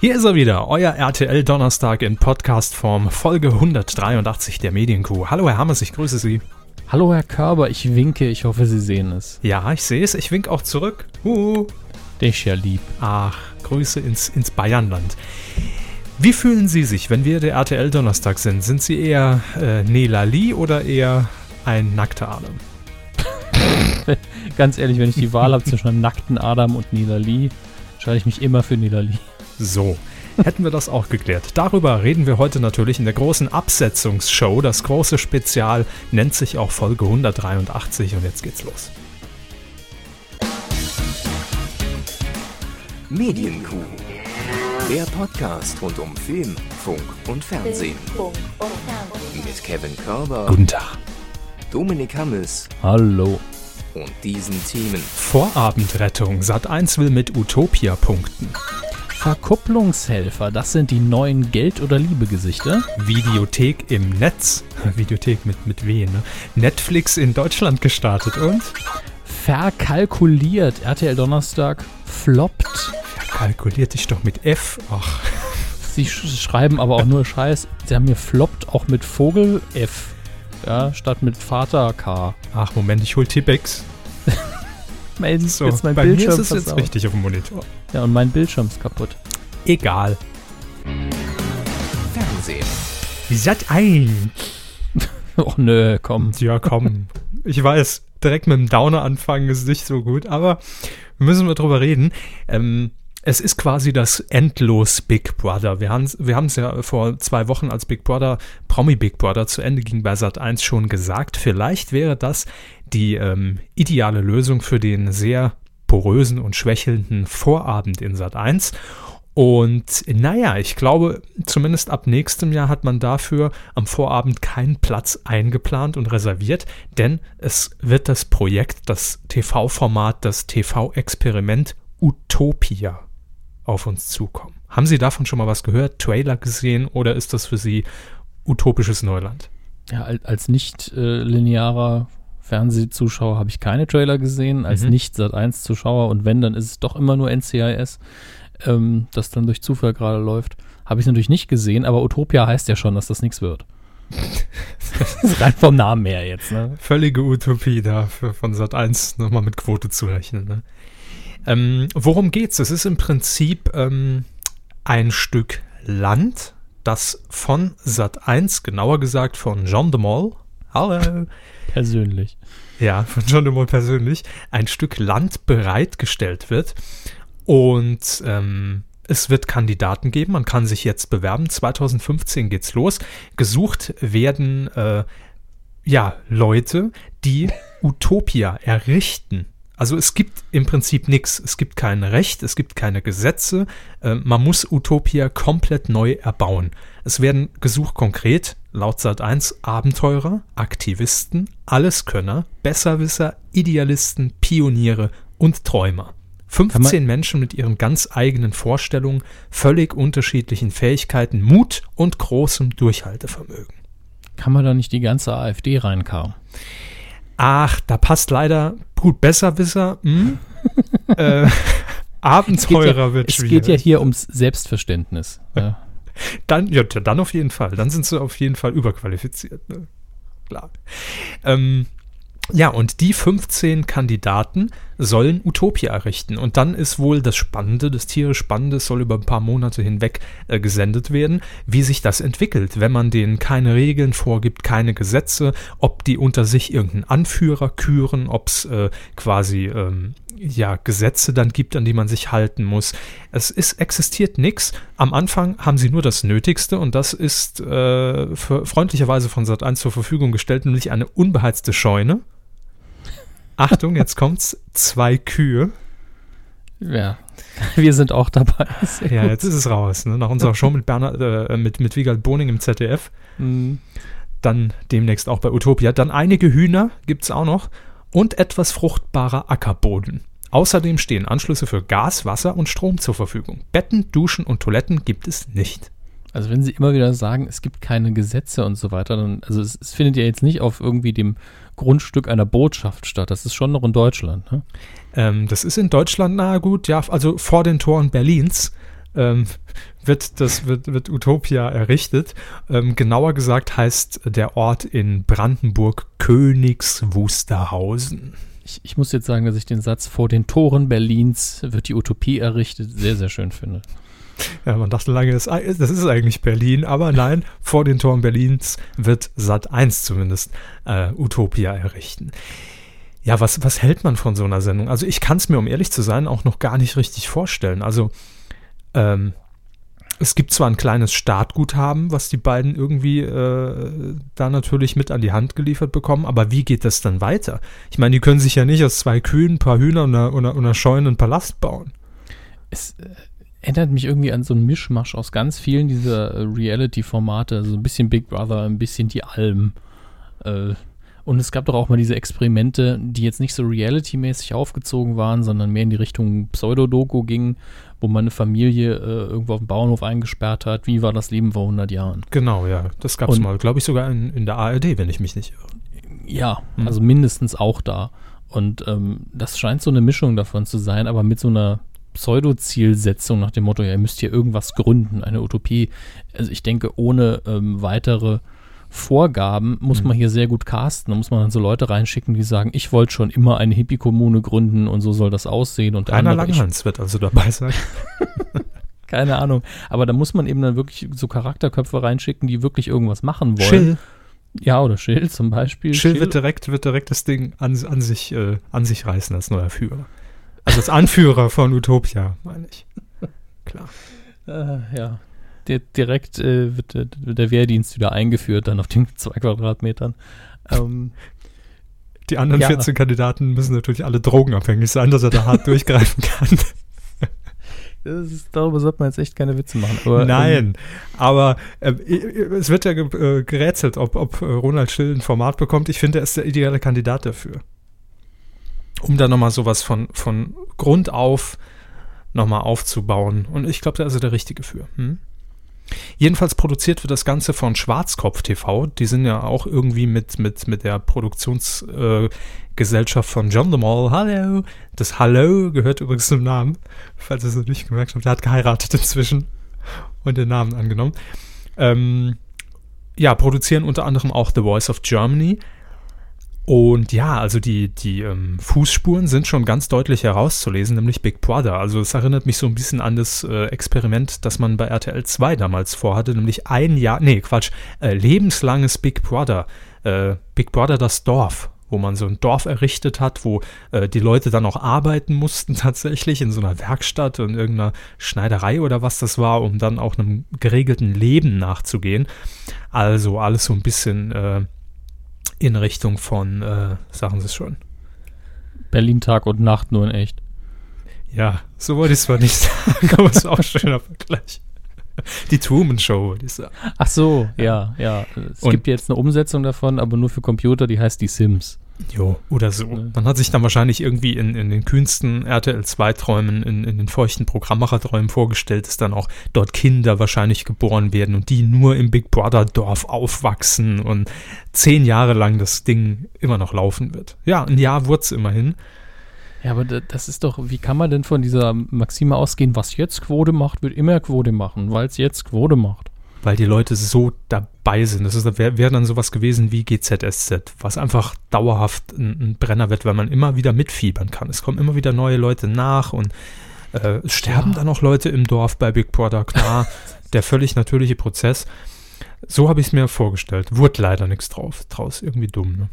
Hier ist er wieder, euer RTL Donnerstag in Podcastform, Folge 183 der Medienkuh. Hallo Herr Hammers, ich grüße Sie. Hallo Herr Körber, ich winke, ich hoffe Sie sehen es. Ja, ich sehe es, ich wink auch zurück. Uh. Dich ja lieb. Ach, Grüße ins, ins Bayernland. Wie fühlen Sie sich, wenn wir der RTL Donnerstag sind? Sind Sie eher äh, Nela Lee oder eher ein nackter Adam? Ganz ehrlich, wenn ich die Wahl habe zwischen einem nackten Adam und Nila Lee, entscheide ich mich immer für Nila Lee. So, hätten wir das auch geklärt. Darüber reden wir heute natürlich in der großen Absetzungsshow. Das große Spezial nennt sich auch Folge 183 und jetzt geht's los. Medienkuh. Der Podcast rund um Film, Funk und Fernsehen. Mit Kevin Körber, Guten Tag. Dominik Hammes Hallo. und diesen Themen. Vorabendrettung. Sat1 will mit Utopia punkten. Verkupplungshelfer, das sind die neuen Geld- oder Liebegesichter. Videothek im Netz. Videothek mit, mit W, ne? Netflix in Deutschland gestartet und Verkalkuliert, RTL Donnerstag floppt. kalkuliert dich doch mit F. Ach, Sie sch schreiben aber auch nur Scheiß. Sie haben mir floppt auch mit Vogel F. Ja, statt mit Vater K. ach Moment, ich hol Tippex. Mein, So, jetzt mein bei mir Bildschirm ist es jetzt versaut. richtig auf dem Monitor. Ja, und mein Bildschirm ist kaputt. Egal. Fernsehen. Sat ein. Och nö, komm. Ja, komm. Ich weiß, direkt mit dem Downer anfangen ist nicht so gut, aber müssen wir drüber reden. Ähm, es ist quasi das endlos Big Brother. Wir haben wir es ja vor zwei Wochen, als Big Brother, Promi Big Brother zu Ende ging bei Sat 1 schon gesagt. Vielleicht wäre das die ähm, ideale Lösung für den sehr porösen und schwächelnden Vorabend in Sat 1. Und naja, ich glaube, zumindest ab nächstem Jahr hat man dafür am Vorabend keinen Platz eingeplant und reserviert, denn es wird das Projekt, das TV-Format, das TV-Experiment Utopia auf uns zukommen. Haben Sie davon schon mal was gehört, Trailer gesehen oder ist das für Sie utopisches Neuland? Ja, al- als nicht äh, linearer Fernsehzuschauer habe ich keine Trailer gesehen. Als Mhm. nicht Sat1-Zuschauer und wenn, dann ist es doch immer nur NCIS, ähm, das dann durch Zufall gerade läuft. Habe ich natürlich nicht gesehen, aber Utopia heißt ja schon, dass das nichts wird. das ist rein vom Namen her jetzt, ne? Völlige Utopie da für, von Sat 1 nochmal mit Quote zu rechnen. Ne? Ähm, worum geht's? Es ist im Prinzip ähm, ein Stück Land, das von Sat 1, genauer gesagt von Jean de Mol, hallo, Persönlich. ja, von John de Mol persönlich, ein Stück Land bereitgestellt wird. Und ähm, es wird Kandidaten geben, man kann sich jetzt bewerben. 2015 geht's los. Gesucht werden äh, ja Leute, die Utopia errichten. Also es gibt im Prinzip nichts. Es gibt kein Recht, es gibt keine Gesetze. Äh, man muss Utopia komplett neu erbauen. Es werden gesucht konkret, laut Sat 1, Abenteurer, Aktivisten, Alleskönner, Besserwisser, Idealisten, Pioniere und Träumer. 15 Menschen mit ihren ganz eigenen Vorstellungen, völlig unterschiedlichen Fähigkeiten, Mut und großem Durchhaltevermögen. Kann man da nicht die ganze AfD reinkauen? Ach, da passt leider gut Besserwisser. Hm? äh, Abenteurer ja, wird es schwierig. geht ja hier ums Selbstverständnis. Ja. Dann, ja, dann auf jeden Fall. Dann sind sie auf jeden Fall überqualifiziert. Ne? Klar. Ähm, ja, und die 15 Kandidaten sollen Utopia errichten. Und dann ist wohl das Spannende, das tierisch Spannende, soll über ein paar Monate hinweg äh, gesendet werden, wie sich das entwickelt, wenn man denen keine Regeln vorgibt, keine Gesetze, ob die unter sich irgendeinen Anführer küren, ob es äh, quasi ähm, ja, Gesetze dann gibt, an die man sich halten muss. Es ist, existiert nichts. Am Anfang haben sie nur das Nötigste und das ist äh, freundlicherweise von Sat1 zur Verfügung gestellt, nämlich eine unbeheizte Scheune. Achtung, jetzt kommt's. Zwei Kühe. ja. Wir sind auch dabei. Sehr Ja, gut. jetzt ist es raus. Ne? Nach unserer Show mit Bernhard, äh, mit, mit Wiegald Boning im ZDF. Mhm. Dann demnächst auch bei Utopia. Dann einige Hühner gibt's auch noch. Und etwas fruchtbarer Ackerboden. Außerdem stehen Anschlüsse für Gas, Wasser und Strom zur Verfügung. Betten, Duschen und Toiletten gibt es nicht. Also wenn Sie immer wieder sagen, es gibt keine Gesetze und so weiter, dann, also es, es findet ja jetzt nicht auf irgendwie dem Grundstück einer Botschaft statt. Das ist schon noch in Deutschland. Ne? Ähm, das ist in Deutschland, na gut, ja, also vor den Toren Berlins. ähm, wird, das, wird, wird Utopia errichtet. Ähm, genauer gesagt heißt der Ort in Brandenburg Königs Wusterhausen. Ich, ich muss jetzt sagen, dass ich den Satz vor den Toren Berlins wird die Utopie errichtet sehr, sehr schön finde. Ja, man dachte lange, das, ist eigentlich Berlin, aber nein, vor den Toren Berlins wird Sat 1 zumindest äh, Utopia errichten. Ja, was, was hält man von so einer Sendung? Also ich kann es mir, um ehrlich zu sein, auch noch gar nicht richtig vorstellen. Also ähm, es gibt zwar ein kleines Startguthaben, was die beiden irgendwie äh, da natürlich mit an die Hand geliefert bekommen, aber wie geht das dann weiter? Ich meine, die können sich ja nicht aus zwei Kühen, ein paar Hühnern und einer, und einer Scheune einen Palast bauen. Es äh, erinnert mich irgendwie an so einen Mischmasch aus ganz vielen dieser äh, Reality-Formate, also ein bisschen Big Brother, ein bisschen die Alm. Äh, und es gab doch auch mal diese Experimente, die jetzt nicht so reality-mäßig aufgezogen waren, sondern mehr in die Richtung Pseudodoku gingen, wo man eine Familie äh, irgendwo auf dem Bauernhof eingesperrt hat. Wie war das Leben vor 100 Jahren? Genau, ja. Das gab es mal, glaube ich, sogar in, in der ARD, wenn ich mich nicht irre. Ja, hm. also mindestens auch da. Und ähm, das scheint so eine Mischung davon zu sein, aber mit so einer Pseudo-Zielsetzung nach dem Motto, ja, ihr müsst hier irgendwas gründen, eine Utopie. Also ich denke, ohne ähm, weitere Vorgaben muss mhm. man hier sehr gut casten. Da muss man dann so Leute reinschicken, die sagen, ich wollte schon immer eine Hippie-Kommune gründen und so soll das aussehen. Und Rainer Langhans wird also dabei sein. Keine Ahnung. Aber da muss man eben dann wirklich so Charakterköpfe reinschicken, die wirklich irgendwas machen wollen. Schill. Ja, oder Schill zum Beispiel. Schill, Schill. wird direkt, wird direkt das Ding an, an, sich, äh, an sich reißen als neuer Führer. Also als Anführer von Utopia, meine ich. Klar. Äh, ja direkt äh, wird, wird, der Wehrdienst wieder eingeführt, dann auf den zwei Quadratmetern. Ähm, die anderen ja. 14 Kandidaten müssen natürlich alle drogenabhängig sein, dass er da hart durchgreifen kann. Ist, darüber sollte man jetzt echt keine Witze machen. Aber, Nein, ähm, aber äh, es wird ja äh, gerätselt, ob, ob Ronald Schill ein Format bekommt. Ich finde, er ist der ideale Kandidat dafür. Um da nochmal sowas von, von Grund auf nochmal aufzubauen. Und ich glaube, da ist er der Richtige für. Hm? Jedenfalls produziert wird das Ganze von Schwarzkopf TV. Die sind ja auch irgendwie mit, mit, mit der Produktionsgesellschaft äh, von John the Mall. Hallo. Das Hallo gehört übrigens zum Namen. Falls ihr es nicht gemerkt habt, der hat geheiratet inzwischen und den Namen angenommen. Ähm, ja, produzieren unter anderem auch The Voice of Germany. Und ja, also die, die ähm, Fußspuren sind schon ganz deutlich herauszulesen, nämlich Big Brother. Also es erinnert mich so ein bisschen an das äh, Experiment, das man bei RTL 2 damals vorhatte, nämlich ein Jahr, nee, Quatsch, äh, lebenslanges Big Brother. Äh, Big Brother das Dorf, wo man so ein Dorf errichtet hat, wo äh, die Leute dann auch arbeiten mussten tatsächlich in so einer Werkstatt und irgendeiner Schneiderei oder was das war, um dann auch einem geregelten Leben nachzugehen. Also alles so ein bisschen äh, in Richtung von, äh, sagen Sie es schon. Berlin Tag und Nacht nur in echt. Ja, so wollte ich es zwar nicht sagen, aber es ist auch ein schöner Vergleich. Die Truman Show, wollte ich sagen. Ach so, ja, ja. Es und gibt jetzt eine Umsetzung davon, aber nur für Computer, die heißt Die Sims. Jo, oder so. Man hat sich dann wahrscheinlich irgendwie in, in den kühnsten RTL 2-Träumen, in, in den feuchten Programmmacherträumen vorgestellt, dass dann auch dort Kinder wahrscheinlich geboren werden und die nur im Big Brother Dorf aufwachsen und zehn Jahre lang das Ding immer noch laufen wird. Ja, ein Jahr wurde es immerhin. Ja, aber das ist doch, wie kann man denn von dieser Maxime ausgehen, was jetzt Quote macht, wird immer Quote machen, weil es jetzt Quote macht weil die Leute so dabei sind. Das wäre wär dann sowas gewesen wie GZSZ, was einfach dauerhaft ein, ein, Brenner wird, weil man immer wieder mitfiebern kann. Es kommen immer wieder neue Leute nach und äh, sterben ja. dann auch Leute im Dorf bei Big Brother, klar. der völlig natürliche Prozess. So habe ich es mir vorgestellt. Wurde leider nichts drauf, draus. Irgendwie dumm, ne?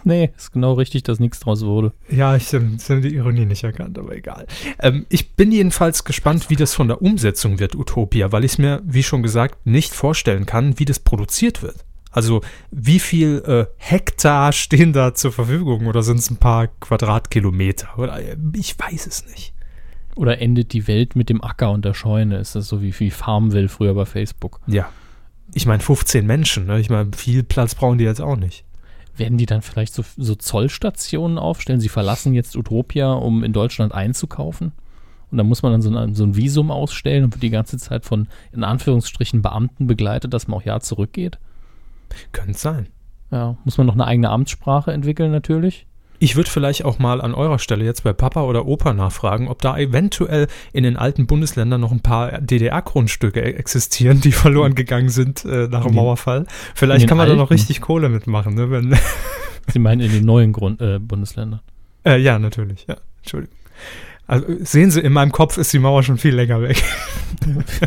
Nee, ist genau richtig, dass nichts draus wurde. Ja, ich habe die Ironie nicht erkannt, aber egal. Ähm, ich bin jedenfalls gespannt, wie das von der Umsetzung wird, Utopia, weil ich mir, wie schon gesagt, nicht vorstellen kann, wie das produziert wird. Also wie viel äh, Hektar stehen da zur Verfügung oder sind es ein paar Quadratkilometer? Oder, äh, ich weiß es nicht. Oder endet die Welt mit dem Acker und der Scheune? Ist das so wie, wie Farmville früher bei Facebook? Ja. Ich meine 15 Menschen, ne? Ich meine, viel Platz brauchen die jetzt auch nicht. Werden die dann vielleicht so, so Zollstationen aufstellen? Sie verlassen jetzt Utopia, um in Deutschland einzukaufen? Und dann muss man dann so ein, so ein Visum ausstellen und wird die ganze Zeit von, in Anführungsstrichen, Beamten begleitet, dass man auch ja zurückgeht? Könnte sein. Ja, muss man noch eine eigene Amtssprache entwickeln natürlich. Ich würde vielleicht auch mal an eurer Stelle jetzt bei Papa oder Opa nachfragen, ob da eventuell in den alten Bundesländern noch ein paar DDR-Grundstücke e- existieren, die verloren gegangen sind äh, nach dem Mauerfall. Vielleicht kann man da noch alten? richtig Kohle mitmachen. Ne? Wenn, Sie meinen in den neuen Grund, äh, Bundesländern. äh, ja, natürlich. Ja, Entschuldigung. Also sehen Sie, in meinem Kopf ist die Mauer schon viel länger weg.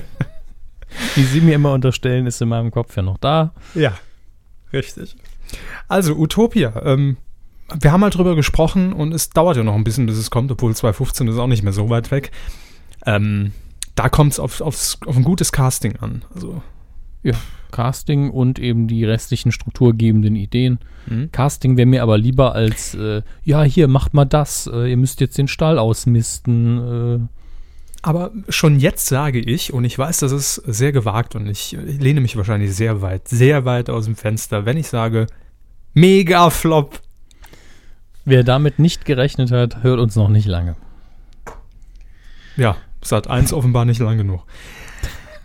Wie Sie mir immer unterstellen, ist in meinem Kopf ja noch da. Ja, richtig. Also Utopia. Ähm, wir haben halt drüber gesprochen und es dauert ja noch ein bisschen, bis es kommt, obwohl 2015 ist auch nicht mehr so weit weg. Ähm, da kommt es auf, aufs, auf ein gutes Casting an. Also, Casting und eben die restlichen strukturgebenden Ideen. hm? Casting wäre mir aber lieber als, äh, ja, hier, macht mal das, äh, ihr müsst jetzt den Stall ausmisten. aber schon jetzt sage ich, und ich weiß, das ist sehr gewagt und ich, ich lehne mich wahrscheinlich sehr weit, sehr weit aus dem Fenster, wenn ich sage, mega Flop. Äh, wer damit nicht gerechnet hat, hört uns noch nicht lange. Ja, Sat 1 offenbar nicht lang genug.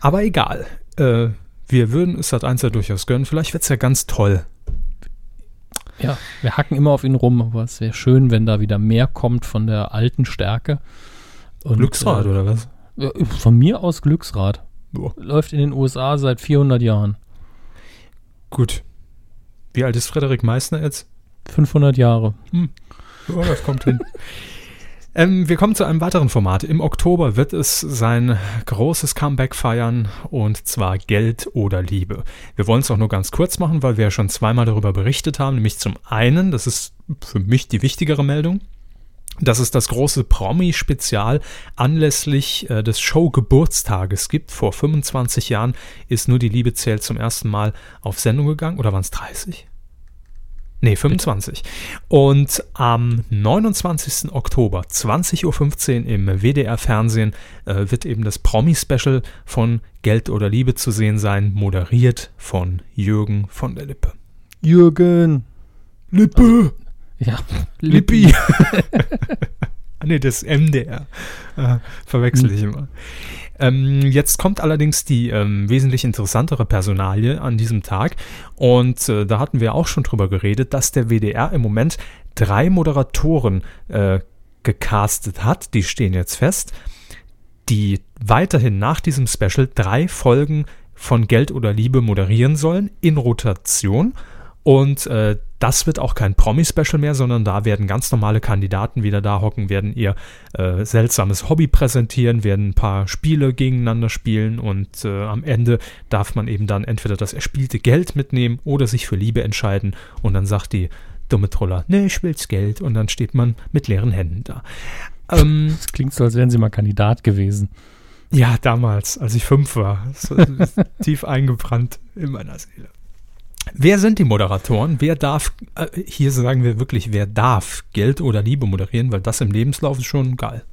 Aber egal. Äh, wir würden Sat 1 ja durchaus gönnen. Vielleicht wird es ja ganz toll. Ja, wir hacken immer auf ihn rum, aber es wäre schön, wenn da wieder mehr kommt von der alten Stärke. Und, Glücksrad, äh, oder was? ja, Von mir aus Glücksrad. Boah. Läuft in den USA seit 400 Jahren. Gut. Wie alt ist Frederik Meissner jetzt? 500 Jahre. Ja, das kommt hin. Ähm, wir kommen zu einem weiteren Format. Im Oktober wird es sein großes Comeback feiern und zwar Geld oder Liebe. Wir wollen es auch nur ganz kurz machen, weil wir ja schon zweimal darüber berichtet haben. Nämlich zum einen, das ist für mich die wichtigere Meldung, dass es das große Promi-Spezial anlässlich äh, des Show-Geburtstages gibt. Vor 25 Jahren ist nur die Liebe zählt zum ersten Mal auf Sendung gegangen. Oder waren es 30? Nee, 25. Und am 29. Oktober, 20.15 Uhr im WDR-Fernsehen, äh, wird eben das Promi-Special von Geld oder Liebe zu sehen sein, moderiert von Jürgen von der Lippe. Jürgen. Lippe! Ja, Lippi! ah, nee, das MDR. Äh, verwechsel ich immer. Ähm, jetzt kommt allerdings die ähm, wesentlich interessantere Personalie an diesem Tag. Und äh, da hatten wir auch schon drüber geredet, dass der WDR im Moment drei Moderatoren äh, gecastet hat. Die stehen jetzt fest. Die weiterhin nach diesem Special drei Folgen von Geld oder Liebe moderieren sollen in Rotation. Und äh, das wird auch kein Promi-Special mehr, sondern da werden ganz normale Kandidaten wieder da hocken, werden ihr äh, seltsames Hobby präsentieren, werden ein paar Spiele gegeneinander spielen und äh, am Ende darf man eben dann entweder das erspielte Geld mitnehmen oder sich für Liebe entscheiden und dann sagt die dumme Troller, nee, ich will's Geld und dann steht man mit leeren Händen da. Ähm, Das klingt so, als wären Sie mal Kandidat gewesen. ja, damals, als ich fünf war. Tief eingebrannt in meiner Seele. Wer sind die Moderatoren? Wer darf, äh, hier sagen wir wirklich, wer darf Geld oder Liebe moderieren, weil das im Lebenslauf ist schon geil.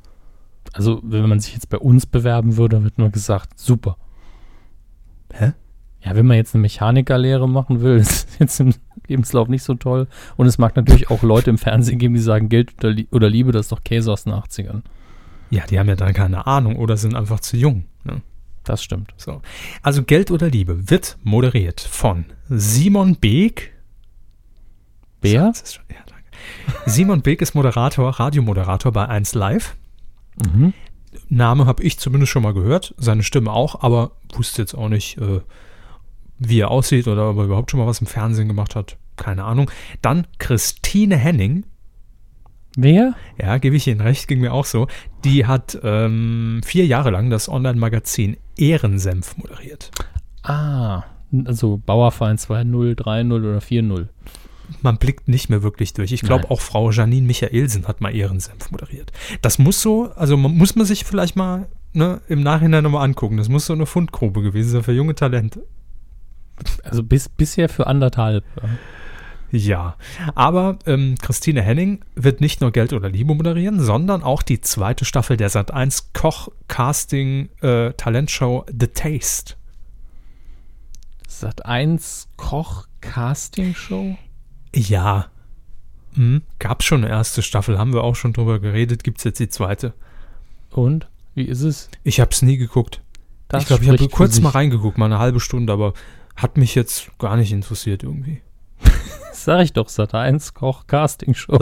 Also, wenn man sich jetzt bei uns bewerben würde, wird nur gesagt, super. Hä? Ja, wenn man jetzt eine Mechanikerlehre machen will, ist jetzt im Lebenslauf nicht so toll. Und es mag natürlich auch Leute im Fernsehen geben, die sagen, Geld oder, Lie- oder Liebe, das ist doch Käse aus den 80ern. Ja, die haben ja dann keine Ahnung oder sind einfach zu jung. Ne? Das stimmt. So. Also Geld oder Liebe wird moderiert von Simon Beek. Ist schon, ja. Simon Beek ist Moderator, Radiomoderator bei 1 Live. Mhm. Name habe ich zumindest schon mal gehört, seine Stimme auch, aber wusste jetzt auch nicht, äh, wie er aussieht oder ob er überhaupt schon mal was im Fernsehen gemacht hat. Keine Ahnung. Dann Christine Henning, Wer? ja, gebe ich Ihnen recht, ging mir auch so. Die hat ähm, vier Jahre lang das Online-Magazin Ehrensenf moderiert. Ah, also Bauerverein 2-0, 3-0 oder 4-0. Man blickt nicht mehr wirklich durch. Ich glaube, auch Frau Janine Michaelsen hat mal Ehrensenf moderiert. Das muss so, also man, muss man sich vielleicht mal ne, im Nachhinein nochmal angucken. Das muss so eine Fundgrube gewesen sein für junge Talente. Also bis, bisher für anderthalb. ja. Ja, aber ähm, Christine Henning wird nicht nur Geld oder Liebe moderieren, sondern auch die zweite Staffel der Sat1 Koch Casting äh, Talentshow The Taste. Sat 1 Koch Casting Show? Ja, hm, gab schon eine erste Staffel, haben wir auch schon drüber geredet, gibt es jetzt die zweite. Und? Wie ist es? Ich habe es nie geguckt. Das ich glaube, ich habe kurz mal reingeguckt, mal eine halbe Stunde, aber hat mich jetzt gar nicht interessiert irgendwie. Sag ich doch, Sat 1 Koch Casting Show.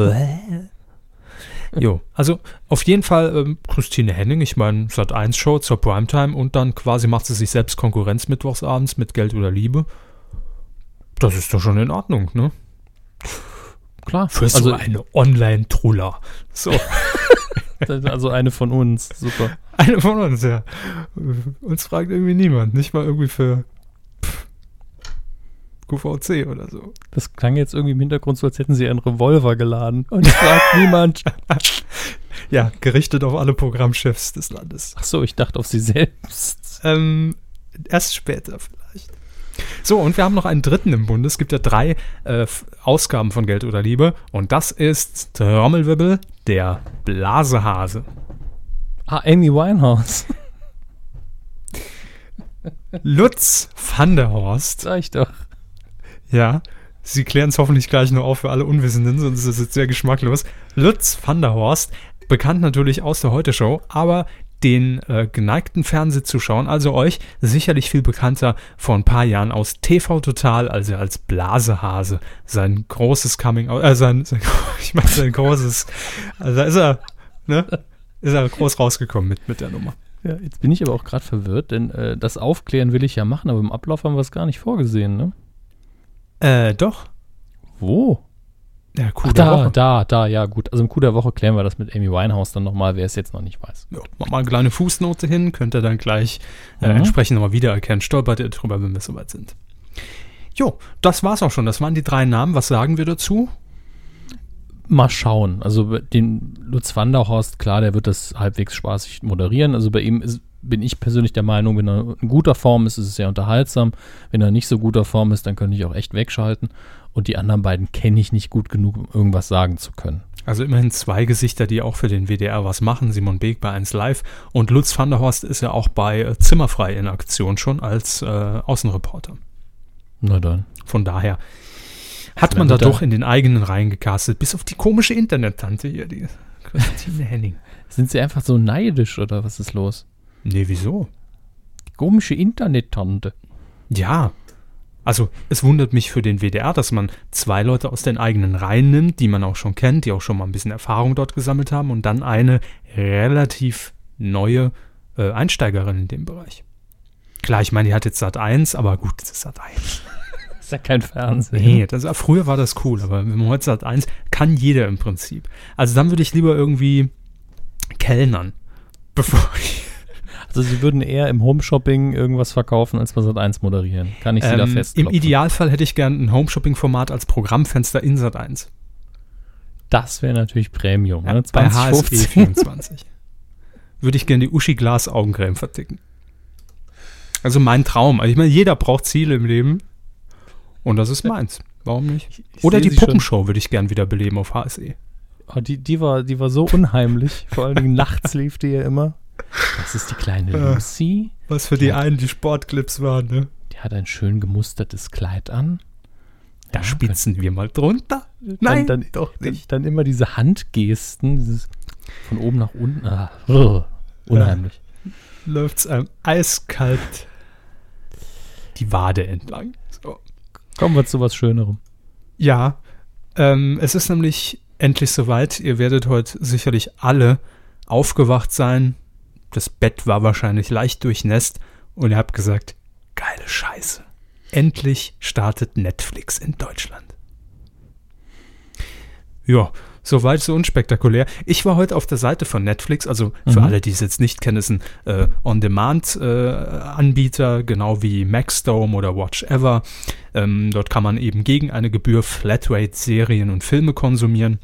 Jo, also auf jeden Fall ähm, Christine Henning, ich meine Sat 1 Show zur Primetime und dann quasi macht sie sich selbst Konkurrenz mittwochsabends mit Geld oder Liebe. Das ist doch schon in Ordnung, ne? Klar. Für so also, eine Online-Truller. So, also eine von uns. Super. eine von uns, ja. Uns fragt irgendwie niemand, nicht mal irgendwie für QVC oder so. Das klang jetzt irgendwie im Hintergrund so, als hätten sie einen Revolver geladen. Und fragt niemand. Ja, gerichtet auf alle Programmchefs des Landes. Ach so, ich dachte auf sie selbst. Ähm, erst später vielleicht. So, und wir haben noch einen dritten im Bund. Es gibt ja drei äh, Ausgaben von Geld oder Liebe. Und das ist Trommelwirbel, der Blasehase. Ah, Amy Winehouse. Lutz van der Horst. Sag ich doch. Ja, Sie klären es hoffentlich gleich nur auf für alle Unwissenden, sonst ist es jetzt sehr geschmacklos. Lutz van der Horst, bekannt natürlich aus der Heute-Show, aber den äh, geneigten Fernsehzuschauern, also euch, sicherlich viel bekannter vor ein paar Jahren aus TV Total, also als Blasehase. Sein großes Coming out, äh, sein, sein ich meine sein großes, also da ist er, ne, ist er groß rausgekommen mit, mit der Nummer. Ja, jetzt bin ich aber auch gerade verwirrt, denn äh, das Aufklären will ich ja machen, aber im Ablauf haben wir es gar nicht vorgesehen, ne? Äh, doch. Wo? Ja, cool. Ach, da, da, da, ja, gut. Also im Coup der Woche klären wir das mit Amy Winehouse dann nochmal, wer es jetzt noch nicht weiß. Ja, mach mal eine kleine Fußnote hin, könnt ihr dann gleich äh, Mhm. entsprechend nochmal wiedererkennen. Stolpert ihr drüber, wenn wir soweit sind. Jo, das war's auch schon. Das waren die drei Namen. Was sagen wir dazu? Mal schauen. Also den Lutz Wanderhorst, klar, der wird das halbwegs spaßig moderieren. Also bei ihm ist, bin ich persönlich der Meinung, wenn er in guter Form ist, ist es sehr unterhaltsam. Wenn er nicht so guter Form ist, dann könnte ich auch echt wegschalten. Und die anderen beiden kenne ich nicht gut genug, um irgendwas sagen zu können. Also immerhin zwei Gesichter, die auch für den WDR was machen. Simon Beek bei 1 Live und Lutz van der Horst ist ja auch bei äh, Zimmerfrei in Aktion schon als äh, Außenreporter. Na dann. Von daher hat man da doch in den eigenen Reihen gecastet, bis auf die komische Internet-Tante hier, die Christine Henning. Sind sie einfach so neidisch oder was ist los? Nee, wieso? Die komische Internet-Tante. Ja. Also, es wundert mich für den WDR, dass man zwei Leute aus den eigenen Reihen nimmt, die man auch schon kennt, die auch schon mal ein bisschen Erfahrung dort gesammelt haben und dann eine relativ neue äh, Einsteigerin in dem Bereich. Klar, ich meine, die hat jetzt Sat 1, aber gut, das ist Sat 1. Ist ja kein Fernsehen. Nee, das, früher war das cool, aber wenn man heute Sat 1, kann jeder im Prinzip. Also dann würde ich lieber irgendwie kellnern, bevor ich Also sie würden eher im Home-Shopping irgendwas verkaufen, als bei Sat 1 moderieren. Kann ich sie da ähm, Im festklopfen. Idealfall hätte ich gern ein Home-Shopping-Format als Programmfenster in Sat 1. Das wäre natürlich Premium. Ja, ne? bei 2015. HSE 24. Würde ich gerne die Uschi Glas Augencreme verticken. Also mein Traum. Also ich meine, jeder braucht Ziele im Leben. Und das ist meins. Warum nicht? Ich Oder die. Puppenshow würde ich gern wieder beleben auf HSE. Oh, die, die, war, die war so unheimlich. Vor allen Dingen nachts lief die ja immer. Das ist die kleine Ja. Lucy. Was für die einen die Sportclips waren, ne? Die hat ein schön gemustertes Kleid an. Da Ja, spitzen wir mal drunter. Nein, dann, doch nicht. dann immer diese Handgesten, dieses von oben nach unten. Ah, ugh, unheimlich. Läuft's einem eiskalt die Wade entlang. So. Kommen wir zu was Schönerem. Ja, ähm, es ist nämlich endlich soweit. Ihr werdet heute sicherlich alle aufgewacht sein. Das Bett war wahrscheinlich leicht durchnässt und ihr habt gesagt, geile Scheiße. Endlich startet Netflix in Deutschland. Ja, soweit so unspektakulär. Ich war heute auf der Seite von Netflix, also für Mhm. alle, die es jetzt nicht kennen, ist ein äh, On-Demand-Anbieter, genau wie Maxdome oder Watch Ever. Ähm, dort kann man eben gegen eine Gebühr Flatrate Serien und Filme konsumieren.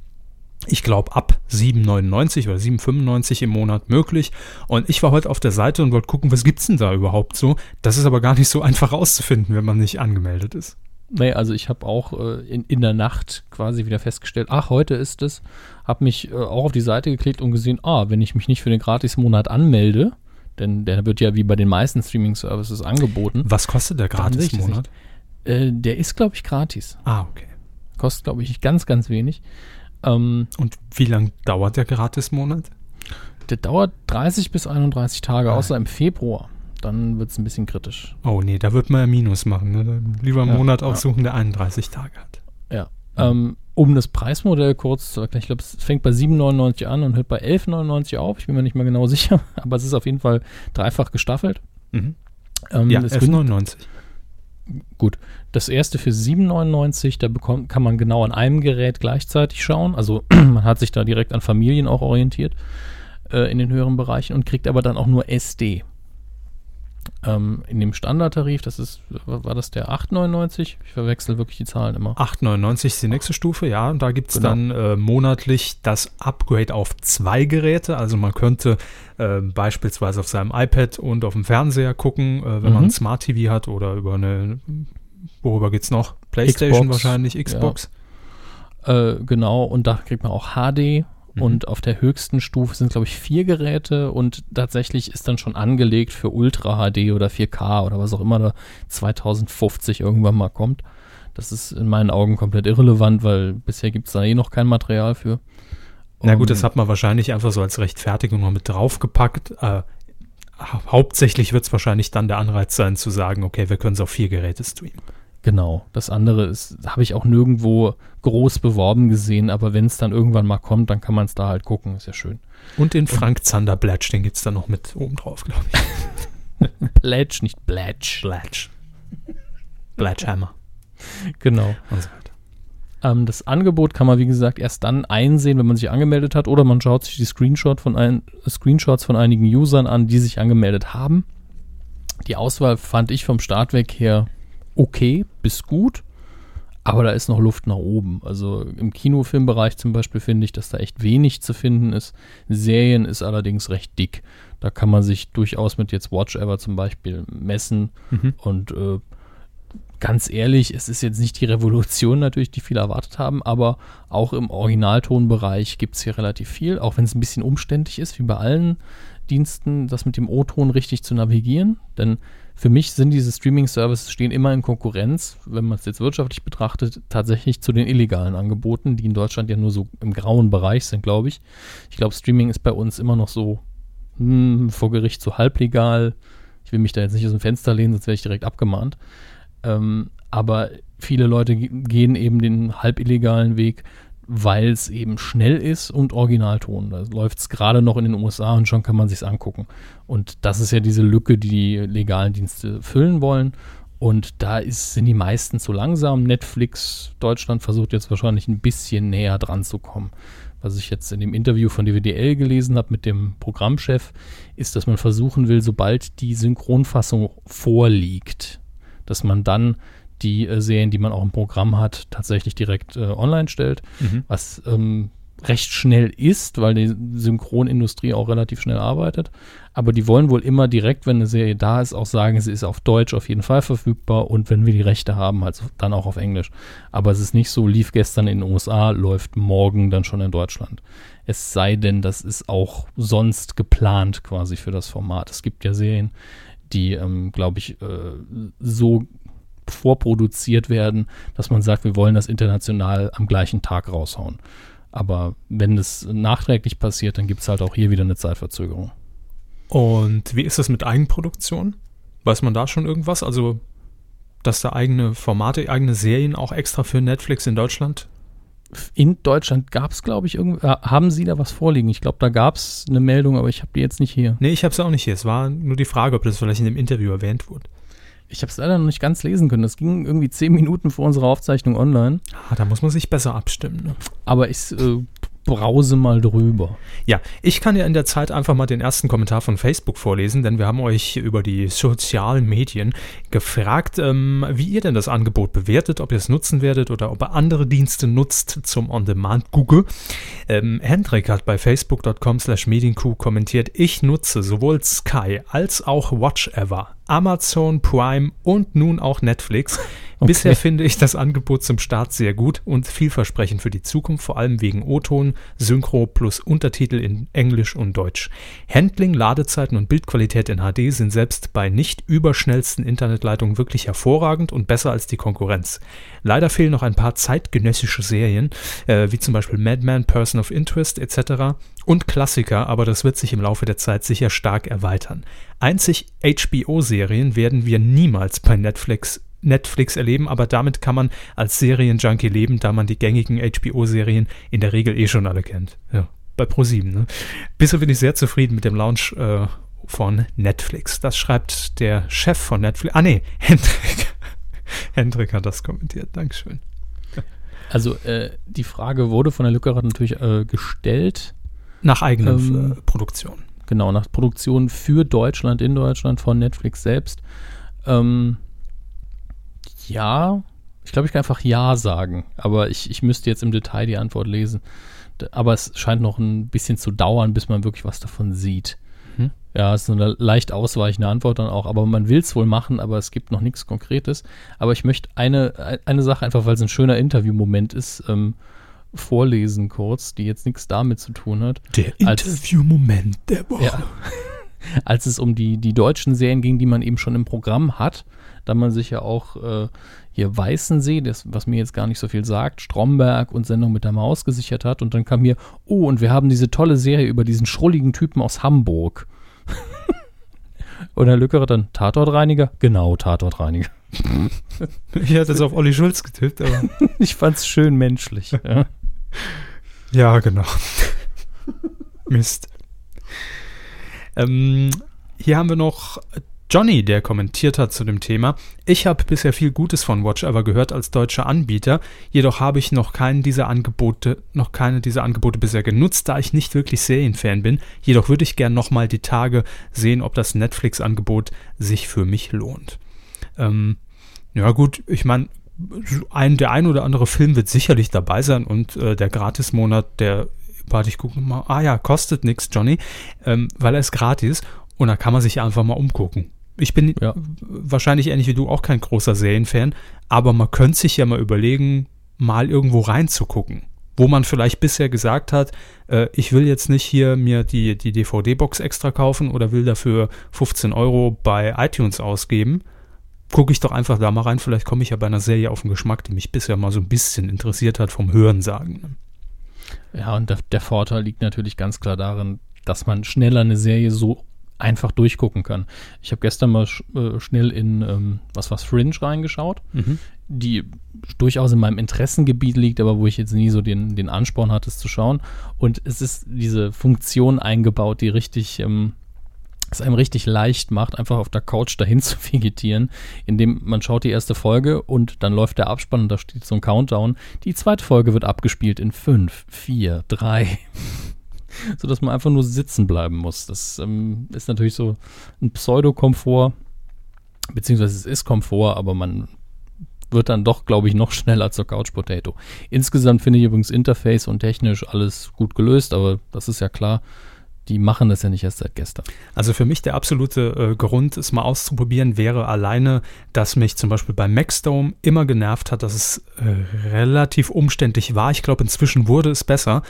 Ich glaube ab 7,99 oder 7,95 im Monat möglich. Und ich war heute auf der Seite und wollte gucken, was gibt's denn da überhaupt so. Das ist aber gar nicht so einfach rauszufinden, wenn man nicht angemeldet ist. Nee, also ich habe auch äh, in, in der Nacht quasi wieder festgestellt, ach, heute ist es. Habe mich äh, auch auf die Seite geklickt und gesehen, ah, wenn ich mich nicht für den Gratis-Monat anmelde, denn der wird ja wie bei den meisten Streaming-Services angeboten, Was kostet der Gratis-Monat? äh, der ist, glaube ich, gratis. Ah, okay. Kostet, glaube ich, ganz, ganz wenig. Ähm, Und wie lang dauert der Gratis-Monat? der dauert 30 bis 31 Tage, Ah. außer im Februar. Dann wird es ein bisschen kritisch. Oh nee, da wird man ja Minus machen. Ne? Lieber einen Ja, Monat ja. aussuchen, der 31 Tage hat. Ja. Ähm, um das Preismodell kurz zu erklären, ich glaube, es fängt bei 7,99 an und hört bei 11,99 auf. Ich bin mir nicht mehr genau sicher, aber es ist auf jeden Fall dreifach gestaffelt. Mhm. Ähm, Ja, das 11,99. Gut, das erste für 7,99, da bekommt, kann man genau an einem Gerät gleichzeitig schauen. Also man hat sich da direkt an Familien auch orientiert äh, in den höheren Bereichen und kriegt aber dann auch nur SD. Ähm, in dem Standardtarif, das ist, war das der 8,99? Ich verwechsel wirklich die Zahlen immer. 8,99 ist die nächste Stufe, ja. Und da gibt es Genau. dann äh, monatlich das Upgrade auf zwei Geräte. Also man könnte äh, beispielsweise auf seinem iPad und auf dem Fernseher gucken, äh, wenn Mhm. man ein Smart TV hat oder über eine, worüber geht's noch? Playstation Xbox, wahrscheinlich, Xbox. Äh, genau, und da kriegt man auch HD. Mhm. Und auf der höchsten Stufe sind, glaube ich, vier Geräte und tatsächlich ist dann schon angelegt für Ultra HD oder 4K oder was auch immer da 2050 irgendwann mal kommt. Das ist in meinen Augen komplett irrelevant, weil bisher gibt es da eh noch kein Material für. Na gut, das hat man wahrscheinlich einfach so als Rechtfertigung noch mit draufgepackt. Äh, hau- hauptsächlich wird es wahrscheinlich dann der Anreiz sein zu sagen, okay, wir können es auf vier Geräte streamen. Genau, das andere ist, habe ich auch nirgendwo groß beworben gesehen, aber wenn es dann irgendwann mal kommt, dann kann man es da halt gucken, ist ja schön. Und den Frank Zander Blatsch, den gibt es dann noch mit oben drauf, glaube ich. Pledge, nicht Blatch. Blatsch. Blatchhammer Genau. und so weiter. Ähm, das Angebot kann man, wie gesagt, erst dann einsehen, wenn man sich angemeldet hat, oder man schaut sich die Screenshot von ein, Screenshots von einigen Usern an, die sich angemeldet haben. Die Auswahl fand ich vom Start weg her okay bis gut, aber da ist noch Luft nach oben. Also im Kinofilmbereich zum Beispiel finde ich, dass da echt wenig zu finden ist. Serien ist allerdings recht dick. Da kann man sich durchaus mit jetzt Watch Ever zum Beispiel messen. Mhm. Und äh, ganz ehrlich, es ist jetzt nicht die Revolution natürlich, die viele erwartet haben, aber auch im Originaltonbereich gibt es hier relativ viel, auch wenn es ein bisschen umständlich ist, wie bei allen Diensten, das mit dem O-Ton richtig zu navigieren. Denn für mich sind diese Streaming-Services stehen immer in Konkurrenz, wenn man es jetzt wirtschaftlich betrachtet, tatsächlich zu den illegalen Angeboten, die in Deutschland ja nur so im grauen Bereich sind, glaube ich. Ich glaube, Streaming ist bei uns immer noch so hm, vor Gericht so halblegal. Ich will mich da jetzt nicht aus dem Fenster lehnen, sonst wäre ich direkt abgemahnt. Ähm, aber viele Leute ge- gehen eben den halb illegalen Weg, weil es eben schnell ist und Originalton. Da läuft es gerade noch in den USA und schon kann man sich angucken. Und das ist ja diese Lücke, die die legalen Dienste füllen wollen. Und da ist, sind die meisten zu langsam. Netflix Deutschland versucht jetzt wahrscheinlich ein bisschen näher dran zu kommen. Was ich jetzt in dem Interview von DWDL gelesen habe mit dem Programmchef, ist, dass man versuchen will, sobald die Synchronfassung vorliegt, dass man dann die äh, Serien, die man auch im Programm hat, tatsächlich direkt äh, online stellt, Mhm. was ähm, recht schnell ist, weil die Synchronindustrie auch relativ schnell arbeitet. Aber die wollen wohl immer direkt, wenn eine Serie da ist, auch sagen, sie ist auf Deutsch auf jeden Fall verfügbar und wenn wir die Rechte haben, halt dann auch auf Englisch. Aber es ist nicht so, lief gestern in den USA, läuft morgen dann schon in Deutschland. Es sei denn, das ist auch sonst geplant quasi für das Format. Es gibt ja Serien, die, ähm, glaube ich, äh, so vorproduziert werden, dass man sagt, wir wollen das international am gleichen Tag raushauen. Aber wenn es nachträglich passiert, dann gibt es halt auch hier wieder eine Zeitverzögerung. Und wie ist das mit Eigenproduktion? Weiß man da schon irgendwas? Also, dass da eigene Formate, eigene Serien auch extra für Netflix in Deutschland? In Deutschland gab es, glaube ich, irgend, äh, haben Sie da was vorliegen? Ich glaube, da gab es eine Meldung, aber ich habe die jetzt nicht hier. Nee, ich habe es auch nicht hier. Es war nur die Frage, ob das vielleicht in dem Interview erwähnt wurde. Ich habe es leider noch nicht ganz lesen können. Das ging irgendwie zehn Minuten vor unserer Aufzeichnung online. Ah, da muss man sich besser abstimmen. Ne? Aber ich äh, brause mal drüber. Ja, ich kann ja in der Zeit einfach mal den ersten Kommentar von Facebook vorlesen, denn wir haben euch über die sozialen Medien gefragt, ähm, wie ihr denn das Angebot bewertet, ob ihr es nutzen werdet oder ob ihr andere Dienste nutzt zum On-Demand-Google. Ähm, Hendrik hat bei facebook.com slash medienkuh kommentiert, ich nutze sowohl Sky als auch Watchever, Amazon Prime und nun auch Netflix. Bisher finde ich das Angebot zum Start sehr gut und vielversprechend für die Zukunft, vor allem wegen O-Ton, Synchro plus Untertitel in Englisch und Deutsch. Handling, Ladezeiten und Bildqualität in HD sind selbst bei nicht überschnellsten Internetleitungen wirklich hervorragend und besser als die Konkurrenz. Leider fehlen noch ein paar zeitgenössische Serien, äh, wie zum Beispiel Madman, Person of Interest etc. und Klassiker, aber das wird sich im Laufe der Zeit sicher stark erweitern. Einzig HBO-Serien werden wir niemals bei Netflix Netflix erleben, aber damit kann man als Serienjunkie leben, da man die gängigen HBO-Serien in der Regel eh schon alle kennt. Ja, bei ProSieben. Ne? Bisher bin ich sehr zufrieden mit dem Launch äh, von Netflix. Das schreibt der Chef von Netflix. Ah nee, Hendrik. Hendrik hat das kommentiert. Dankeschön. Also äh, die Frage wurde von der Lückerer natürlich äh, gestellt. Nach eigener ähm, äh, Produktion. Genau, nach Produktion für Deutschland, in Deutschland von Netflix selbst. Ähm, ja, ich glaube, ich kann einfach Ja sagen, aber ich, ich müsste jetzt im Detail die Antwort lesen. Aber es scheint noch ein bisschen zu dauern, bis man wirklich was davon sieht. Mhm. Ja, ist eine leicht ausweichende Antwort dann auch, aber man will es wohl machen, aber es gibt noch nichts Konkretes. Aber ich möchte eine, eine Sache, einfach weil es ein schöner Interviewmoment ist, ähm, vorlesen kurz, die jetzt nichts damit zu tun hat. Der Interviewmoment der Woche. Ja, als es um die, die deutschen Serien ging, die man eben schon im Programm hat, da man sich ja auch äh, hier Weißensee, das, was mir jetzt gar nicht so viel sagt, Stromberg und Sendung mit der Maus gesichert hat. Und dann kam hier, oh, und wir haben diese tolle Serie über diesen schrulligen Typen aus Hamburg. und Herr Lückere dann, Tatortreiniger? Genau, Tatortreiniger. ich hatte es auf Olli Schulz getippt, aber. ich fand's schön menschlich. Ja, ja genau. Mist. Ähm, hier haben wir noch Johnny, der kommentiert hat zu dem Thema. Ich habe bisher viel Gutes von Watch Ever gehört als deutscher Anbieter, jedoch habe ich noch keinen dieser Angebote, noch keine dieser Angebote bisher genutzt, da ich nicht wirklich Serienfan bin. Jedoch würde ich gern nochmal die Tage sehen, ob das Netflix-Angebot sich für mich lohnt. Ähm, ja gut, ich meine, ein, der ein oder andere Film wird sicherlich dabei sein und äh, der Gratismonat, der, warte, ich gucke mal, ah ja, kostet nichts, Johnny, ähm, weil er ist gratis und da kann man sich einfach mal umgucken. Ich bin ja. wahrscheinlich ähnlich wie du auch kein großer Serienfan, aber man könnte sich ja mal überlegen, mal irgendwo reinzugucken. Wo man vielleicht bisher gesagt hat, äh, ich will jetzt nicht hier mir die, die DVD-Box extra kaufen oder will dafür 15 Euro bei iTunes ausgeben. Gucke ich doch einfach da mal rein, vielleicht komme ich ja bei einer Serie auf den Geschmack, die mich bisher mal so ein bisschen interessiert hat vom Hörensagen. Ja, und der, der Vorteil liegt natürlich ganz klar darin, dass man schneller eine Serie so einfach durchgucken kann. Ich habe gestern mal sch äh, schnell in ähm, was was Fringe reingeschaut, mhm. die durchaus in meinem Interessengebiet liegt, aber wo ich jetzt nie so den, den Ansporn hatte, es zu schauen. Und es ist diese Funktion eingebaut, die richtig ähm, es einem richtig leicht macht, einfach auf der Couch dahin zu vegetieren, indem man schaut die erste Folge und dann läuft der Abspann und da steht so ein Countdown. Die zweite Folge wird abgespielt in 5, 4, 3, sodass man einfach nur sitzen bleiben muss. Das ähm, ist natürlich so ein Pseudo-Komfort, beziehungsweise es ist Komfort, aber man wird dann doch, glaube ich, noch schneller zur Couch Potato. Insgesamt finde ich übrigens Interface und technisch alles gut gelöst, aber das ist ja klar. Die machen das ja nicht erst seit gestern. Also für mich der absolute äh, Grund, es mal auszuprobieren, wäre alleine, dass mich zum Beispiel bei Maxdome immer genervt hat, dass es äh, relativ umständlich war. Ich glaube, inzwischen wurde es besser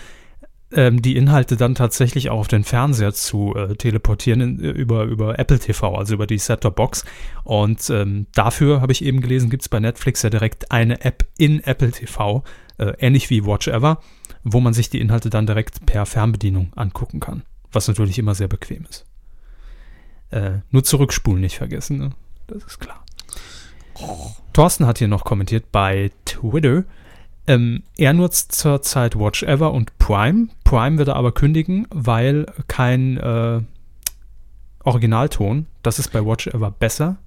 ähm, die Inhalte dann tatsächlich auch auf den Fernseher zu äh, teleportieren in, äh, über, über Apple TV, also über die Set-Top-Box. Und ähm, dafür, habe ich eben gelesen, gibt es bei Netflix ja direkt eine App in Apple TV, äh, ähnlich wie Watch Ever, wo man sich die Inhalte dann direkt per Fernbedienung angucken kann, was natürlich immer sehr bequem ist. Äh, nur zurückspulen nicht vergessen, ne? das ist klar. Thorsten hat hier noch kommentiert bei Twitter, ähm, er nutzt zurzeit Watch Ever und Prime. Prime wird er aber kündigen, weil kein äh, Originalton. Das ist bei Watch Ever besser.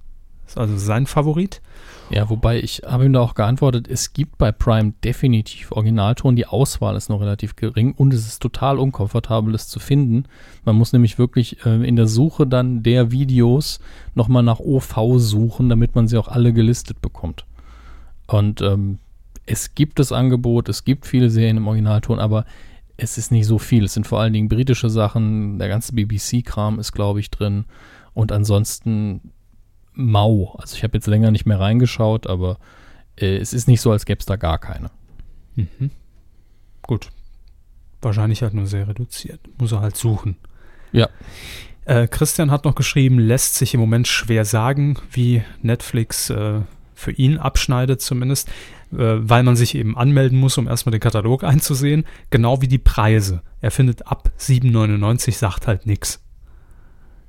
Ist also sein Favorit. Ja, wobei ich habe ihm da auch geantwortet, es gibt bei Prime definitiv Originalton. Die Auswahl ist noch relativ gering und es ist total unkomfortabel, es zu finden. Man muss nämlich wirklich äh, in der Suche dann der Videos nochmal nach OV suchen, damit man sie auch alle gelistet bekommt. Und ähm, es gibt das Angebot, es gibt viele Serien im Originalton, aber es ist nicht so viel. Es sind vor allen Dingen britische Sachen, der ganze BBC-Kram ist, glaube ich, drin. Und ansonsten mau. Also ich habe jetzt länger nicht mehr reingeschaut, aber äh, es ist nicht so, als gäbe es da gar keine. Mhm. Gut. Wahrscheinlich halt nur sehr reduziert. Muss er halt suchen. Ja. Äh, Christian hat noch geschrieben, lässt sich im Moment schwer sagen, wie Netflix äh, für ihn abschneidet zumindest. Äh, weil man sich eben anmelden muss, um erstmal den Katalog einzusehen, genau wie die Preise. Er findet ab 7,99 sagt halt nichts.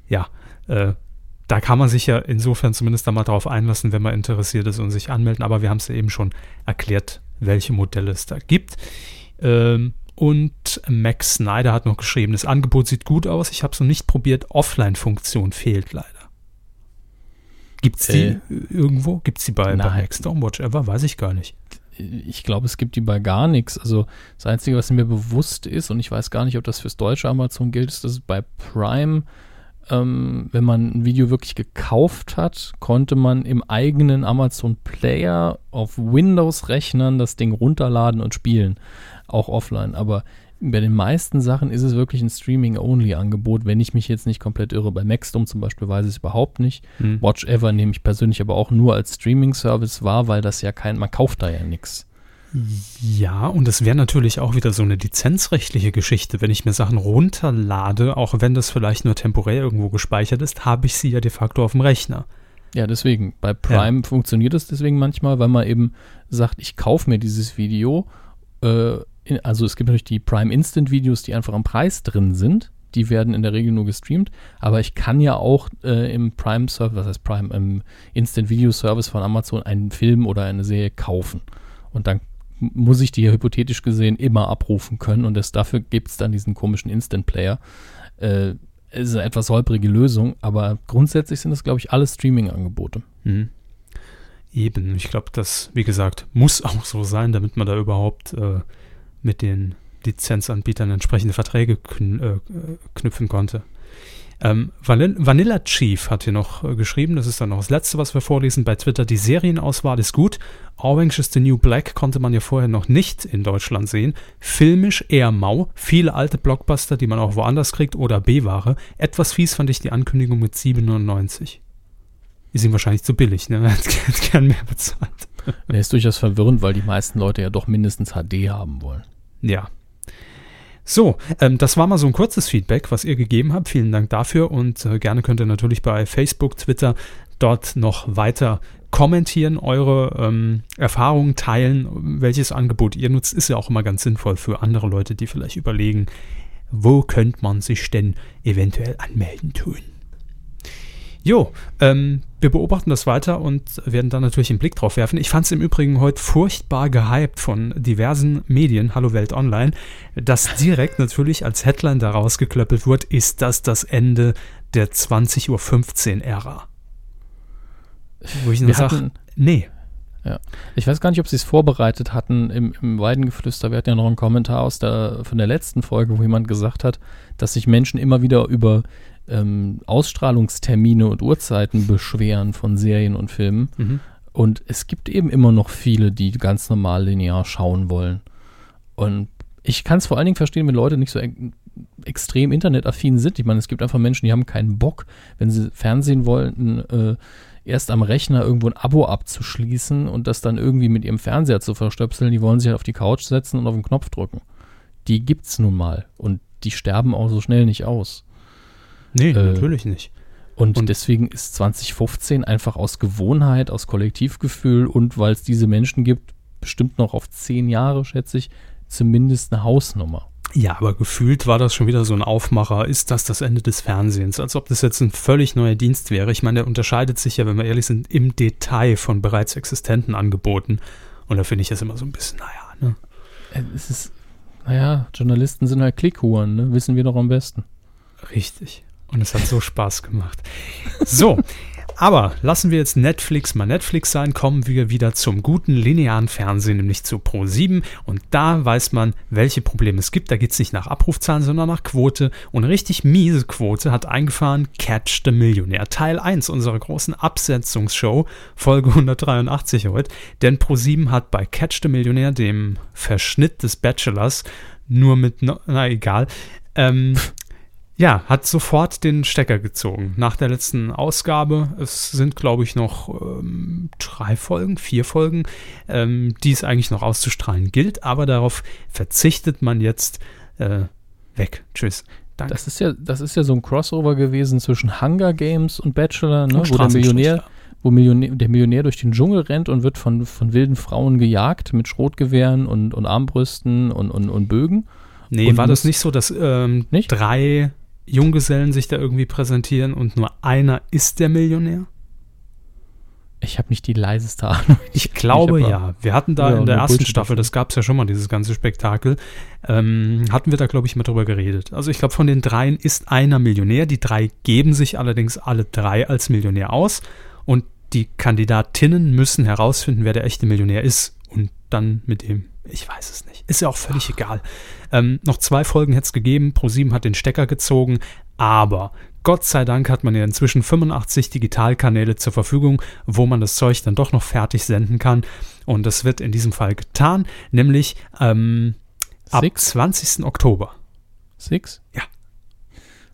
Ja, äh, da kann man sich ja insofern zumindest einmal darauf einlassen, wenn man interessiert ist und sich anmelden. Aber wir haben es ja eben schon erklärt, welche Modelle es da gibt. Ähm, und Max Snyder hat noch geschrieben, das Angebot sieht gut aus, ich habe es noch nicht probiert, Offline-Funktion fehlt leider. Gibt es die äh, irgendwo? Gibt es die bei, bei Max Stormwatch Ever? Weiß ich gar nicht. Ich glaube, es gibt die bei gar nichts. Also das Einzige, was mir bewusst ist, und ich weiß gar nicht, ob das fürs deutsche Amazon gilt, ist, dass es bei Prime ähm, wenn man ein Video wirklich gekauft hat, konnte man im eigenen Amazon Player auf Windows-Rechnern das Ding runterladen und spielen, auch offline. Aber bei den meisten Sachen ist es wirklich ein Streaming-Only-Angebot, wenn ich mich jetzt nicht komplett irre. Bei Maxdom zum Beispiel weiß ich es überhaupt nicht. Hm. Watch Ever nehme ich persönlich aber auch nur als Streaming-Service wahr, weil das ja kein, man kauft da ja nichts. Ja, und es wäre natürlich auch wieder so eine lizenzrechtliche Geschichte. Wenn ich mir Sachen runterlade, auch wenn das vielleicht nur temporär irgendwo gespeichert ist, habe ich sie ja de facto auf dem Rechner. Ja, deswegen. Bei Prime ja. funktioniert es deswegen manchmal, weil man eben sagt, ich kaufe mir dieses Video. Äh, also es gibt natürlich die Prime Instant Videos, die einfach am Preis drin sind. Die werden in der Regel nur gestreamt. Aber ich kann ja auch äh, im Prime Service, was heißt Prime, im Instant Video Service von Amazon einen Film oder eine Serie kaufen. Und dann muss ich die ja hypothetisch gesehen immer abrufen können und das, dafür gibt es dann diesen komischen Instant Player. Äh, ist eine etwas holprige Lösung, aber grundsätzlich sind das, glaube ich, alle Streaming-Angebote. Mhm. Eben, ich glaube, das, wie gesagt, muss auch so sein, damit man da überhaupt äh, mit den Lizenzanbietern entsprechende Verträge kn äh, knüpfen konnte. Ähm, Vanilla Chief hat hier noch äh, geschrieben, das ist dann noch das letzte, was wir vorlesen bei Twitter. Die Serienauswahl ist gut. Orange is the New Black konnte man ja vorher noch nicht in Deutschland sehen. Filmisch eher mau. Viele alte Blockbuster, die man auch woanders kriegt oder B-Ware. Etwas fies fand ich die Ankündigung mit 7,99. Ist ihm wahrscheinlich zu billig, ne? Er hätte gern mehr bezahlt. Der ist durchaus verwirrend, weil die meisten Leute ja doch mindestens HD haben wollen. Ja, so, ähm, das war mal so ein kurzes Feedback, was ihr gegeben habt. Vielen Dank dafür und äh, gerne könnt ihr natürlich bei Facebook, Twitter dort noch weiter kommentieren, eure ähm, Erfahrungen teilen, welches Angebot ihr nutzt. Ist ja auch immer ganz sinnvoll für andere Leute, die vielleicht überlegen, wo könnte man sich denn eventuell anmelden tun. Jo, ähm, wir beobachten das weiter und werden dann natürlich einen Blick drauf werfen. Ich fand es im Übrigen heute furchtbar gehypt von diversen Medien, Hallo Welt Online, dass direkt natürlich als Headline daraus geklöppelt wird, ist das das Ende der 20.15 Uhr Ära. Wo ich nur sage, nee. Ja. Ich weiß gar nicht, ob sie es vorbereitet hatten im, im Weidengeflüster. Wir hatten ja noch einen Kommentar aus der, von der letzten Folge, wo jemand gesagt hat, dass sich Menschen immer wieder über ähm, Ausstrahlungstermine und Uhrzeiten beschweren von Serien und Filmen. Mhm. Und es gibt eben immer noch viele, die ganz normal linear schauen wollen. Und ich kann es vor allen Dingen verstehen, wenn Leute nicht so extrem internetaffin sind. Ich meine, es gibt einfach Menschen, die haben keinen Bock, wenn sie Fernsehen wollten, äh, erst am Rechner irgendwo ein Abo abzuschließen und das dann irgendwie mit ihrem Fernseher zu verstöpseln. Die wollen sich halt auf die Couch setzen und auf den Knopf drücken. Die gibt's nun mal. Und die sterben auch so schnell nicht aus. Nee, äh, natürlich nicht. Und, und, deswegen ist 2015 einfach aus Gewohnheit, aus Kollektivgefühl und weil es diese Menschen gibt, bestimmt noch auf zehn Jahre, schätze ich, zumindest eine Hausnummer. Ja, aber gefühlt war das schon wieder so ein Aufmacher. Ist das das Ende des Fernsehens? Als ob das jetzt ein völlig neuer Dienst wäre. Ich meine, der unterscheidet sich ja, wenn wir ehrlich sind, im Detail von bereits existenten Angeboten. Und da finde ich es immer so ein bisschen, naja, ne? Es ist, naja, Journalisten sind halt Klickhuren, ne? Wissen wir doch am besten. Richtig. Und es hat so Spaß gemacht. So, aber lassen wir jetzt Netflix mal Netflix sein, kommen wir wieder zum guten linearen Fernsehen, nämlich zu Pro7. Und da weiß man, welche Probleme es gibt. Da geht es nicht nach Abrufzahlen, sondern nach Quote. Und richtig miese Quote hat eingefahren Catch the Millionaire. Teil 1 unserer großen Absetzungsshow, Folge 183 heute. Denn Pro7 hat bei Catch the Millionaire, dem Verschnitt des Bachelors, nur mit, na egal, ähm, ja, hat sofort den Stecker gezogen. Nach der letzten Ausgabe, es sind, glaube ich, noch ähm, drei Folgen, vier Folgen, ähm, die es eigentlich noch auszustrahlen gilt, aber darauf verzichtet man jetzt äh, weg. Tschüss. Danke. Das ist ja, das ist ja so ein Crossover gewesen zwischen Hunger Games und Bachelor, ne? und wo der Millionär, wo Millionär, der Millionär durch den Dschungel rennt und wird von, von wilden Frauen gejagt mit Schrotgewehren und, und Armbrüsten und, und, und Bögen. Nee, und war das nicht so, dass ähm, nicht? drei Junggesellen sich da irgendwie präsentieren und nur einer ist der Millionär? Ich habe nicht die leiseste Ahnung. Ich glaube Ich ja. Wir hatten da Ja, in der ersten Staffel, das gab es ja schon mal, dieses ganze Spektakel, ähm, hatten wir da, glaube ich, mal drüber geredet. Also ich glaube, von den dreien ist einer Millionär. Die drei geben sich allerdings alle drei als Millionär aus. Und die Kandidatinnen müssen herausfinden, wer der echte Millionär ist. Und dann mit dem, ich weiß es nicht. Ist ja auch völlig egal. Ähm, noch zwei Folgen hätte es gegeben. ProSieben hat den Stecker gezogen. Aber Gott sei Dank hat man ja inzwischen 85 Digitalkanäle zur Verfügung, wo man das Zeug dann doch noch fertig senden kann. Und das wird in diesem Fall getan, nämlich ähm, ab Six? 20. Oktober. Six? Ja.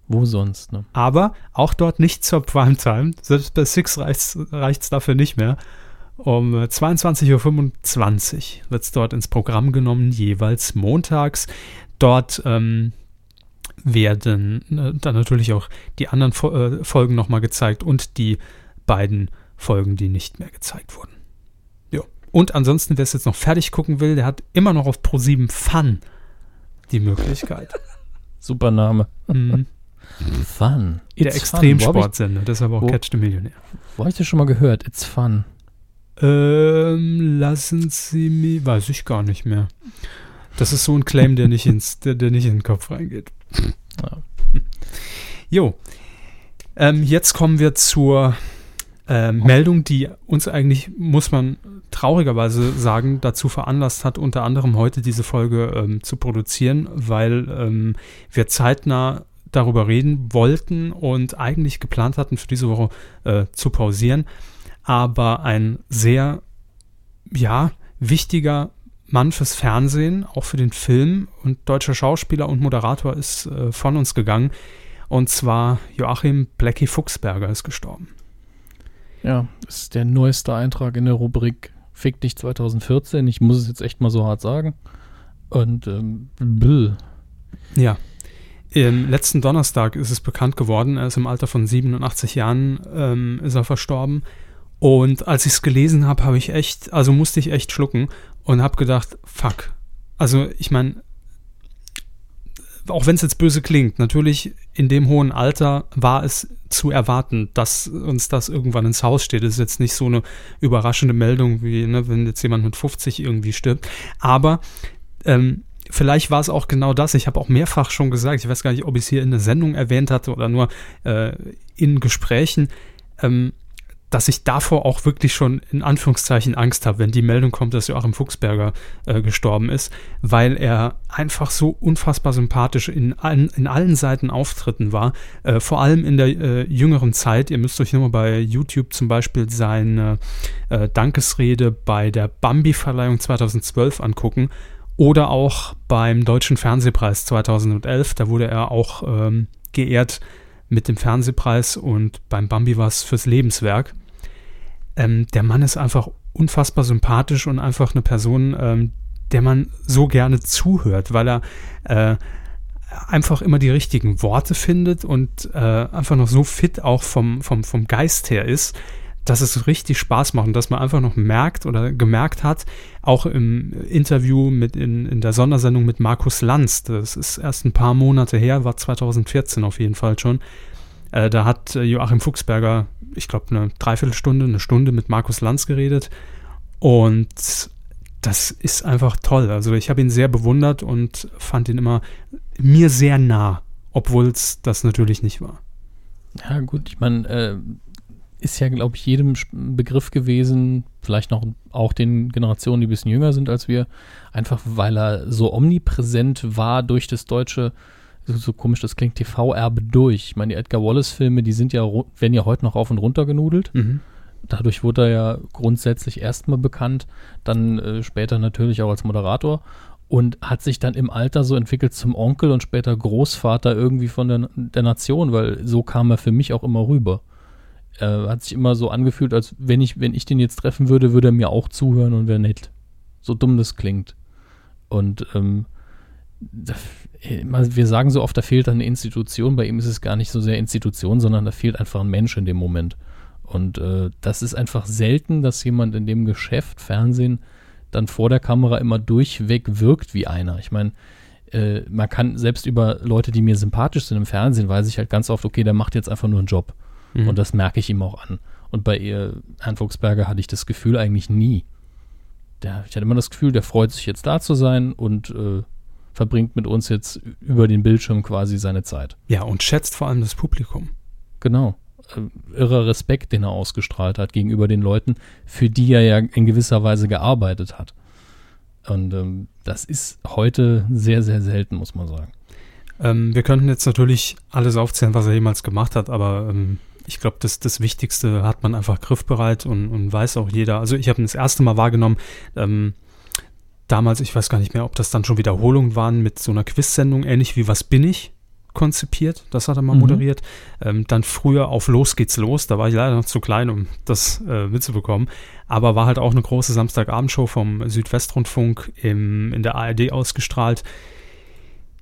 Wo sonst, ne? Aber auch dort nicht zur Primetime. Selbst bei Six reicht es dafür nicht mehr. Um äh, 22.25 Uhr wird es dort ins Programm genommen, jeweils montags. Dort ähm, werden äh, dann natürlich auch die anderen Fo äh, Folgen nochmal gezeigt und die beiden Folgen, die nicht mehr gezeigt wurden. Ja. Und ansonsten, wer es jetzt noch fertig gucken will, der hat immer noch auf Pro7 Fun die Möglichkeit. Super Name. Mhm. Fun. Der Extremsportsender, deshalb auch Catch the Millionaire. Wo habe ich das schon mal gehört? It's fun. Ähm, lassen Sie mich, weiß ich gar nicht mehr. Das ist so ein Claim, der nicht ins, der, der nicht in den Kopf reingeht. Ja. Jo. Ähm, jetzt kommen wir zur ähm, Meldung, die uns eigentlich, muss man traurigerweise sagen, dazu veranlasst hat, unter anderem heute diese Folge ähm, zu produzieren, weil ähm, wir zeitnah darüber reden wollten und eigentlich geplant hatten, für diese Woche äh, zu pausieren. Aber ein sehr, ja, wichtiger Mann fürs Fernsehen, auch für den Film und deutscher Schauspieler und Moderator ist äh, von uns gegangen. Und zwar Joachim Blackie Fuchsberger ist gestorben. Ja, das ist der neueste Eintrag in der Rubrik Fick dich 2014. Ich muss es jetzt echt mal so hart sagen. Und ähm, bäh. Ja. Im letzten Donnerstag ist es bekannt geworden, er ist im Alter von 87 Jahren, ähm, ist er verstorben. Und als ich es gelesen habe, habe ich echt, also musste ich echt schlucken und habe gedacht, fuck. Also ich meine, auch wenn es jetzt böse klingt, natürlich in dem hohen Alter war es zu erwarten, dass uns das irgendwann ins Haus steht. Das ist jetzt nicht so eine überraschende Meldung, wie ne, wenn jetzt jemand mit 50 irgendwie stirbt. Aber ähm, vielleicht war es auch genau das. Ich habe auch mehrfach schon gesagt, ich weiß gar nicht, ob ich es hier in der Sendung erwähnt hatte oder nur äh, in Gesprächen, ähm, dass ich davor auch wirklich schon in Anführungszeichen Angst habe, wenn die Meldung kommt, dass Joachim Fuchsberger äh, gestorben ist, weil er einfach so unfassbar sympathisch in allen, in allen Seiten Auftritten war, äh, vor allem in der äh, jüngeren Zeit. Ihr müsst euch nur mal bei YouTube zum Beispiel seine äh, Dankesrede bei der Bambi-Verleihung 2012 angucken oder auch beim Deutschen Fernsehpreis 2011. Da wurde er auch ähm, geehrt mit dem Fernsehpreis und beim Bambi war es fürs Lebenswerk. Ähm, der Mann ist einfach unfassbar sympathisch und einfach eine Person, ähm, der man so gerne zuhört, weil er äh, einfach immer die richtigen Worte findet und äh, einfach noch so fit auch vom, vom, vom Geist her ist, dass es richtig Spaß macht und dass man einfach noch merkt oder gemerkt hat, auch im Interview mit in, in der Sondersendung mit Markus Lanz, das ist erst ein paar Monate her, war 2014 auf jeden Fall schon, äh, da hat Joachim Fuchsberger, ich glaube, eine Dreiviertelstunde, eine Stunde mit Markus Lanz geredet und das ist einfach toll. Also ich habe ihn sehr bewundert und fand ihn immer mir sehr nah, obwohl es das natürlich nicht war. Ja, gut, ich meine, äh, ist ja, glaube ich, jedem Begriff gewesen, vielleicht noch auch den Generationen, die ein bisschen jünger sind als wir, einfach weil er so omnipräsent war durch das deutsche, so, so komisch das klingt, TV-Erbe durch. Ich meine, die Edgar Wallace-Filme, die sind ja, werden ja heute noch auf und runter genudelt. Dadurch wurde er ja grundsätzlich erstmal bekannt, dann äh, später natürlich auch als Moderator und hat sich dann im Alter so entwickelt zum Onkel und später Großvater irgendwie von der, der Nation, weil so kam er für mich auch immer rüber. Er hat sich immer so angefühlt, als wenn ich, wenn ich den jetzt treffen würde, würde er mir auch zuhören und wäre nett. So dumm das klingt. Und ähm, wir sagen so oft, da fehlt eine Institution. Bei ihm ist es gar nicht so sehr Institution, sondern da fehlt einfach ein Mensch in dem Moment. Und äh, das ist einfach selten, dass jemand in dem Geschäft, Fernsehen, dann vor der Kamera immer durchweg wirkt wie einer. Ich meine, äh, man kann selbst über Leute, die mir sympathisch sind im Fernsehen, weiß ich halt ganz oft, okay, der macht jetzt einfach nur einen Job. Mhm. Und das merke ich ihm auch an. Und bei ihr, Herrn Fuchsberger hatte ich das Gefühl eigentlich nie. Der, ich hatte immer das Gefühl, der freut sich jetzt da zu sein und äh, verbringt mit uns jetzt über den Bildschirm quasi seine Zeit. Ja, und schätzt vor allem das Publikum. Genau. Äh, irrer Respekt, den er ausgestrahlt hat gegenüber den Leuten, für die er ja in gewisser Weise gearbeitet hat. Und ähm, das ist heute sehr, sehr selten, muss man sagen. Ähm, wir könnten jetzt natürlich alles aufzählen, was er jemals gemacht hat, aber ähm, ich glaube, das, das Wichtigste hat man einfach griffbereit und, und weiß auch jeder. Also ich habe ihn das erste Mal wahrgenommen, ähm, damals, ich weiß gar nicht mehr, ob das dann schon Wiederholungen waren mit so einer Quiz-Sendung, ähnlich wie Was bin ich? konzipiert, das hat er mal Mhm. moderiert. Ähm, dann früher auf Los geht's los, da war ich leider noch zu klein, um das äh, mitzubekommen. Aber war halt auch eine große Samstagabendshow vom Südwestrundfunk im, in der ARD ausgestrahlt.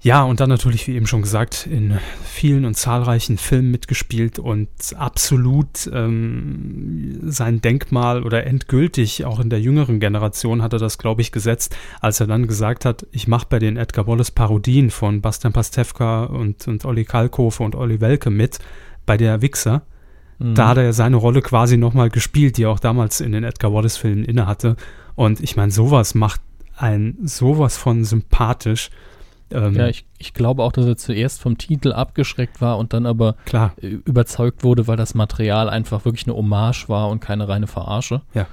Ja, und dann natürlich, wie eben schon gesagt, in vielen und zahlreichen Filmen mitgespielt und absolut ähm, sein Denkmal oder endgültig, auch in der jüngeren Generation hat er das, glaube ich, gesetzt, als er dann gesagt hat, ich mache bei den Edgar Wallace Parodien von Bastian Pastewka und, und Olli Kalkofe und Olli Welke mit, bei der Wichser. Mhm. Da hat er ja seine Rolle quasi nochmal gespielt, die er auch damals in den Edgar Wallace-Filmen innehatte. Und ich meine, sowas macht einen sowas von sympathisch. Ähm, Ja, ich, ich glaube auch, dass er zuerst vom Titel abgeschreckt war und dann aber klar. äh, überzeugt wurde, weil das Material einfach wirklich eine Hommage war und keine reine Verarsche. Ja.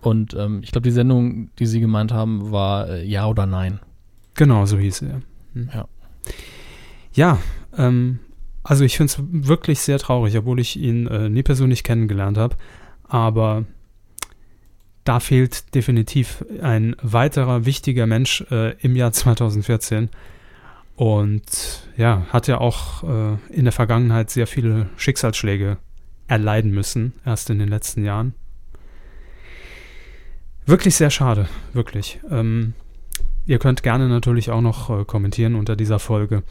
Und ähm, ich glaube, die Sendung, die Sie gemeint haben, war äh, Ja oder Nein. Genau, so hieß er. Hm. Ja. Ja, ähm, also ich finde es wirklich sehr traurig, obwohl ich ihn äh, nie persönlich kennengelernt habe. Aber da fehlt definitiv ein weiterer wichtiger Mensch äh, im Jahr 2014. Und ja, hat ja auch äh, in der Vergangenheit sehr viele Schicksalsschläge erleiden müssen, erst in den letzten Jahren. Wirklich sehr schade, wirklich. Ähm, ihr könnt gerne natürlich auch noch äh, kommentieren unter dieser Folge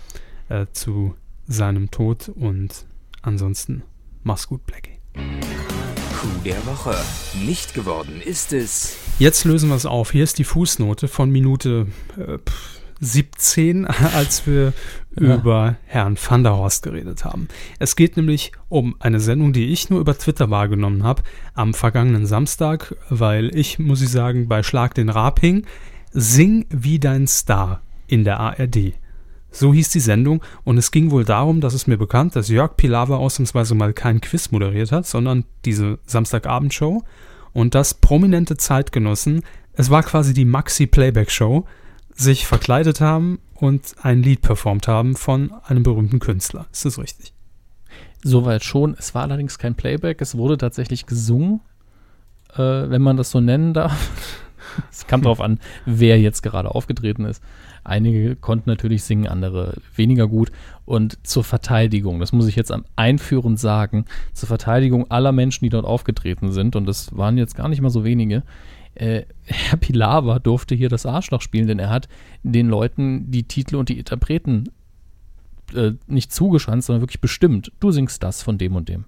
äh, zu seinem Tod und ansonsten mach's gut, Blackie. Coup der Woche. Nicht geworden ist es. Jetzt lösen wir es auf. Hier ist die Fußnote von Minute äh, pff, 17, als wir Ja. über Herrn van der Horst geredet haben. Es geht nämlich um eine Sendung, die ich nur über Twitter wahrgenommen habe, am vergangenen Samstag, weil ich, muss ich sagen, bei Schlag den Raab hing. Sing wie dein Star in der ARD. So hieß die Sendung und es ging wohl darum, dass es mir bekannt, dass Jörg Pilawa ausnahmsweise mal kein Quiz moderiert hat, sondern diese Samstagabendshow und dass prominente Zeitgenossen, es war quasi die Maxi-Playback-Show, sich verkleidet haben und ein Lied performt haben von einem berühmten Künstler. Ist das richtig? Soweit schon. Es war allerdings kein Playback. Es wurde tatsächlich gesungen, äh, wenn man das so nennen darf. Es kam darauf an, wer jetzt gerade aufgetreten ist. Einige konnten natürlich singen, andere weniger gut. Und zur Verteidigung, das muss ich jetzt am einführend sagen, zur Verteidigung aller Menschen, die dort aufgetreten sind, und das waren jetzt gar nicht mal so wenige, äh, Herr Pilawa durfte hier das Arschloch spielen, denn er hat den Leuten die Titel und die Interpreten äh, nicht zugeschanzt, sondern wirklich bestimmt. Du singst das von dem und dem.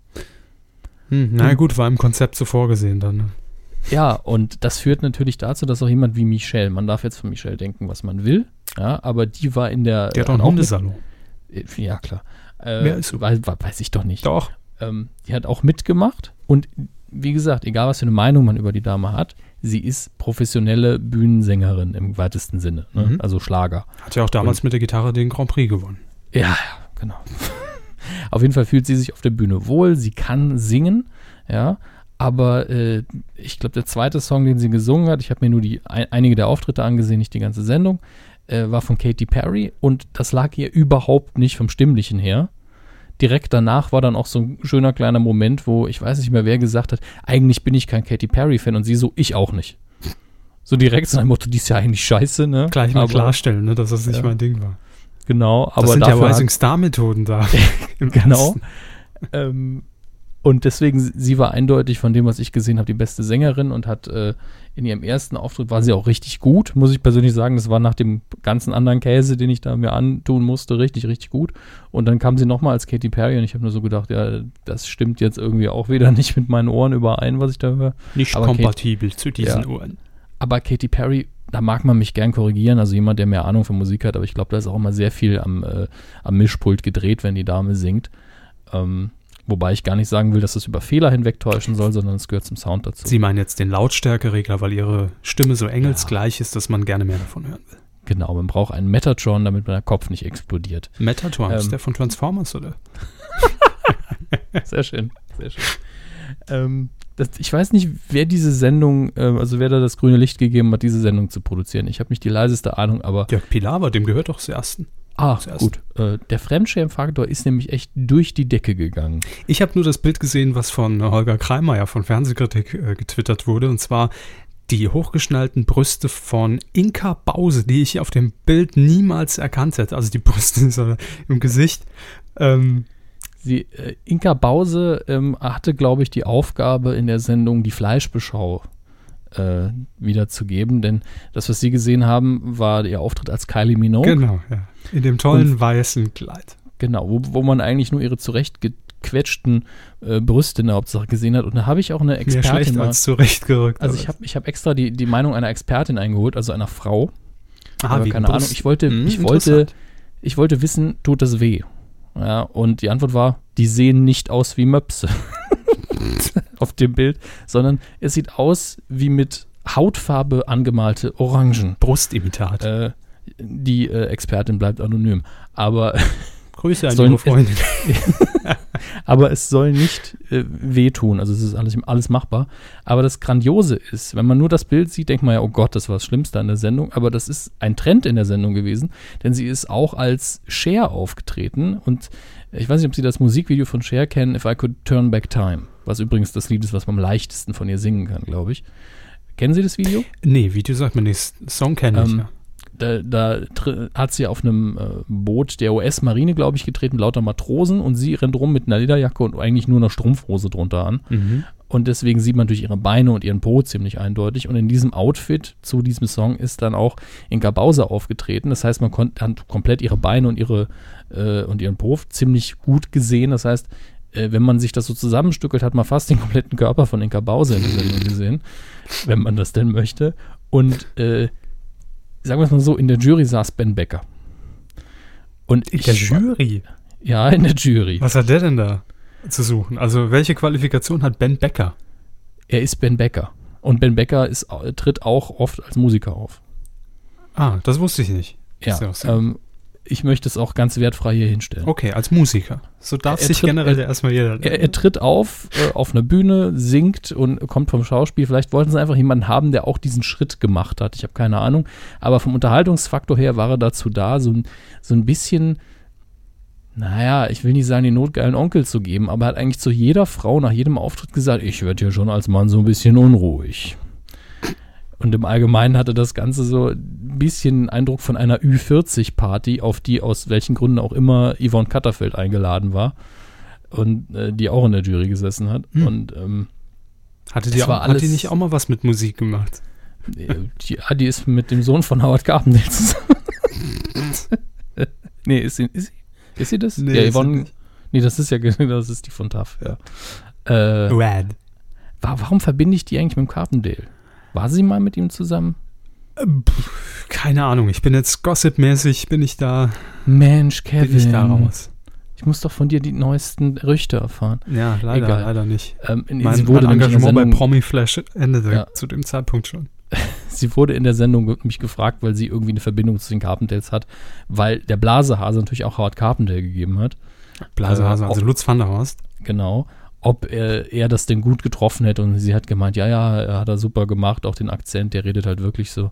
Hm, na gut, war im Konzept so vorgesehen dann. ne? Ja, und das führt natürlich dazu, dass auch jemand wie Michelle, man darf jetzt von Michelle denken, was man will, ja, aber die war in der. Der hat auch einen mit- Hundesalon. Äh, Ja, klar. Äh, Wer ist weiß, weiß ich doch nicht. Doch. Ähm, die hat auch mitgemacht und wie gesagt, egal was für eine Meinung man über die Dame hat, sie ist professionelle Bühnensängerin im weitesten Sinne, ne? Mhm. also Schlager. Hat ja auch damals mit der Gitarre den Grand Prix gewonnen. Ja, ja, genau. auf jeden Fall fühlt sie sich auf der Bühne wohl, sie kann singen, ja, aber äh, ich glaube, der zweite Song, den sie gesungen hat, ich habe mir nur die ein, einige der Auftritte angesehen, nicht die ganze Sendung, äh, war von Katy Perry und das lag ihr überhaupt nicht vom Stimmlichen her. Direkt danach war dann auch so ein schöner kleiner Moment, wo ich weiß nicht mehr, wer gesagt hat, eigentlich bin ich kein Katy Perry-Fan und sie so, ich auch nicht. So direkt so ein Motto, die ist ja eigentlich scheiße, ne? Gleich mal Aber- klarstellen, ne, dass das nicht Ja. mein Ding war. Genau, aber das sind ja dafür hat- Rising Star Methoden da. Genau. Ähm, und deswegen, sie war eindeutig von dem, was ich gesehen habe, die beste Sängerin und hat äh, in ihrem ersten Auftritt war sie auch richtig gut, muss ich persönlich sagen. Das war nach dem ganzen anderen Käse, den ich da mir antun musste, richtig, richtig gut. Und dann kam sie nochmal als Katy Perry und ich habe nur so gedacht, ja, das stimmt jetzt irgendwie auch wieder nicht mit meinen Ohren überein, was ich da höre. Nicht Aber kompatibel zu diesen Ja. Uhren. Aber Katy Perry da mag man mich gern korrigieren, also jemand, der mehr Ahnung von Musik hat, aber ich glaube, da ist auch immer sehr viel am, äh, am Mischpult gedreht, wenn die Dame singt. Ähm, wobei ich gar nicht sagen will, dass das über Fehler hinwegtäuschen soll, sondern es gehört zum Sound dazu. Sie meinen jetzt den Lautstärkeregler, weil ihre Stimme so engelsgleich ist, dass man gerne mehr davon hören will. Genau, man braucht einen Metatron, damit der Kopf nicht explodiert. Metatron, Ähm. ist der von Transformers, oder? Sehr schön, sehr schön. Ähm, das, ich weiß nicht, wer diese Sendung, äh, also wer da das grüne Licht gegeben hat, diese Sendung zu produzieren. Ich habe nicht die leiseste Ahnung, aber Jörg Pilawa, dem gehört doch zuerst. Ah, zuerst. gut. Äh, der Fremdschämfaktor ist nämlich echt durch die Decke gegangen. Ich habe nur das Bild gesehen, was von Holger Kreimeier von Fernsehkritik äh, getwittert wurde, und zwar die hochgeschnallten Brüste von Inka Bause, die ich auf dem Bild niemals erkannt hätte. Also die Brüste im Gesicht. Ähm, Sie, äh, Inka Bause ähm, hatte, glaube ich, die Aufgabe in der Sendung die Fleischbeschau äh, wiederzugeben, denn das, was Sie gesehen haben, war ihr Auftritt als Kylie Minogue. genau, ja. In dem tollen weißen Kleid. Genau, wo, wo man eigentlich nur ihre zurechtgequetschten äh, Brüste in der Hauptsache gesehen hat. Und da habe ich auch eine Mehr Expertin schlecht mal, als zurechtgerückt. Also ich habe ich hab extra die, die Meinung einer Expertin eingeholt, also einer Frau. Wie keine Brust- Ahnung, ich wollte, Hm, ich wollte, ich wollte wissen, tut das weh? Ja, und die Antwort war, die sehen nicht aus wie Möpse auf dem Bild, sondern es sieht aus wie mit Hautfarbe angemalte Orangen. Brustimitat. Äh, die äh, Expertin bleibt anonym. Aber Grüße an sollen- Freundin. aber es soll nicht äh, wehtun. Also es ist alles, alles machbar. Aber das Grandiose ist, wenn man nur das Bild sieht, denkt man ja, oh Gott, das war das Schlimmste an der Sendung. Aber das ist ein Trend in der Sendung gewesen, denn sie ist auch als Cher aufgetreten. Und ich weiß nicht, ob Sie das Musikvideo von Cher kennen, If I Could Turn Back Time. Was übrigens das Lied ist, was man am leichtesten von ihr singen kann, glaube ich. Kennen Sie das Video? Nee, Video sagt man nicht. Song kenne ich. Ähm, ja. da, da hat sie auf einem äh, Boot der US-Marine, glaube ich, getreten, lauter Matrosen und sie rennt rum mit einer Lederjacke und eigentlich nur einer Strumpfhose drunter an. Mhm. Und deswegen sieht man durch ihre Beine und ihren Po ziemlich eindeutig. Und in diesem Outfit zu diesem Song ist dann auch Inka Bauser aufgetreten. Das heißt, man konnte hat komplett ihre Beine und ihre äh, und ihren Po ziemlich gut gesehen. Das heißt, äh, wenn man sich das so zusammenstückelt, hat man fast den kompletten Körper von Inka Bauser in der Sendung gesehen, wenn man das denn möchte. Und äh, sagen wir es mal so, in der Jury saß Ben Becker. Und In der Jury. Ja, in der Jury. Was hat der denn da zu suchen? Also welche Qualifikation hat Ben Becker? Er ist Ben Becker. Und Ben Becker ist, tritt auch oft als Musiker auf. Ah, das wusste ich nicht. Ja, ähm, ich möchte es auch ganz wertfrei hier hinstellen. Okay, als Musiker. So darf Er sich tritt- generell er- erstmal jeder. Er, er tritt auf äh, auf einer Bühne, singt und kommt vom Schauspiel. Vielleicht wollten sie einfach jemanden haben, der auch diesen Schritt gemacht hat. Ich habe keine Ahnung. Aber vom Unterhaltungsfaktor her war er dazu da, so ein, so ein bisschen, naja, ich will nicht sagen, den notgeilen Onkel zu geben, aber er hat eigentlich zu jeder Frau nach jedem Auftritt gesagt, ich werde hier schon als Mann so ein bisschen unruhig. Und im Allgemeinen hatte das Ganze so ein bisschen einen Eindruck von einer Ü40-Party, auf die aus welchen Gründen auch immer Yvonne Katterfeld eingeladen war und äh, die auch in der Jury gesessen hat. Hm. Und ähm, hatte die, auch, war hat die alles- nicht auch mal was mit Musik gemacht? die, die ist mit dem Sohn von Howard Carpendale zusammen. nee, ist sie, ist sie, ist sie das? Nee, ja, Yvonne, nee, das ist ja, das ist die von TAF, ja. Äh, wa- warum verbinde ich die eigentlich mit dem Carpendale? War sie mal mit ihm zusammen? Keine Ahnung, ich bin jetzt gossipmäßig, bin ich da, Mensch, Kevin. bin ich da raus. Ich muss doch von dir die neuesten Gerüchte erfahren. Ja, leider, Egal. leider nicht. Ähm, in- Mein, sie, wurde mein Engagement bei Sendung, Promi Flash endete Ja. zu dem Zeitpunkt schon. sie wurde in der Sendung mich gefragt, weil sie irgendwie eine Verbindung zu den Carpendales hat, weil der Blasehase natürlich auch Howard Carpendale gegeben hat. Blasehase, Äh, also Lutz van der Horst. Genau. Ob er, er das denn gut getroffen hätte und sie hat gemeint, ja, ja, er hat er super gemacht, auch den Akzent, der redet halt wirklich so.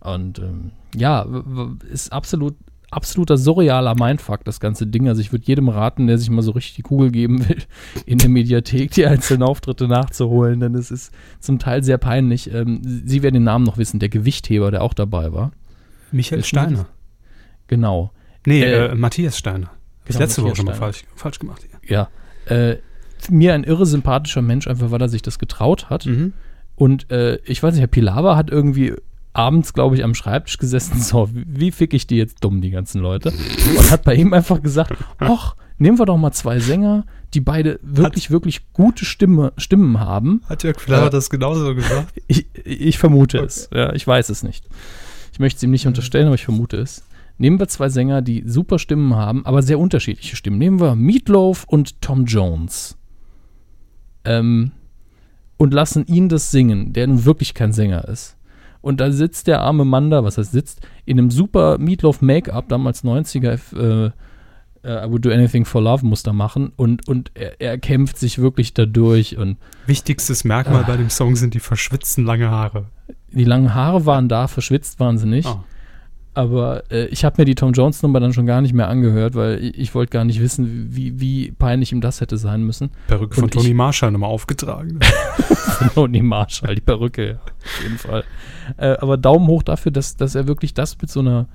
Und ähm, ja, ist absolut, absoluter surrealer Mindfuck, das ganze Ding. Also ich würde jedem raten, der sich mal so richtig die Kugel geben will, in der Mediathek die einzelnen Auftritte nachzuholen, denn es ist zum Teil sehr peinlich. Ähm, Sie werden den Namen noch wissen, der Gewichtheber, der auch dabei war. Michael Sie Steiner. Genau. Nee, Äh, äh, Matthias Steiner. Hab genau, letzte Woche schon mal falsch, falsch gemacht. Hier. Ja. Äh, mir ein irre sympathischer Mensch, einfach weil er sich das getraut hat. Mhm. Und äh, ich weiß nicht, Herr Pilawa hat irgendwie abends, glaube ich, am Schreibtisch gesessen, so, wie, fick ich die jetzt dumm, die ganzen Leute? Und hat bei ihm einfach gesagt, ach, nehmen wir doch mal zwei Sänger, die beide wirklich, wirklich gute Stimme, Stimmen haben. Hat Jörg Pilawa äh, das genauso gesagt? Ich, ich vermute okay. es. Ja, ich weiß es nicht. Ich möchte es ihm nicht unterstellen, aber ich vermute es. Nehmen wir zwei Sänger, die super Stimmen haben, aber sehr unterschiedliche Stimmen. Nehmen wir Meatloaf und Tom Jones. Ähm, und lassen ihn das singen, der nun wirklich kein Sänger ist. Und da sitzt der arme Mann da, was heißt sitzt, in einem super Meatloaf Make-up, damals 90er, äh, I would do anything for love Muster machen und, und er, er kämpft sich wirklich dadurch und Wichtigstes Merkmal ah. bei dem Song sind die verschwitzten lange Haare. Die langen Haare waren da, verschwitzt waren sie nicht. Oh. Aber äh, ich habe mir die Tom Jones Nummer dann schon gar nicht mehr angehört, weil ich, ich wollte gar nicht wissen, wie, wie peinlich ihm das hätte sein müssen. Perücke von Tony Marshall nochmal aufgetragen. Tony Marshall, die Perücke, ja, auf jeden Fall. Äh, aber Daumen hoch dafür, dass, dass er wirklich das mit so einer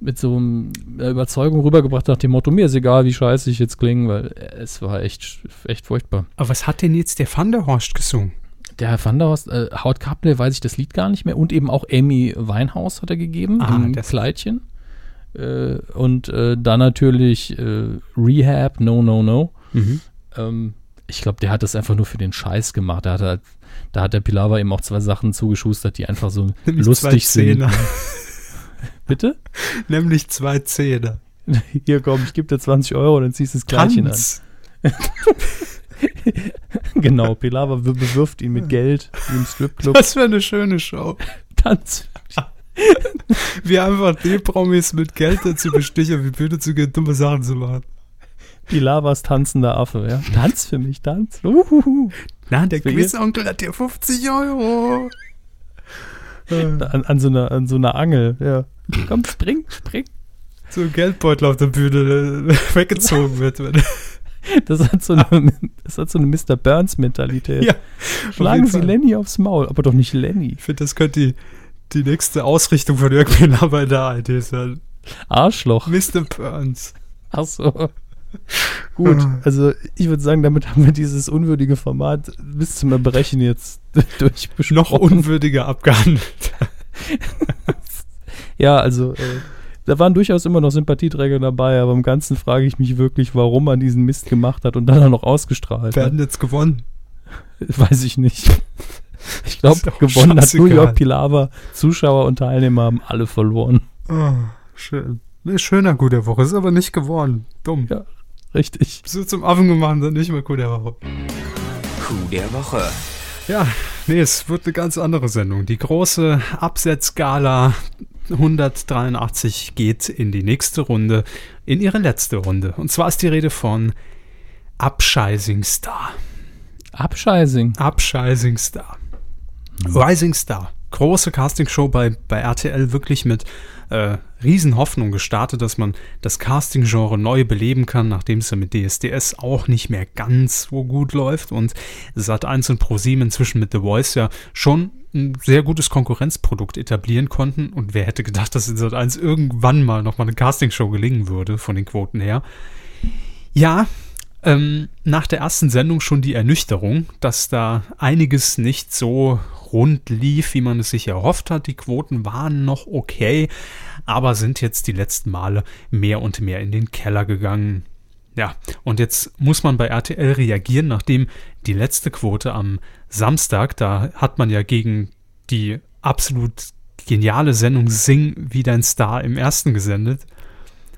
mit so einer Überzeugung rübergebracht nach dem Motto, mir ist egal, wie scheiße ich jetzt klinge, weil es war echt, echt furchtbar. Aber was hat denn jetzt der Van der Horst gesungen? Der Herr Van der Horst, äh, Howard Carpenter weiß ich das Lied gar nicht mehr und eben auch Amy Weinhaus hat er gegeben ah, im Kleidchen. Äh, und äh, dann natürlich äh, Rehab, No, No, No. Mhm. Ähm, ich glaube, der hat das einfach nur für den Scheiß gemacht. Da hat, er, da hat der Pilawa eben auch zwei Sachen zugeschustert, die einfach so lustig sind. Bitte? Nämlich zwei Zähne. Hier komm, ich gebe dir 20 Euro, dann ziehst du das Gleiche an. genau, Pilawa bewirft ihn mit Geld im Stripclub. Das wäre eine schöne Show. Tanz. Wie einfach die Promis mit Geld dazu bestichen, wie Bühne zu gehen, dumme Sachen zu machen. Pilawas tanzender Affe, ja. Tanz für mich, tanz. Uhuhu. Na, der Quizonkel hat dir 50 Euro. An, an, so einer, an so einer Angel, ja. Komm, spring, spring. So ein Geldbeutel auf der Bühne weggezogen wird. Das hat so eine, das hat so eine Mr. Burns-Mentalität. Ja, Schlagen Sie Fall. Lenny aufs Maul, aber doch nicht Lenny. Ich finde, das könnte die, die nächste Ausrichtung von irgendwie bei der Idee sein. Arschloch. Mr. Burns. Ach so. Gut, also ich würde sagen, damit haben wir dieses unwürdige Format bis zum Erbrechen jetzt durchbesprochen. Noch unwürdiger abgehandelt. ja, also äh, da waren durchaus immer noch Sympathieträger dabei, aber im Ganzen frage ich mich wirklich, warum man diesen Mist gemacht hat und dann auch noch ausgestrahlt Wer hat jetzt gewonnen? Weiß ich nicht. Ich glaube, gewonnen hat New York Pilawa. Zuschauer und Teilnehmer haben alle verloren. Oh, schön. Ne, schöner Coup der Woche, ist aber nicht geworden. Dumm. Ja, richtig. Bist du zum Affen gemacht, dann nicht mehr Coup der Woche. Coup der Woche. Ja, nee, es wird eine ganz andere Sendung. Die große Absetzgala 183 geht in die nächste Runde, in ihre letzte Runde. Und zwar ist die Rede von Upsizing Star. Upsizing? Upsizing Star. Rising Star. Große Castingshow bei, bei RTL, wirklich mit äh, Riesenhoffnung gestartet, dass man das Casting-Genre neu beleben kann, nachdem es ja mit DSDS auch nicht mehr ganz so gut läuft und Sat1 und ProSieben inzwischen mit The Voice ja schon ein sehr gutes Konkurrenzprodukt etablieren konnten und wer hätte gedacht, dass in Sat1 irgendwann mal nochmal eine Castingshow gelingen würde von den Quoten her. Ja, ähm, nach der ersten Sendung schon die Ernüchterung, dass da einiges nicht so rund lief, wie man es sich erhofft hat. Die Quoten waren noch okay, aber sind jetzt die letzten Male mehr und mehr in den Keller gegangen. Ja, und jetzt muss man bei RTL reagieren, nachdem die letzte Quote am Samstag, da hat man ja gegen die absolut geniale Sendung Sing wie dein Star im ersten gesendet.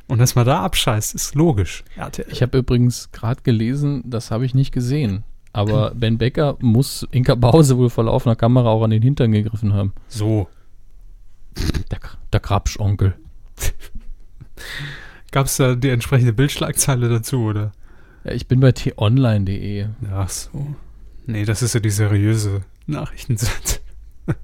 Und dass man da abscheißt, ist logisch. RTL. Ich habe übrigens gerade gelesen, das habe ich nicht gesehen. Aber Ben Becker muss Inka Bause wohl vor laufender Kamera auch an den Hintern gegriffen haben. So. Der, der Krabschonkel. Gab es da die entsprechende Bildschlagzeile dazu, oder? Ja, ich bin bei t-online.de. Ach so. Nee, das ist ja die seriöse Nachrichtenseite.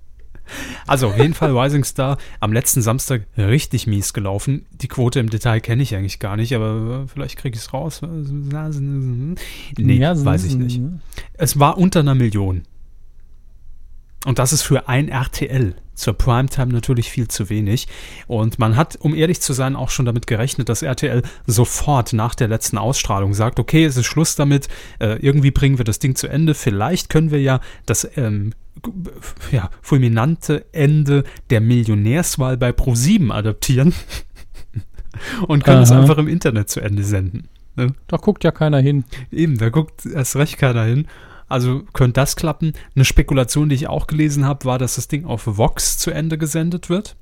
Also auf jeden Fall Rising Star am letzten Samstag richtig mies gelaufen. Die Quote im Detail kenne ich eigentlich gar nicht, aber vielleicht kriege ich es raus. Nee, ja, weiß ich nicht. Es war unter einer Million. Und das ist für ein RTL zur Primetime natürlich viel zu wenig. Und man hat, um ehrlich zu sein, auch schon damit gerechnet, dass RTL sofort nach der letzten Ausstrahlung sagt, okay, es ist Schluss damit, äh, irgendwie bringen wir das Ding zu Ende. Vielleicht können wir ja das ähm, ja, fulminante Ende der Millionärswahl bei Pro7 adaptieren und können Aha. es einfach im Internet zu Ende senden. Ne? Da guckt ja keiner hin. Eben, da guckt erst recht keiner hin. Also könnte das klappen. Eine Spekulation, die ich auch gelesen habe, war, dass das Ding auf Vox zu Ende gesendet wird.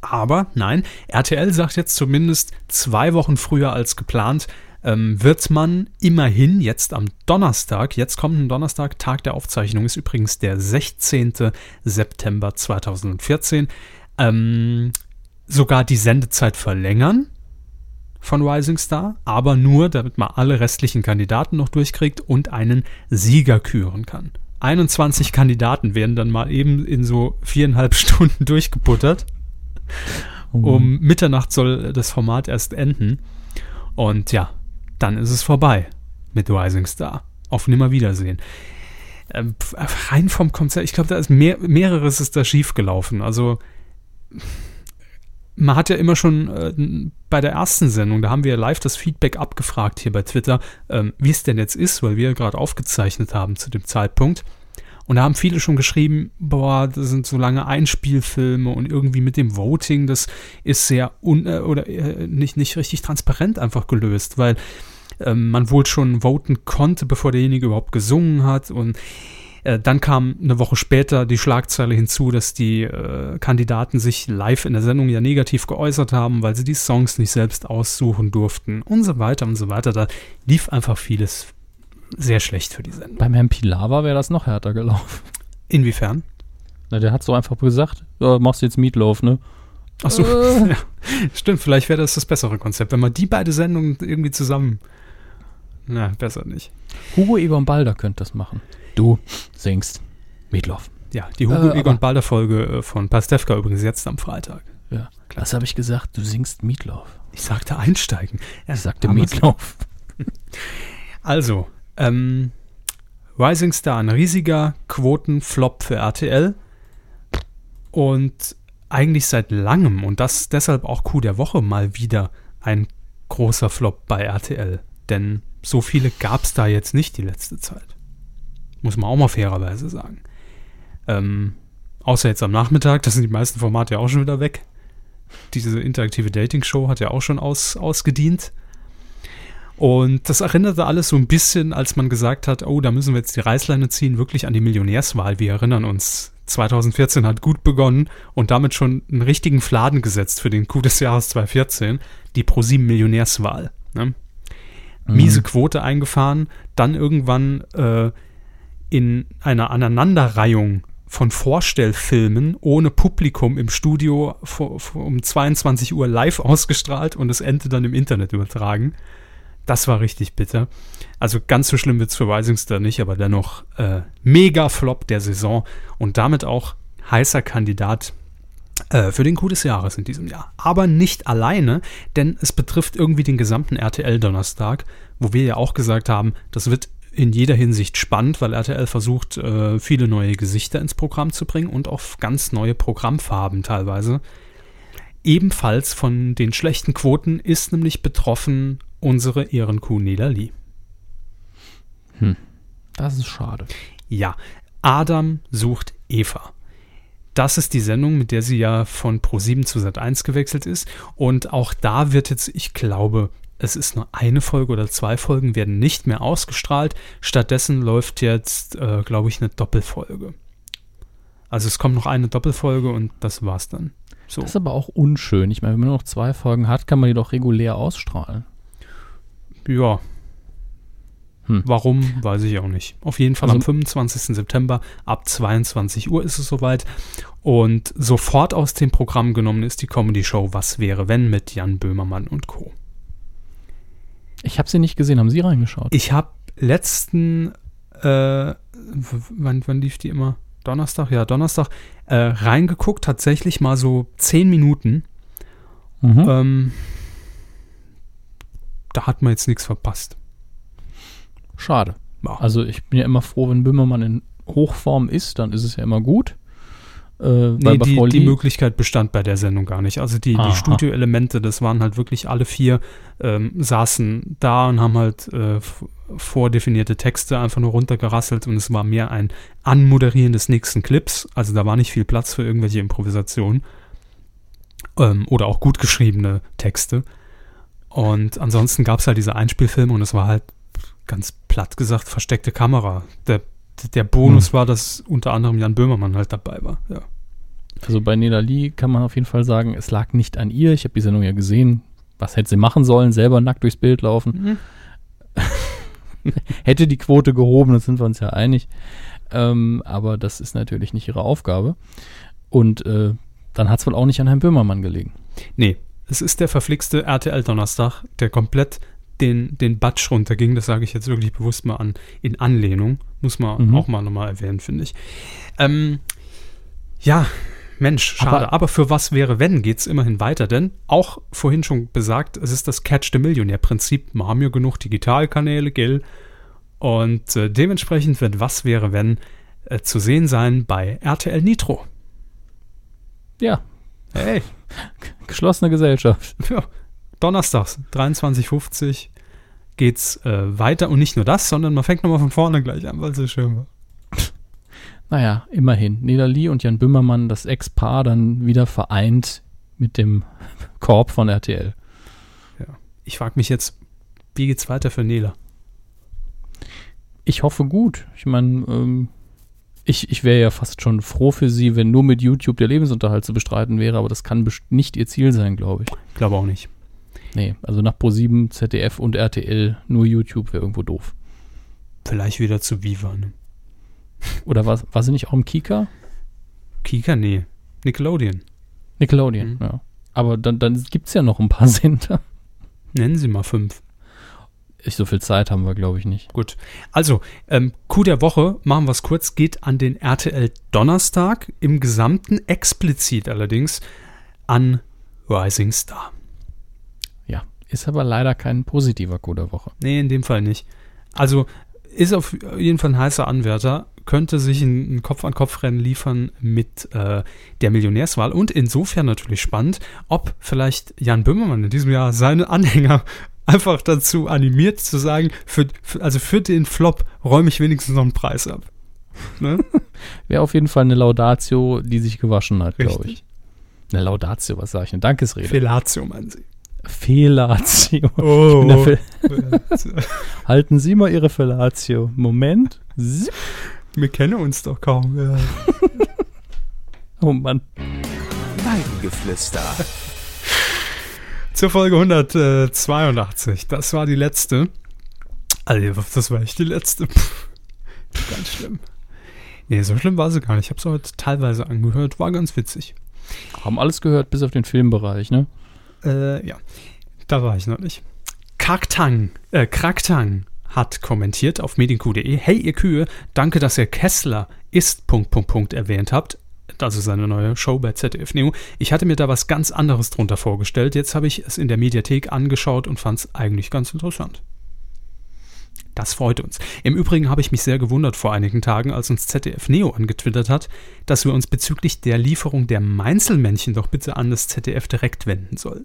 Aber nein, RTL sagt jetzt zumindest zwei Wochen früher als geplant, ähm, wird man immerhin jetzt am Donnerstag, jetzt kommenden Donnerstag, Tag der Aufzeichnung ist übrigens der 16. September 2014, ähm, sogar die Sendezeit verlängern von Rising Star, aber nur, damit man alle restlichen Kandidaten noch durchkriegt und einen Sieger küren kann. 21 Kandidaten werden dann mal eben in so viereinhalb Stunden durchgebuttert. Um Mitternacht soll das Format erst enden. Und ja, dann ist es vorbei mit Rising Star. Auf Nimmerwiedersehen. Ähm, rein vom Konzert, ich glaube, da ist mehr, mehreres ist da schiefgelaufen. Also man hat ja immer schon äh, bei der ersten Sendung, da haben wir live das Feedback abgefragt hier bei Twitter, ähm, wie es denn jetzt ist, weil wir gerade aufgezeichnet haben zu dem Zeitpunkt. Und da haben viele schon geschrieben, boah, das sind so lange Einspielfilme und irgendwie mit dem Voting, das ist sehr un äh, oder äh, nicht, nicht richtig transparent einfach gelöst, weil ähm, man wohl schon voten konnte, bevor derjenige überhaupt gesungen hat. Und äh, dann kam eine Woche später die Schlagzeile hinzu, dass die äh, Kandidaten sich live in der Sendung ja negativ geäußert haben, weil sie die Songs nicht selbst aussuchen durften und so weiter und so weiter. Da lief einfach vieles sehr schlecht für die Sendung. Beim Herrn Pilawa wäre das noch härter gelaufen. Inwiefern? Na, der hat so einfach gesagt, ja, machst jetzt Meatloaf, ne? Ach so, äh. ja. stimmt, vielleicht wäre das das bessere Konzept, wenn man die beiden Sendungen irgendwie zusammen na, besser nicht. Hugo Egon Balder könnte das machen. Du singst Meatloaf. Ja, die Hugo äh, Egon Balder Folge äh, von Pastewka übrigens jetzt am Freitag. Ja, klar. Was habe ich gesagt? Du singst Meatloaf. Ich sagte einsteigen. Ja, ich sagte Meatloaf. Also, ähm, Rising Star, ein riesiger Quotenflop für RTL. Und eigentlich seit langem und das deshalb auch Coup der Woche mal wieder ein großer Flop bei RTL. Denn so viele gab es da jetzt nicht die letzte Zeit. Muss man auch mal fairerweise sagen. Ähm, außer jetzt am Nachmittag, da sind die meisten Formate ja auch schon wieder weg. Diese interaktive Dating-Show hat ja auch schon aus, ausgedient. Und das erinnerte alles so ein bisschen, als man gesagt hat, oh, da müssen wir jetzt die Reißleine ziehen, wirklich an die Millionärswahl. Wir erinnern uns, 2014 hat gut begonnen und damit schon einen richtigen Fladen gesetzt für den Coup des Jahres 2014, die ProSieben Millionärswahl. Ne? miese mhm. Quote eingefahren, dann irgendwann äh, in einer Aneinanderreihung von Vorstellfilmen ohne Publikum im Studio um 22 Uhr live ausgestrahlt und das Ende dann im Internet übertragen. Das war richtig bitter. Also ganz so schlimm wird es für Risingster nicht, aber dennoch äh, mega Flop der Saison und damit auch heißer Kandidat äh, für den Coup des Jahres in diesem Jahr. Aber nicht alleine, denn es betrifft irgendwie den gesamten RTL-Donnerstag, wo wir ja auch gesagt haben, das wird in jeder Hinsicht spannend, weil RTL versucht, äh, viele neue Gesichter ins Programm zu bringen und auch ganz neue Programmfarben teilweise. Ebenfalls von den schlechten Quoten ist nämlich betroffen unsere Ehrenkuh Nela Lee. Hm, das ist schade. Ja, Adam sucht Eva. Das ist die Sendung, mit der sie ja von Pro7 zu Sat1 gewechselt ist. Und auch da wird jetzt, ich glaube, es ist nur eine Folge oder zwei Folgen werden nicht mehr ausgestrahlt. Stattdessen läuft jetzt, äh, glaube ich, eine Doppelfolge. Also es kommt noch eine Doppelfolge und das war's dann. So. Das ist aber auch unschön. Ich meine, wenn man nur noch zwei Folgen hat, kann man die doch regulär ausstrahlen. Ja, hm. Warum, weiß ich auch nicht. Auf jeden Fall also, am 25. September ab 22 Uhr ist es soweit. Und sofort aus dem Programm genommen ist die Comedy-Show Was wäre wenn mit Jan Böhmermann und Co. Ich habe sie nicht gesehen. Haben Sie reingeschaut? Ich habe letzten, äh, wann, wann lief die immer? Donnerstag? Ja, Donnerstag. Äh, reingeguckt, tatsächlich mal so 10 Minuten. Mhm. Ähm, da hat man jetzt nichts verpasst. Schade. Ja. Also ich bin ja immer froh, wenn Böhmermann in Hochform ist, dann ist es ja immer gut. Äh, nee, die, die, Möglichkeit bestand bei der Sendung gar nicht. Also die, die Studioelemente, das waren halt wirklich alle vier, ähm, saßen da und haben halt äh, vordefinierte Texte einfach nur runtergerasselt und es war mehr ein Anmoderieren des nächsten Clips. Also da war nicht viel Platz für irgendwelche Improvisationen ähm, oder auch gut geschriebene Texte. Und ansonsten gab es halt diese Einspielfilme und es war halt ganz platt gesagt versteckte Kamera. Der, der Bonus Hm. war, dass unter anderem Jan Böhmermann halt dabei war. Ja. Also bei Nela Lee kann man auf jeden Fall sagen, es lag nicht an ihr. Ich habe die Sendung ja gesehen. Was hätte sie machen sollen? Selber nackt durchs Bild laufen. Hätte die Quote gehoben, da sind wir uns ja einig. Ähm, aber das ist natürlich nicht ihre Aufgabe. Und äh, dann hat es wohl auch nicht an Herrn Böhmermann gelegen. Nee, es ist der verflixte RTL-Donnerstag, der komplett den, den Batsch runterging. Das sage ich jetzt wirklich bewusst mal an, in Anlehnung. Muss man Mhm. auch mal nochmal erwähnen, finde ich. Ähm, ja, Mensch, schade. Aber- Aber, für was wäre, wenn, geht es immerhin weiter. Denn auch vorhin schon besagt, es ist das Catch the Millionaire-Prinzip. Wir haben ja genug Digitalkanäle, gell? Und äh, dementsprechend wird was wäre, wenn äh, zu sehen sein bei RTL Nitro. Ja, Hey, geschlossene Gesellschaft. Ja, donnerstags, 23.50 geht's äh, weiter. Und nicht nur das, sondern man fängt nochmal von vorne gleich an, weil es so schön war. Naja, immerhin. Nela Lee und Jan Böhmermann, das Ex-Paar, dann wieder vereint mit dem Korb von RTL. Ich frage mich jetzt, wie geht's weiter für Nela? Ich hoffe gut. Ich meine, ähm, ich, ich wäre ja fast schon froh für sie, wenn nur mit YouTube der Lebensunterhalt zu bestreiten wäre, aber das kann nicht ihr Ziel sein, glaube ich. Glaube auch nicht. Nee, also nach Pro7, ZDF und RTL nur YouTube wäre irgendwo doof. Vielleicht wieder zu Viva. Ne? Oder war, war sie nicht auch im Kika? Kika, nee. Nickelodeon. Nickelodeon, Mhm. ja. Aber dann, dann gibt es ja noch ein paar Sender. Nennen Sie mal fünf. Ich, so viel Zeit haben wir, glaube ich, nicht. Gut. Also, ähm, Coup der Woche, machen wir es kurz, geht an den RTL Donnerstag, im Gesamten explizit allerdings an Rising Star. Ist aber leider kein positiver Coup der Woche. Nee, in dem Fall nicht. Also ist auf jeden Fall ein heißer Anwärter, könnte sich ein, Kopf-an-Kopf-Rennen liefern mit äh, der Millionärswahl und insofern natürlich spannend, ob vielleicht Jan Böhmermann in diesem Jahr seine Anhänger einfach dazu animiert zu sagen, für, für, also für den Flop räume ich wenigstens noch einen Preis ab. Ne? Wäre auf jeden Fall eine Laudatio, die sich gewaschen hat, glaube ich. Eine Laudatio, was sage ich? Eine Dankesrede. Fellatio, meinen Sie. Fellatio. Oh. Na, Fel- Halten Sie mal Ihre Fellatio. Moment. Zip. Wir kennen uns doch kaum. Ja. Oh Mann. Weidengeflüster. Zur Folge 182. Das war die letzte. Also, das war echt die letzte. Pff, ganz schlimm. Nee, so schlimm war sie gar nicht. Ich habe es heute teilweise angehört. War ganz witzig. Haben alles gehört, bis auf den Filmbereich, ne? Äh, ja. Da war ich noch nicht. Kraktang, äh, Kraktang hat kommentiert auf medienq.de. Hey, ihr Kühe, danke, dass ihr Kessler ist, Punkt, Punkt, Punkt erwähnt habt. Also seine neue Show bei ZDF Neo. Ich hatte mir da was ganz anderes drunter vorgestellt. Jetzt habe ich es in der Mediathek angeschaut und fand es eigentlich ganz interessant. Das freut uns. Im Übrigen habe ich mich sehr gewundert vor einigen Tagen, als uns ZDF Neo angetwittert hat, dass wir uns bezüglich der Lieferung der Mainzelmännchen doch bitte an das ZDF direkt wenden sollen.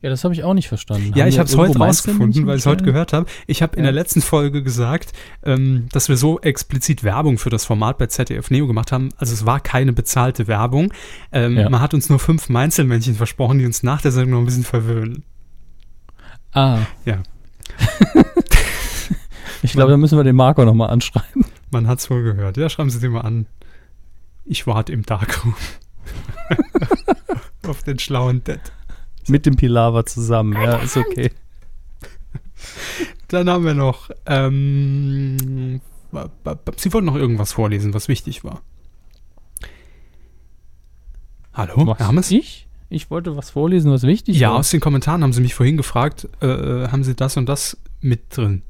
Ja, das habe ich auch nicht verstanden. Ja, Haben ich habe es heute rausgefunden, weil ich es heute gehört habe. Ich habe in Ja. der letzten Folge gesagt, ähm, dass wir so explizit Werbung für das Format bei ZDF Neo gemacht haben. Also es war keine bezahlte Werbung. Ähm, Ja. Man hat uns nur fünf Mainzelmännchen versprochen, die uns nach der Sendung noch ein bisschen verwöhnen. Ah. Ja. Ich glaube, da müssen wir den Marco nochmal anschreiben. Man hat es wohl gehört. Ja, schreiben Sie den mal an. Ich warte im Darkroom. Auf den schlauen Dead. Mit dem Pilawa zusammen, ja, ist okay. Dann haben wir noch. Ähm, Sie wollten noch irgendwas vorlesen, was wichtig war. Hallo, Was? Hermes? Ich? Ich wollte was vorlesen, was wichtig Ja, war. aus den Kommentaren haben Sie mich vorhin gefragt, äh, haben Sie das und das mit drin?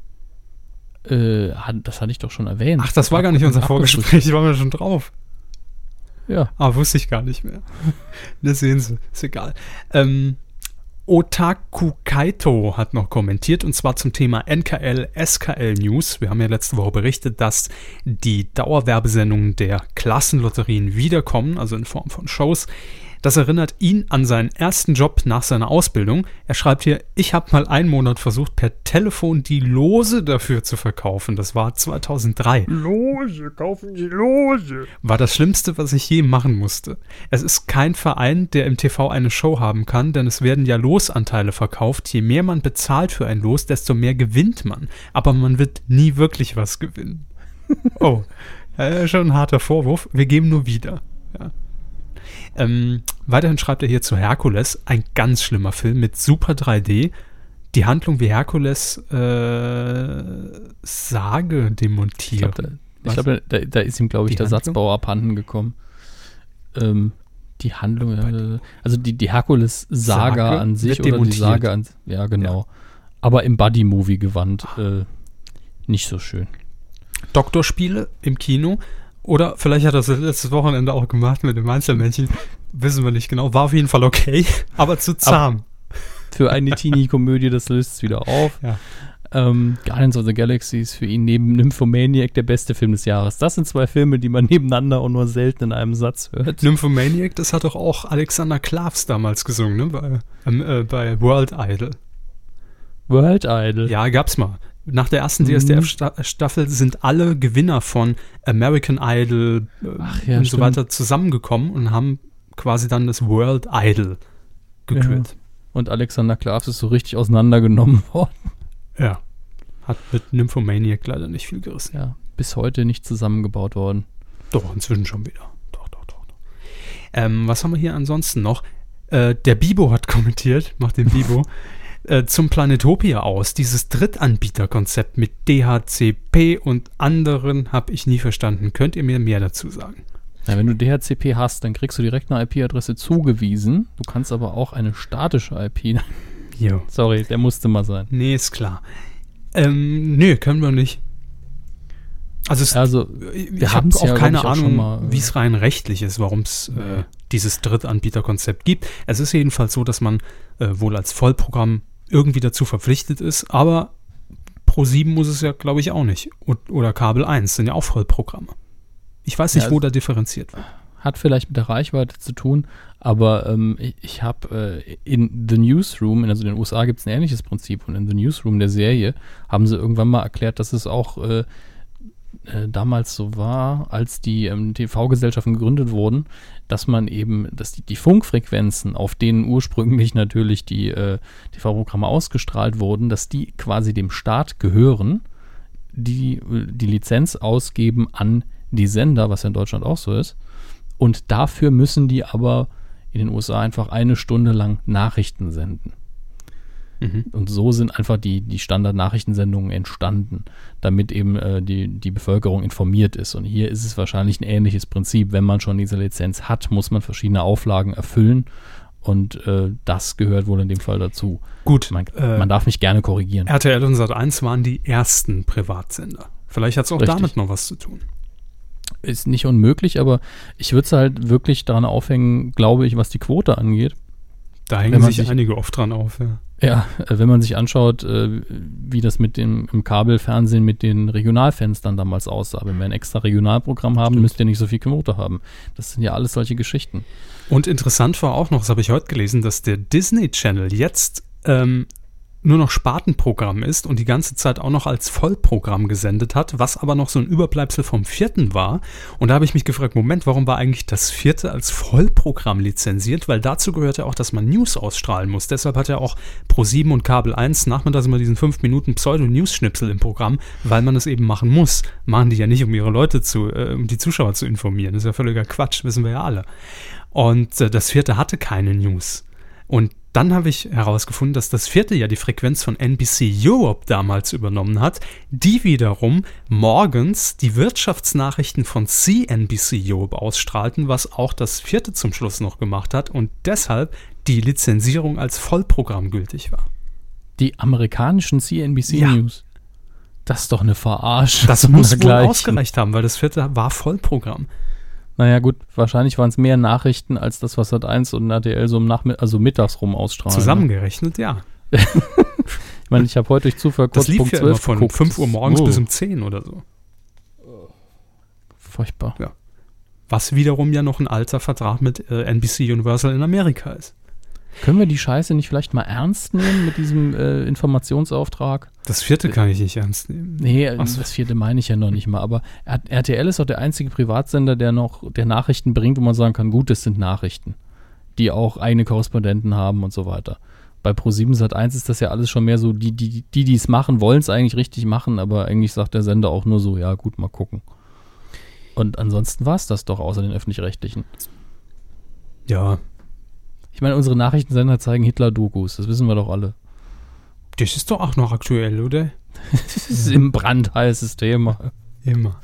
Äh, das hatte ich doch schon erwähnt. Ach, das war gar nicht unser. Vorgespräch, ich war mir schon drauf. Ja. Ah, wusste ich gar nicht mehr. Das sehen Sie, ist egal. Ähm, Otaku Kaito hat noch kommentiert und zwar zum Thema NKL SKL News. Wir haben ja letzte Woche berichtet, dass die Dauerwerbesendungen der Klassenlotterien wiederkommen, also in Form von Shows. Das erinnert ihn an seinen ersten Job nach seiner Ausbildung. Er schreibt hier, ich habe mal einen Monat versucht, per Telefon die Lose dafür zu verkaufen. Das war 2003. Lose, kaufen Sie Lose. War das Schlimmste, was ich je machen musste. Es ist kein Verein, der im TV eine Show haben kann, denn es werden ja Losanteile verkauft. Je mehr man bezahlt für ein Los, desto mehr gewinnt man. Aber man wird nie wirklich was gewinnen. oh, äh, schon ein harter Vorwurf. Wir geben nur wieder. Ja. Ähm, weiterhin schreibt er hier zu Herkules, ein ganz schlimmer Film mit super 3D. Die Handlung wie Herkules äh, Sage demontiert. Ich glaube, da, da, ist ihm, glaube ich, die der Handlung? Satzbau abhanden gekommen. Ähm, die Handlung, äh, also die, die Herkules-Saga an sich oder die Sage an ja genau. Ja. Aber im Buddy-Movie gewandt, äh, nicht so schön. Doktorspiele im Kino oder vielleicht hat er das letztes Wochenende auch gemacht mit dem Einzelmännchen. Wissen wir nicht genau. War auf jeden Fall okay, aber zu zahm. für eine Teenie-Komödie, das löst es wieder auf. Ja. Ähm, Guardians of the Galaxy ist für ihn neben Nymphomaniac der beste Film des Jahres. Das sind zwei Filme, die man nebeneinander und nur selten in einem Satz hört. Nymphomaniac, das hat doch auch Alexander Klavs damals gesungen, ne? Bei, ähm, äh, bei World Idol. World Idol? Ja, gab's mal. Nach der ersten DSDF-Staffel mhm. sind alle Gewinner von American Idol äh, ja, und stimmt. so weiter zusammengekommen und haben quasi dann das World Idol gekürt. Ja. Und Alexander Klavs ist so richtig auseinandergenommen worden. Ja. Hat mit Nymphomaniac leider nicht viel gerissen. Ja, bis heute nicht zusammengebaut worden. Doch, inzwischen schon wieder. Doch, doch, doch. doch. Ähm, was haben wir hier ansonsten noch? Äh, der Bibo hat kommentiert, macht den Bibo. Äh, zum Planetopia aus. Dieses Drittanbieterkonzept mit DHCP und anderen habe ich nie verstanden. Könnt ihr mir mehr dazu sagen? Ja, wenn du DHCP hast, dann kriegst du direkt eine IP-Adresse zugewiesen. Du kannst aber auch eine statische IP. Jo. Sorry, der musste mal sein. Nee, ist klar. Ähm, nee, können wir nicht. Also, es, also ich habe auch ja, keine Ahnung, wie es rein rechtlich ist, warum es äh, dieses Drittanbieterkonzept gibt. Es ist jedenfalls so, dass man äh, wohl als Vollprogramm irgendwie dazu verpflichtet ist, aber Pro7 muss es ja, glaube ich, auch nicht. oder Kabel 1 sind ja auch Vollprogramme. Ich weiß nicht, ja, wo da differenziert wird. Hat vielleicht mit der Reichweite zu tun, aber ähm, ich, ich habe äh, in The Newsroom, also in den USA gibt es ein ähnliches Prinzip und in The Newsroom der Serie haben sie irgendwann mal erklärt, dass es auch äh, äh, damals so war, als die ähm, TV-Gesellschaften gegründet wurden, dass man eben, dass die, die, Funkfrequenzen, auf denen ursprünglich natürlich die äh, TV-Programme ausgestrahlt wurden, dass die quasi dem Staat gehören, die die Lizenz ausgeben an die Sender, was ja in Deutschland auch so ist. Und dafür müssen die aber in den USA einfach eine Stunde lang Nachrichten senden. Mhm. Und so sind einfach die, die Standard-Nachrichtensendungen entstanden, damit eben äh, die, die Bevölkerung informiert ist. Und hier ist es wahrscheinlich ein ähnliches Prinzip. Wenn man schon diese Lizenz hat, muss man verschiedene Auflagen erfüllen. Und äh, das gehört wohl in dem Fall dazu. Gut. Man, äh, man darf mich gerne korrigieren. RTL und Sat1 waren die ersten Privatsender. Vielleicht hat es auch Richtig. damit noch was zu tun. Ist nicht unmöglich, aber ich würde es halt wirklich daran aufhängen, glaube ich, was die Quote angeht. Da hängen sich, sich einige oft dran auf, ja. Ja, äh, wenn man sich anschaut, äh, wie das mit dem im Kabelfernsehen mit den Regionalfenstern damals aussah. Wenn wir ein extra Regionalprogramm haben, Stimmt. müsst ihr nicht so viel Quote haben. Das sind ja alles solche Geschichten. Und interessant war auch noch, das habe ich heute gelesen, dass der Disney Channel jetzt ähm, nur noch Spartenprogramm ist und die ganze Zeit auch noch als Vollprogramm gesendet hat, was aber noch so ein Überbleibsel vom vierten war. Und da habe ich mich gefragt, Moment, warum war eigentlich das vierte als Vollprogramm lizenziert? Weil dazu gehört ja auch, dass man News ausstrahlen muss. Deshalb hat er auch Pro7 und Kabel 1 nachmittags immer diesen 5 Minuten Pseudo-News-Schnipsel im Programm, weil man es eben machen muss. Machen die ja nicht, um ihre Leute zu, äh, um die Zuschauer zu informieren. Das ist ja völliger Quatsch, wissen wir ja alle. Und äh, das vierte hatte keine News. Und dann habe ich herausgefunden, dass das vierte ja die Frequenz von NBC Europe damals übernommen hat, die wiederum morgens die Wirtschaftsnachrichten von CNBC Europe ausstrahlten, was auch das vierte zum Schluss noch gemacht hat und deshalb die Lizenzierung als Vollprogramm gültig war. Die amerikanischen CNBC ja. News. Das ist doch eine Verarsche. Das muss wohl ausgereicht haben, weil das vierte war Vollprogramm. Naja, gut, wahrscheinlich waren es mehr Nachrichten als das, was Sat1 und RTL so im Nachmittag, also mittags rum ausstrahlen. Ne? Zusammengerechnet, ja. ich meine, ich habe heute durch Zufall kurz das lief Punkt ja 12 immer von geguckt. 5 Uhr morgens oh. bis um 10 oder so. Furchtbar. Ja. was wiederum ja noch ein alter Vertrag mit äh, NBC Universal in Amerika ist. Können wir die Scheiße nicht vielleicht mal ernst nehmen mit diesem äh, Informationsauftrag? Das vierte kann ich nicht ernst nehmen. Nee, so. das vierte meine ich ja noch nicht mal. Aber RTL ist auch der einzige Privatsender, der noch der Nachrichten bringt, wo man sagen kann, gut, das sind Nachrichten, die auch eigene Korrespondenten haben und so weiter. Bei Pro7 Sat1 ist das ja alles schon mehr so, die, die, die, die es machen, wollen es eigentlich richtig machen, aber eigentlich sagt der Sender auch nur so, ja gut, mal gucken. Und ansonsten war es das doch, außer den öffentlich-rechtlichen. Ja, Ich meine, unsere Nachrichtensender zeigen Hitler-Dokus, das wissen wir doch alle. das ist doch auch noch aktuell, oder? Das ist im brandheißes Thema. Immer.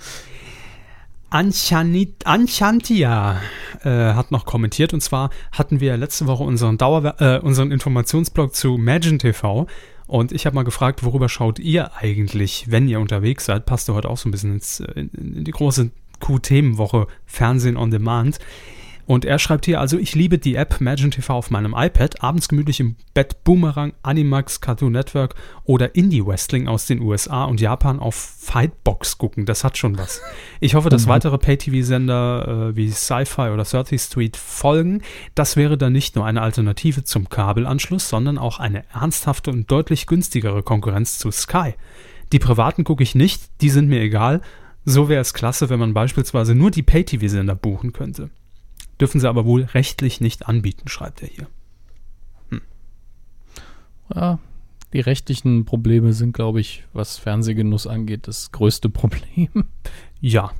Anchanit, Anchantia äh, hat noch kommentiert und zwar hatten wir letzte Woche unseren, Dauer, äh, unseren Informationsblog zu Imagine TV und ich habe mal gefragt, worüber schaut ihr eigentlich, wenn ihr unterwegs seid? Passt ja heute auch so ein bisschen ins, äh, in, in die große Q-Themenwoche Fernsehen on Demand. Und er schreibt hier, also ich liebe die App Imagine TV auf meinem iPad, abends gemütlich im Bett Boomerang, Animax, Cartoon Network oder Indie-Wrestling aus den USA und Japan auf Fightbox gucken. Das hat schon was. Ich hoffe, dass weitere Pay-TV-Sender äh, wie Sci-Fi oder 30th Street folgen. Das wäre dann nicht nur eine Alternative zum Kabelanschluss, sondern auch eine ernsthafte und deutlich günstigere Konkurrenz zu Sky. Die privaten gucke ich nicht, die sind mir egal. So wäre es klasse, wenn man beispielsweise nur die Pay-TV-Sender buchen könnte. Dürfen sie aber wohl rechtlich nicht anbieten, schreibt er hier. Ja, die rechtlichen Probleme sind, glaube ich, was Fernsehgenuss angeht, das größte Problem. Ja,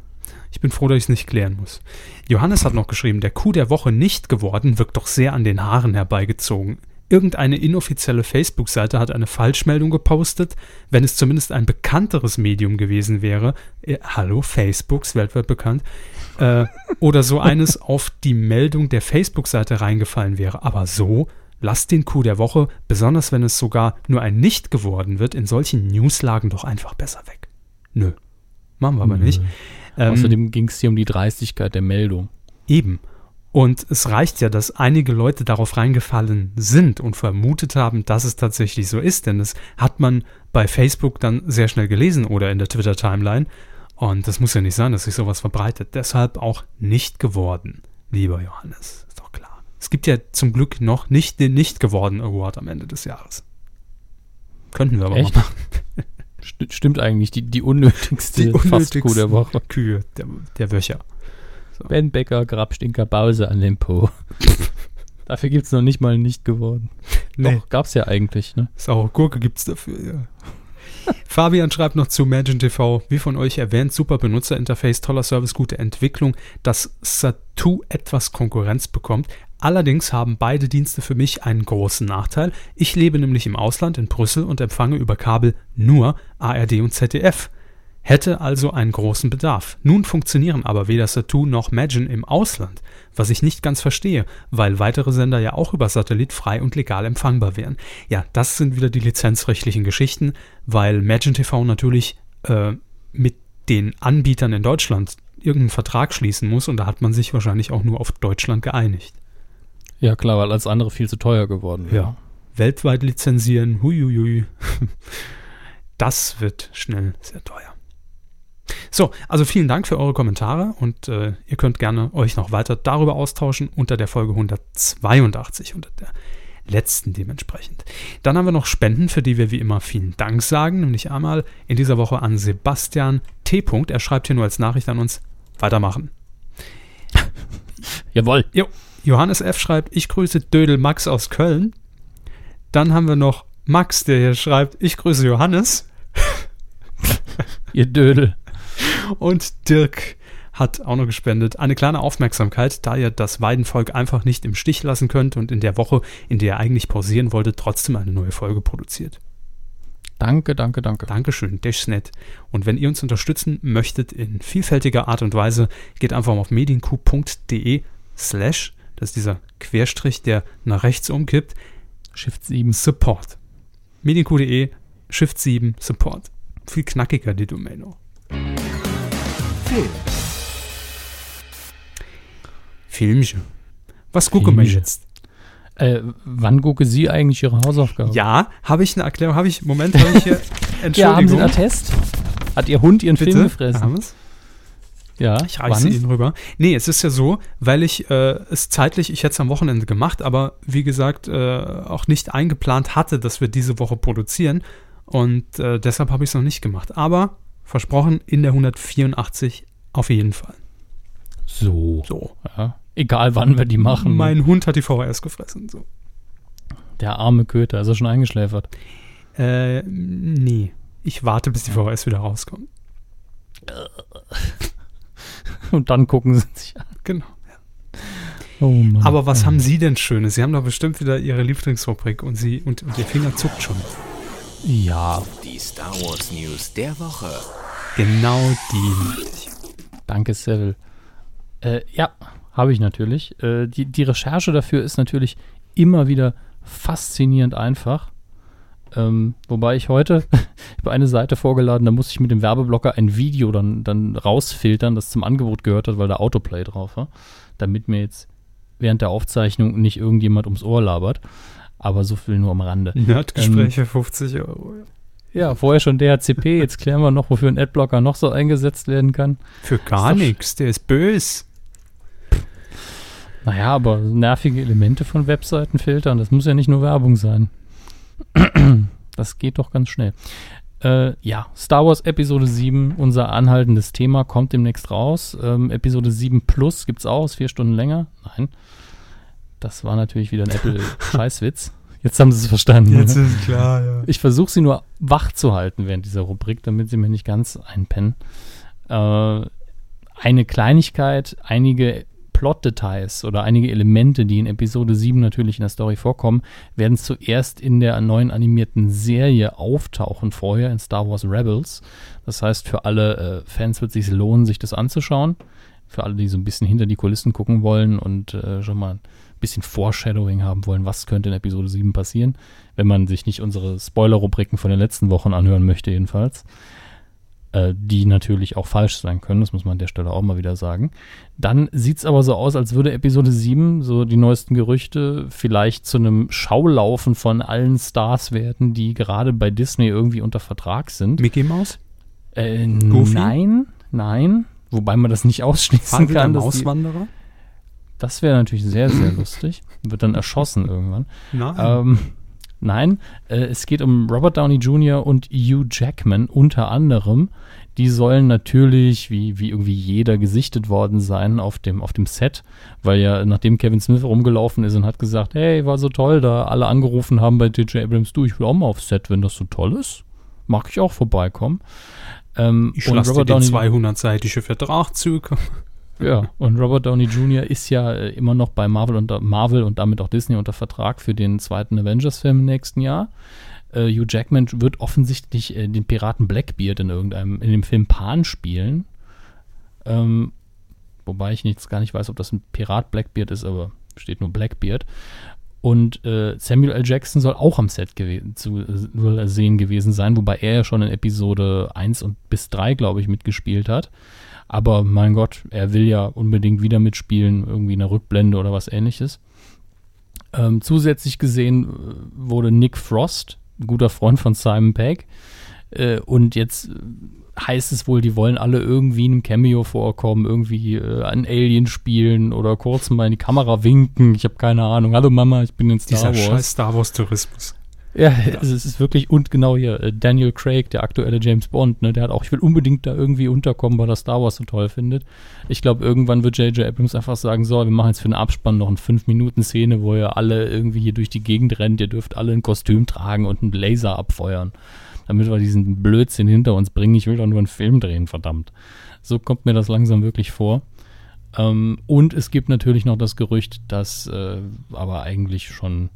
ich bin froh, dass ich es nicht klären muss. Johannes hat noch geschrieben, der Coup der Woche nicht geworden, wirkt doch sehr an den Haaren herbeigezogen. Irgendeine inoffizielle Facebook-Seite hat eine Falschmeldung gepostet, wenn es zumindest ein bekannteres Medium gewesen wäre. Äh, hallo, Facebooks, weltweit bekannt. Äh, oder so eines auf die Meldung der Facebook-Seite reingefallen wäre. Aber so, lasst den Coup der Woche, besonders wenn es sogar nur ein Nicht geworden wird, in solchen Newslagen doch einfach besser weg. Nö. Machen wir aber nicht. Ähm, Außerdem ging es hier um die Dreistigkeit der Meldung. Eben. Und es reicht ja, dass einige Leute darauf reingefallen sind und vermutet haben, dass es tatsächlich so ist, denn das hat man bei Facebook dann sehr schnell gelesen oder in der Twitter-Timeline. Und das muss ja nicht sein, dass sich sowas verbreitet. Deshalb auch nicht geworden, lieber Johannes. Ist doch klar. Es gibt ja zum Glück noch nicht den Nicht geworden Award am Ende des Jahres. Könnten wir aber Echt? mal machen. St stimmt eigentlich, die, die unnötigste Fast-Coup der Woche. Kühe der, der Wöcher. Ben Becker, Grabstinker, Bause an den Po. Dafür gibt es noch nicht mal nicht geworden. Nee. Doch, gab's ja eigentlich, ne? Saure Gurke gibt's dafür, ja. Fabian schreibt noch zu Imagine TV, wie von euch erwähnt, super Benutzerinterface, toller Service, gute Entwicklung, dass Satu etwas Konkurrenz bekommt. Allerdings haben beide Dienste für mich einen großen Nachteil. Ich lebe nämlich im Ausland in Brüssel und empfange über Kabel nur ARD und ZDF. Hätte also einen großen Bedarf. Nun funktionieren aber weder Satu noch Magin im Ausland, was ich nicht ganz verstehe, weil weitere Sender ja auch über Satellit frei und legal empfangbar wären. Ja, das sind wieder die lizenzrechtlichen Geschichten, weil Magin TV natürlich äh, mit den Anbietern in Deutschland irgendeinen Vertrag schließen muss und da hat man sich wahrscheinlich auch nur auf Deutschland geeinigt. Ja, klar, weil alles andere viel zu teuer geworden wäre. Ja. Weltweit lizenzieren, huiuiui. Das wird schnell sehr teuer. So, also vielen Dank für eure Kommentare und äh, ihr könnt gerne euch noch weiter darüber austauschen unter der Folge 182, unter der letzten dementsprechend. Dann haben wir noch Spenden, für die wir wie immer vielen Dank sagen, nämlich einmal in dieser Woche an Sebastian T. Er schreibt hier nur als Nachricht an uns, weitermachen. Jawohl. Jo, Johannes F. schreibt, ich grüße Dödel Max aus Köln. Dann haben wir noch Max, der hier schreibt, ich grüße Johannes. Ihr Dödel. Und Dirk hat auch noch gespendet. Eine kleine Aufmerksamkeit, da ihr das Weidenvolk einfach nicht im Stich lassen könnt und in der Woche, in der ihr eigentlich pausieren wolltet, trotzdem eine neue Folge produziert. Danke, danke, danke. Dankeschön, das ist nett. Und wenn ihr uns unterstützen möchtet in vielfältiger Art und Weise, geht einfach mal auf medienq.de slash, das ist dieser Querstrich, der nach rechts umkippt, Shift 7. Support. medienq.de Shift 7 Support. Viel knackiger die Domain auch. Film. Filmchen. Was gucken wir jetzt? Äh, wann gucke Sie eigentlich Ihre Hausaufgaben? Ja, habe ich eine Erklärung? Habe ich, Moment, habe ich hier, Ja, haben Sie Entschuldigung. einen Attest? Hat Ihr Hund Ihren Bitte? Film gefressen? Haben wir's? Ja, Ich reiße ihn rüber. Nee, es ist ja so, weil ich äh, es zeitlich, ich hätte es am Wochenende gemacht, aber wie gesagt, äh, auch nicht eingeplant hatte, dass wir diese Woche produzieren. Und äh, deshalb habe ich es noch nicht gemacht. Aber versprochen, in der 184 auf jeden Fall. So. So. Ja. Egal wann wir die machen. Mein Hund hat die VHS gefressen. So. Der arme Köter, ist er schon eingeschläfert? Äh, nee. Ich warte, bis die VHS wieder rauskommt. Und dann gucken sie sich an. Genau. Oh Mann. Aber was haben Sie denn Schönes? Sie haben doch bestimmt wieder Ihre Lieblingsrubrik und Sie und Ihr Finger zuckt schon. Ja, Die Star Wars News der Woche. Genau die. danke, Seville. Äh, ja, habe ich natürlich. Äh, die, die Recherche dafür ist natürlich immer wieder faszinierend einfach. Ähm, wobei ich heute, ich habe eine Seite vorgeladen, da musste ich mit dem Werbeblocker ein Video dann, dann rausfiltern, das zum Angebot gehört hat, weil da Autoplay drauf war. Damit mir jetzt während der Aufzeichnung nicht irgendjemand ums Ohr labert. Aber so viel nur am Rande. Nerdgespräche 50 Euro. Ja, vorher schon DHCP, jetzt klären wir noch, wofür ein Adblocker noch so eingesetzt werden kann. Für gar nichts. Der ist böse. Naja, aber nervige Elemente von Webseiten filtern, das muss ja nicht nur Werbung sein. Das geht doch ganz schnell. Äh, ja, Star Wars Episode 7, unser anhaltendes Thema, kommt demnächst raus. Ähm, Episode 7 Plus gibt es auch, ist vier Stunden länger. Nein, das war natürlich wieder ein Apple-Scheißwitz. Jetzt haben sie es verstanden. ist klar, ja. Ich versuche sie nur wach zu halten während dieser Rubrik, damit sie mir nicht ganz einpennen. Äh, eine Kleinigkeit, einige Plot-Details oder einige Elemente, die in Episode 7 natürlich in der Story vorkommen, werden zuerst in der neuen animierten Serie auftauchen, vorher in Star Wars Rebels. Das heißt, für alle äh, Fans wird es sich lohnen, sich das anzuschauen. Für alle, die so ein bisschen hinter die Kulissen gucken wollen und äh, schon mal bisschen Foreshadowing haben wollen, was könnte in Episode 7 passieren, wenn man sich nicht unsere Spoiler-Rubriken von den letzten Wochen anhören möchte, jedenfalls. Äh, die natürlich auch falsch sein können, das muss man an der Stelle auch mal wieder sagen. Dann sieht es aber so aus, als würde Episode 7, so die neuesten Gerüchte, vielleicht zu einem Schaulaufen von allen Stars werden, die gerade bei Disney irgendwie unter Vertrag sind. Mickey Mouse? Äh, Goofy? nein, nein. Wobei man das nicht ausschließen der kann. dass die-? Das wäre natürlich sehr, sehr lustig. Wird dann erschossen irgendwann. Nein. Ähm, nein, äh, es geht um Robert Downey Jr. und Hugh Jackman unter anderem. Die sollen natürlich, wie, wie irgendwie jeder, gesichtet worden sein auf dem, auf dem Set, weil ja, nachdem Kevin Smith rumgelaufen ist und hat gesagt, hey, war so toll, da alle angerufen haben bei DJ Abrams, du, ich will auch mal aufs Set, wenn das so toll ist, mag ich auch vorbeikommen. Ähm, ich lasse dir den Downey- 200-seitige Vertrag zukommen. Ja, und Robert Downey Jr. ist ja äh, immer noch bei Marvel und, Marvel und damit auch Disney unter Vertrag für den zweiten Avengers-Film im nächsten Jahr. Äh, Hugh Jackman wird offensichtlich äh, den Piraten Blackbeard in irgendeinem, in dem Film Pan spielen. Ähm, wobei ich jetzt gar nicht weiß, ob das ein Pirat Blackbeard ist, aber steht nur Blackbeard. Und äh, Samuel L. Jackson soll auch am Set zu sehen gewesen sein, wobei er ja schon in Episode 1 und bis 3, glaube ich, mitgespielt hat. Aber mein Gott, er will ja unbedingt wieder mitspielen, irgendwie eine Rückblende oder was ähnliches. Ähm, zusätzlich gesehen äh, wurde Nick Frost, ein guter Freund von Simon Pegg, äh, und jetzt äh, heißt es wohl, die wollen alle irgendwie in einem Cameo vorkommen, irgendwie äh, ein Alien spielen oder kurz mal in die Kamera winken. Ich habe keine Ahnung. Hallo Mama, ich bin in Star Dieser Wars. scheiß Star Wars-Tourismus. Ja, es ist- es ist wirklich, und genau hier, äh, Daniel Craig, der aktuelle James Bond, ne, der hat auch, ich will unbedingt da irgendwie unterkommen, weil er Star Wars so toll findet. Ich glaube, irgendwann wird J.J. Abrams einfach sagen, so, wir machen jetzt für den Abspann noch eine 5-Minuten-Szene, wo ihr alle irgendwie hier durch die Gegend rennt, ihr dürft alle ein Kostüm tragen und einen Laser abfeuern, damit wir diesen Blödsinn hinter uns bringen. Ich will doch nur einen Film drehen, verdammt. So kommt mir das langsam wirklich vor. Ähm, und es gibt natürlich noch das Gerücht, dass äh, aber eigentlich schon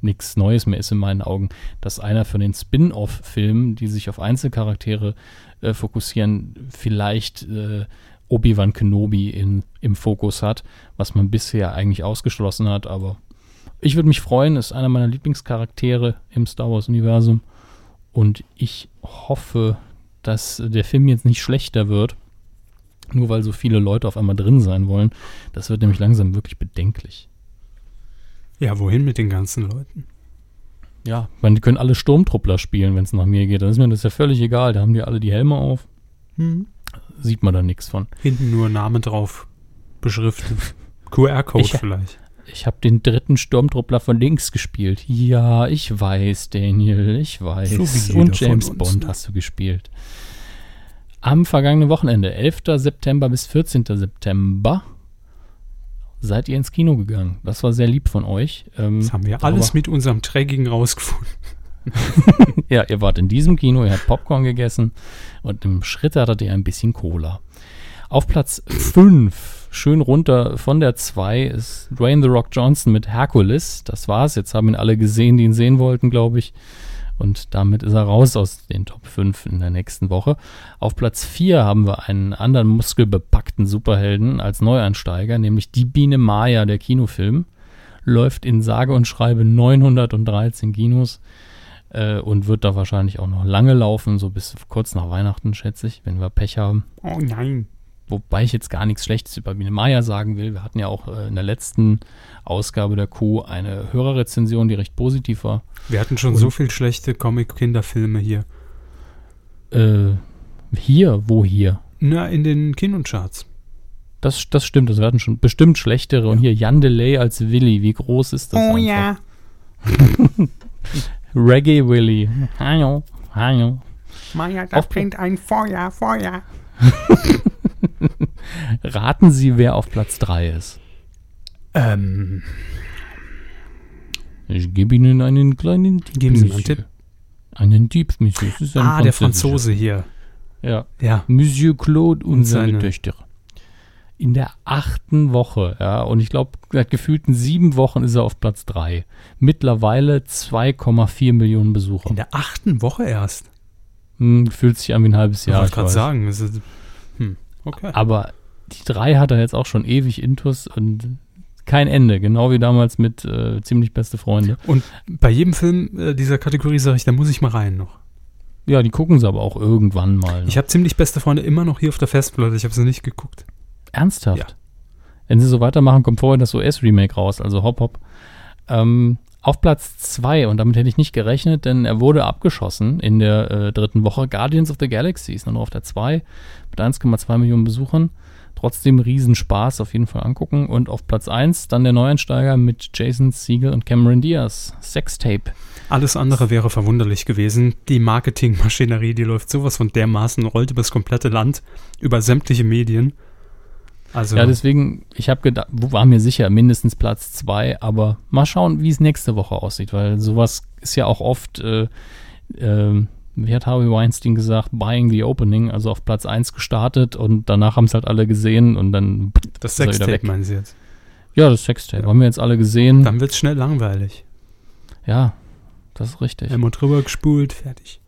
nichts Neues mehr ist in meinen Augen, dass einer von den Spin-off-Filmen, die sich auf Einzelcharaktere äh, fokussieren, vielleicht äh, Obi-Wan Kenobi in, im Fokus hat, was man bisher eigentlich ausgeschlossen hat, aber ich würde mich freuen, ist einer meiner Lieblingscharaktere im Star Wars-Universum und ich hoffe, dass der Film jetzt nicht schlechter wird, nur weil so viele Leute auf einmal drin sein wollen. Das wird nämlich langsam wirklich bedenklich. Ja, wohin mit den ganzen Leuten? Ja, meine, die können alle Sturmtruppler spielen, wenn es nach mir geht. Dann ist mir das ja völlig egal. Da haben die alle die Helme auf. Hm. Sieht man da nichts von. Hinten nur Name drauf beschriftet. QR-Code Ich- vielleicht. Ich habe den dritten Sturmtruppler von links gespielt. Ja, ich weiß, Daniel, ich weiß. So Und James uns, Bond ne? hast du gespielt. Am vergangenen Wochenende, 11. September bis 14. September, seid ihr ins Kino gegangen. Das war sehr lieb von euch. Ähm, Das haben wir alles mit unserem Dreckigen rausgefunden. Ja, ihr wart in diesem Kino, ihr habt Popcorn gegessen und im Schritt hattet ihr ein bisschen Cola. Auf Platz 5, schön runter von der 2, ist Dwayne The Rock Johnson mit Hercules. Das war's. Jetzt haben ihn alle gesehen, die ihn sehen wollten, glaube ich. Und damit ist er raus aus den Top 5 in der nächsten Woche. Auf Platz 4 haben wir einen anderen muskelbepackten Superhelden als Neueinsteiger, nämlich die Biene Maya, der Kinofilm. Läuft in sage und schreibe 913 Kinos äh, und wird da wahrscheinlich auch noch lange laufen, so bis kurz nach Weihnachten, schätze ich, wenn wir Pech haben. Oh nein. Wobei ich jetzt gar nichts Schlechtes über Biene Maya sagen will. Wir hatten ja auch äh, in der letzten Ausgabe der Kuh eine Hörerrezension, die recht positiv war. Wir hatten schon Und- so viel schlechte Comic-Kinderfilme hier. Äh, hier, wo hier? Na, in den Kinocharts. Das, das stimmt, also wir hatten schon bestimmt schlechtere. Und hier Jan Delay als Willy, wie groß ist das? einfach? Reggae Willy. Hallo, hallo. Maya, da Auf- brennt ein Feuer, Feuer. Raten Sie, wer auf Platz 3 ist. Ähm, Ich gebe Ihnen einen kleinen Tipp. Geben Sie mir einen. Tipp. Einen Tipp, Monsieur. Ein ah, der. Franzose hier. Ja. Ja. Monsieur Claude und, Und seine, seine- Töchter. In der achten Woche, ja, und ich glaube, seit gefühlten sieben Wochen ist er auf Platz 3. Mittlerweile 2,4 Millionen Besucher. In der achten Woche erst. Hm, fühlt sich an wie ein halbes Ja, Jahr. ich wollte gerade sagen. Ist, hm, okay. Aber die drei hat er jetzt auch schon ewig intus und kein Ende. Genau wie damals mit äh, ziemlich beste Freunde. Und bei jedem Film äh, dieser Kategorie sage ich, da muss ich mal rein noch. Ja, die gucken sie aber auch irgendwann mal. ne? Ich habe ziemlich beste Freunde immer noch hier auf der Festplatte. Ich habe sie nicht geguckt. Ernsthaft? Ja. Wenn sie so weitermachen, kommt vorher das US-Remake raus, also Hop Hop. Ähm, auf Platz 2, und damit hätte ich nicht gerechnet, denn er wurde abgeschossen in der äh, dritten Woche. Guardians of the Galaxy ist nur noch auf der 2 mit 1,2 Millionen Besuchern. Trotzdem Riesenspaß, auf jeden Fall angucken. Und auf Platz 1 dann der Neueinsteiger mit Jason Siegel und Cameron Diaz. Sextape. Alles andere wäre verwunderlich gewesen. Die Marketingmaschinerie, die läuft sowas von dermaßen, rollt über das komplette Land, über sämtliche Medien. Also, Ja, deswegen, ich habe gedacht, war mir sicher, mindestens Platz zwei, aber mal schauen, wie es nächste Woche aussieht, weil sowas ist ja auch oft, äh, ähm, wie hat Harvey Weinstein gesagt, buying the opening, also auf Platz 1 gestartet und danach haben es halt alle gesehen und dann, das Sextape meinen Sie jetzt. ja, das Sextape, Ja. haben wir jetzt alle gesehen. Dann wird es schnell langweilig. ja, das ist richtig. Einmal drüber gespult, fertig.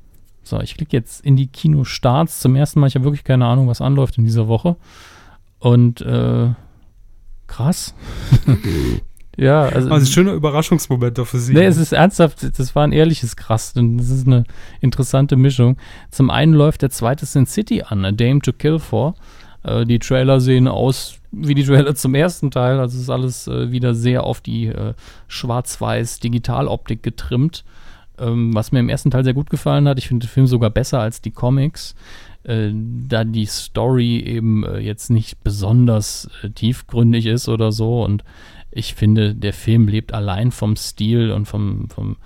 So, ich klicke jetzt in die Kinostarts zum ersten Mal. Ich habe wirklich keine Ahnung, was anläuft in dieser Woche. Und äh, krass. ja, also, Also ein schöner Überraschungsmoment doch für Sie. nee, es ist ernsthaft, das war ein ehrliches Krass. Und das ist eine interessante Mischung. Zum einen läuft der zweite Sin City an, A Dame to Kill For. Äh, die Trailer sehen aus wie die Trailer zum ersten Teil. Also es ist alles äh, wieder sehr auf die äh, schwarz-weiß Digitaloptik getrimmt. Ähm, was mir im ersten Teil sehr gut gefallen hat. Ich finde den Film sogar besser als die Comics. Äh, da die Story eben äh, jetzt nicht besonders äh, tiefgründig ist oder so. Und ich finde, der Film lebt allein vom Stil und vom, vom,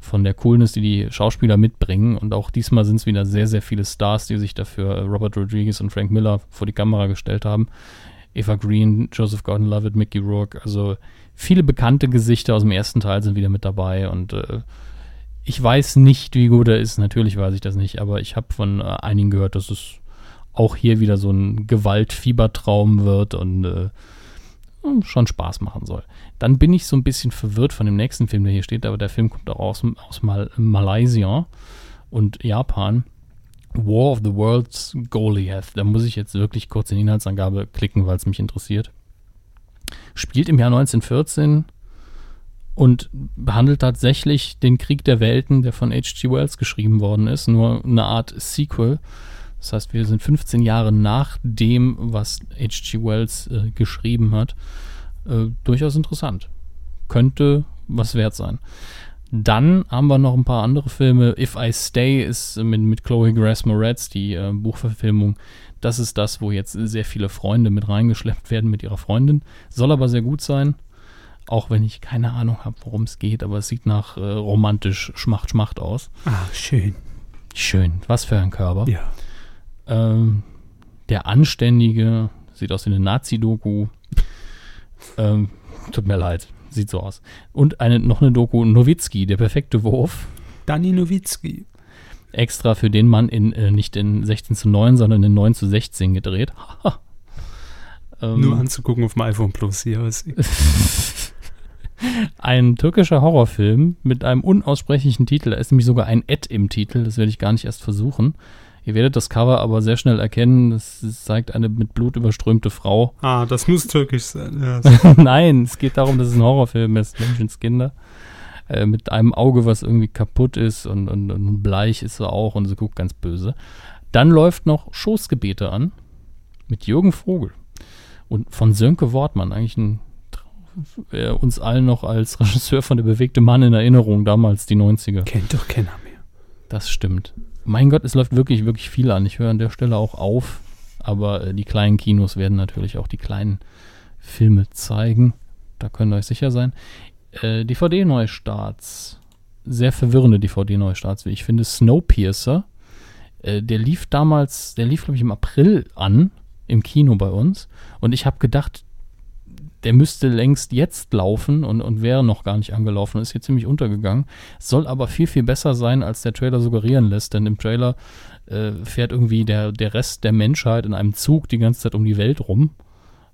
von der Coolness, die die Schauspieler mitbringen. Und auch diesmal sind es wieder sehr, sehr viele Stars, die sich dafür Robert Rodriguez und Frank Miller vor die Kamera gestellt haben. Eva Green, Joseph Gordon-Levitt, Mickey Rourke. Also viele bekannte Gesichter aus dem ersten Teil sind wieder mit dabei. Und äh, ich weiß nicht, wie gut er ist. Natürlich weiß ich das nicht. Aber ich habe von äh, einigen gehört, dass es auch hier wieder so ein Gewaltfiebertraum wird und äh, schon Spaß machen soll. Dann bin ich so ein bisschen verwirrt von dem nächsten Film, der hier steht, aber der Film kommt auch aus, aus Mal Malaysia und Japan. War of the Worlds Goliath. Da muss ich jetzt wirklich kurz in die Inhaltsangabe klicken, weil es mich interessiert. Spielt im Jahr 1914 und behandelt tatsächlich den Krieg der Welten, der von H.G. Wells geschrieben worden ist, nur eine Art Sequel. Das heißt, wir sind 15 Jahre nach dem, was H.G. Wells äh, geschrieben hat. Äh, durchaus interessant. Könnte was wert sein. Dann haben wir noch ein paar andere Filme. If I Stay ist mit, mit Chloe Grace Moretz, die äh, Buchverfilmung. Das ist das, wo jetzt sehr viele Freunde mit reingeschleppt werden mit ihrer Freundin. Soll aber sehr gut sein. Auch wenn ich keine Ahnung habe, worum es geht, aber es sieht nach äh, romantisch Schmacht, Schmacht aus. Ah, schön. Schön. Was für ein Körper. Ja. Ähm, der Anständige sieht aus wie eine Nazi-Doku. Ähm, tut mir leid. Sieht so aus. Und eine, noch eine Doku, Nowitzki, der perfekte Wurf. Dani Nowitzki. Extra für den Mann in, äh, nicht in 16 zu 9, sondern in 9 zu 16 gedreht. ähm, Nur anzugucken auf dem iPhone Plus hier. ein türkischer Horrorfilm mit einem unaussprechlichen Titel. Da ist nämlich sogar ein Ed im Titel. Das werde ich gar nicht erst versuchen. Ihr werdet das Cover aber sehr schnell erkennen. Es zeigt eine mit Blut überströmte Frau. Ah, das muss türkisch sein. Ja. Nein, es geht darum, dass es ein Horrorfilm ist. Menschenskinder. Äh, mit einem Auge, was irgendwie kaputt ist und, und, und bleich ist sie auch und sie guckt ganz böse. Dann läuft noch Schoßgebete an mit Jürgen Vogel und von Sönke Wortmann, eigentlich ein äh, uns allen noch als Regisseur von Der bewegte Mann in Erinnerung, damals die 90er. Kennt doch keiner mehr. Das stimmt mein Gott, es läuft wirklich, wirklich viel an. Ich höre an der Stelle auch auf, aber äh, die kleinen Kinos werden natürlich auch die kleinen Filme zeigen. Da könnt ihr euch sicher sein. Äh, DVD-Neustarts. Sehr verwirrende DVD-Neustarts, wie ich finde. Snowpiercer. Äh, der lief damals, der lief, glaube ich, im April an im Kino bei uns. Und ich habe gedacht, der müsste längst jetzt laufen und, und wäre noch gar nicht angelaufen, ist hier ziemlich untergegangen. Soll aber viel, viel besser sein, als der Trailer suggerieren lässt, denn im Trailer äh, fährt irgendwie der, der Rest der Menschheit in einem Zug die ganze Zeit um die Welt rum.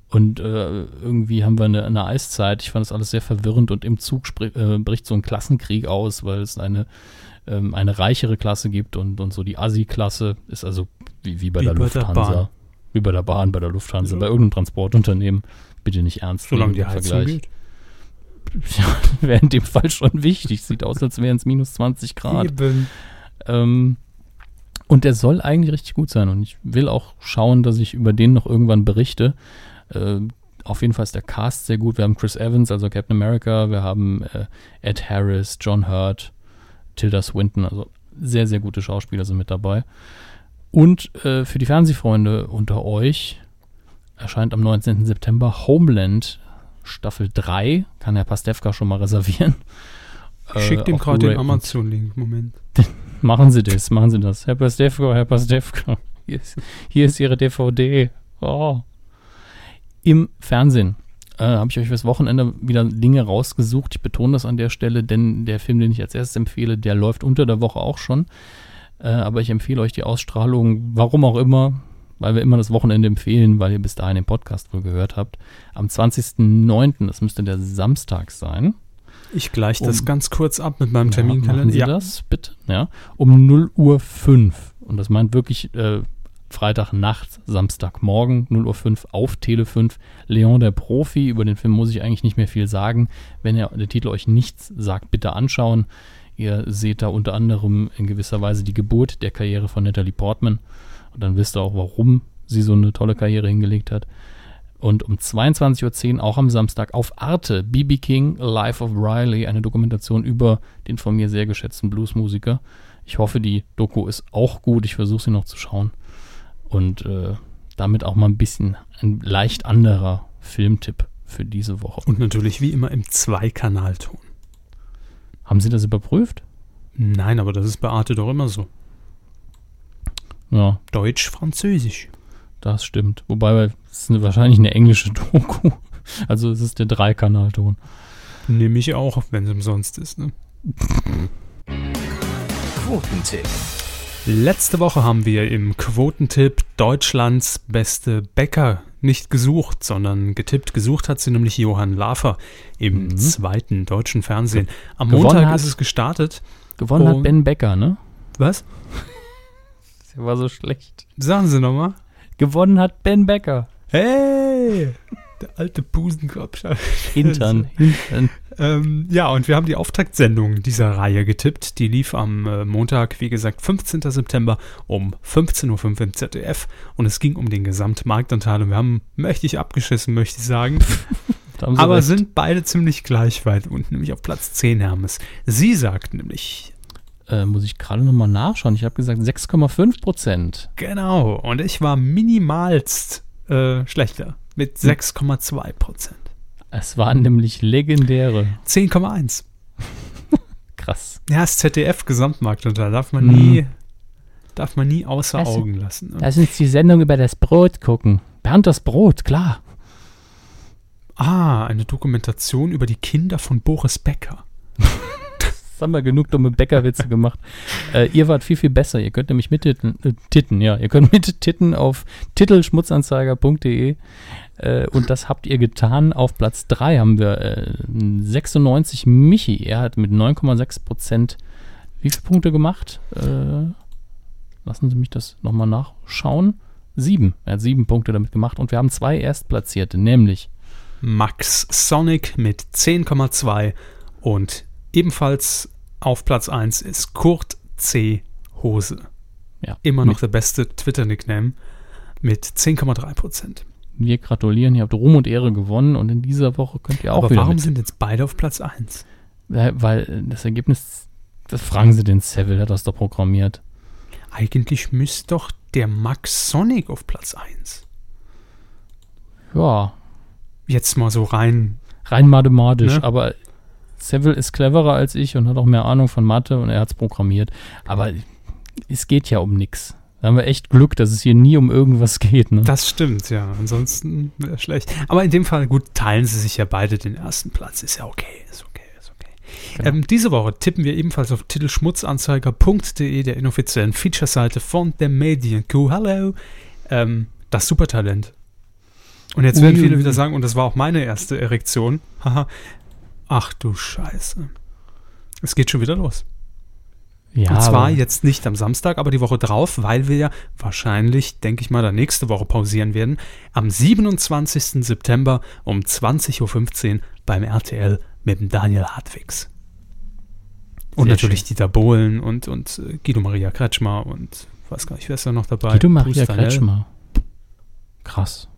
Und äh, irgendwie haben wir eine, eine, Eiszeit. Ich fand das alles sehr verwirrend und im Zug äh, bricht so ein Klassenkrieg aus, weil es eine, ähm, eine reichere Klasse gibt und, und so die Assi-Klasse ist also wie, wie bei wie der bei Lufthansa. Der wie bei der Bahn, bei der Lufthansa, ja. bei irgendeinem Transportunternehmen bitte nicht ernst Solange die Heizung geht. Ja, wäre in dem Fall schon wichtig. Sieht aus, als wären es minus 20 Grad. Ähm, und der soll eigentlich richtig gut sein. Und ich will auch schauen, dass ich über den noch irgendwann berichte. Äh, auf jeden Fall ist der Cast sehr gut. Wir haben Chris Evans, also Captain America. Wir haben äh, Ed Harris, John Hurt, Tilda Swinton. Also sehr, sehr gute Schauspieler sind mit dabei. Und äh, für die Fernsehfreunde unter euch erscheint am 19. September Homeland Staffel 3. Kann Herr Pastewka schon mal reservieren. Ich schicke dem äh, gerade den Amazon-Link. Moment. machen Sie das, machen Sie das. Herr Pastewka, Herr Pastewka. Hier ist, hier ist Ihre DVD. Oh. Im Fernsehen äh, habe ich euch fürs Wochenende wieder Dinge rausgesucht. Ich betone das an der Stelle, denn der Film, den ich als erstes empfehle, der läuft unter der Woche auch schon. Äh, aber ich empfehle euch die Ausstrahlung, warum auch immer, weil wir immer das Wochenende empfehlen, weil ihr bis dahin den Podcast wohl gehört habt. Am 20.09., das müsste der Samstag sein. Ich gleiche um, das ganz kurz ab mit meinem Terminkalender. Machen Sie ja. das, bitte. Ja, um 0 Uhr 5. Und das meint wirklich äh, Freitagnacht, Samstagmorgen, 0 Uhr 5 auf Tele 5. Leon der Profi, über den Film muss ich eigentlich nicht mehr viel sagen. Wenn er, der Titel euch nichts sagt, bitte anschauen. Ihr seht da unter anderem in gewisser Weise die Geburt der Karriere von Natalie Portman. Und dann wisst ihr auch, warum sie so eine tolle Karriere hingelegt hat. Und um 22.10 Uhr auch am Samstag auf Arte, BB King, Life of Riley, eine Dokumentation über den von mir sehr geschätzten Bluesmusiker. Ich hoffe, die Doku ist auch gut. Ich versuche sie noch zu schauen. Und äh, damit auch mal ein bisschen ein leicht anderer Filmtipp für diese Woche. Und natürlich wie immer im Zweikanalton. Haben Sie das überprüft? Nein, aber das ist bei Arte doch immer so. Ja. Deutsch, Französisch. Das stimmt. Wobei, es ist wahrscheinlich eine englische Doku. Also es ist der Dreikanalton. Nehme ich auch, wenn es umsonst ist. Ne? Quotentipp. Letzte Woche haben wir im Quotentipp Deutschlands beste Bäcker nicht gesucht, sondern getippt. Gesucht hat sie nämlich Johann Lafer im mhm. zweiten deutschen Fernsehen. Am Gewonnen Montag hat, ist es gestartet. Gewonnen hat Ben Becker, ne? Was? Der war so schlecht. Sagen Sie nochmal. Gewonnen hat Ben Becker. Hey! Der alte Busenkopf. Hintern, Hintern. Ähm, ja, und wir haben die Auftaktsendung dieser Reihe getippt. Die lief am äh, Montag, wie gesagt, 15. September um 15.05 Uhr im ZDF. Und es ging um den Gesamtmarktanteil. Und wir haben mächtig abgeschissen, möchte ich sagen. Aber recht. sind beide ziemlich gleich weit unten, nämlich auf Platz 10 Hermes. Sie sagt nämlich, Äh, muss ich gerade nochmal nachschauen. Ich habe gesagt 6,5 Prozent. genau, und ich war minimalst äh, schlechter mit 6,2 Prozent. Es waren nämlich legendäre. 10,1. Krass. Ja, das ZDF Gesamtmarkt und da darf man Hm. nie, darf man nie außer Das- Augen lassen. ne? Lass uns die Sendung über das Brot gucken. Bernd das Brot, klar. Ah, eine Dokumentation über die Kinder von Boris Becker. Jetzt haben wir genug dumme Bäckerwitze gemacht. Äh, ihr wart viel, viel besser. Ihr könnt nämlich mittitten, äh, titten, ja. Ihr könnt mittitten auf titelschmutzanzeiger.de äh, und das habt ihr getan. Auf Platz 3 haben wir äh, 96 Michi. Er hat mit 9,6 Prozent wie viele Punkte gemacht? Äh, lassen Sie mich das nochmal nachschauen. Sieben. Er hat sieben Punkte damit gemacht und wir haben zwei Erstplatzierte, nämlich Max Sonic mit 10,2 und ebenfalls auf Platz 1 ist Kurt C. Hose. ja, Immer noch der beste Twitter-Nickname mit 10,3 Prozent. Wir gratulieren, ihr habt Ruhm und Ehre gewonnen und in dieser Woche könnt ihr auch Aber wieder warum mit sind jetzt beide auf Platz 1? Äh, Weil äh, das Ergebnis, das fragen Sie den Seville, der hat das doch programmiert. Eigentlich müsste doch der Max Sonic auf Platz 1. Ja, Jetzt mal so rein. rein mathematisch, Ne? aber Seville ist cleverer als ich und hat auch mehr Ahnung von Mathe und er hat es programmiert. Aber es geht ja um nichts. Da haben wir echt Glück, dass es hier nie um irgendwas geht. Ne? Das stimmt, ja. Ansonsten wäre schlecht. Aber in dem Fall, gut, teilen sie sich ja beide den ersten Platz. Ist ja okay, ist okay, ist okay. Genau. Ähm, diese Woche tippen wir ebenfalls auf titelschmutzanzeiger.de, der inoffiziellen Feature-Seite von der Medienkuh. Hallo, ähm, das Supertalent. Und jetzt werden viele wieder sagen, und das war auch meine erste Erektion. Ach du Scheiße. Es geht schon wieder los. ja, und zwar jetzt nicht am Samstag, aber die Woche drauf, weil wir ja wahrscheinlich, denke ich mal, dann nächste Woche pausieren werden. Am 27. September um 20.15 Uhr beim RTL mit dem Daniel Hartwigs. Und Sehr natürlich schön. Dieter Bohlen und, und äh, Guido Maria Kretschmer und weiß gar nicht, wer ist da noch dabei? Guido Maria Pustanel. Kretschmer. Krass.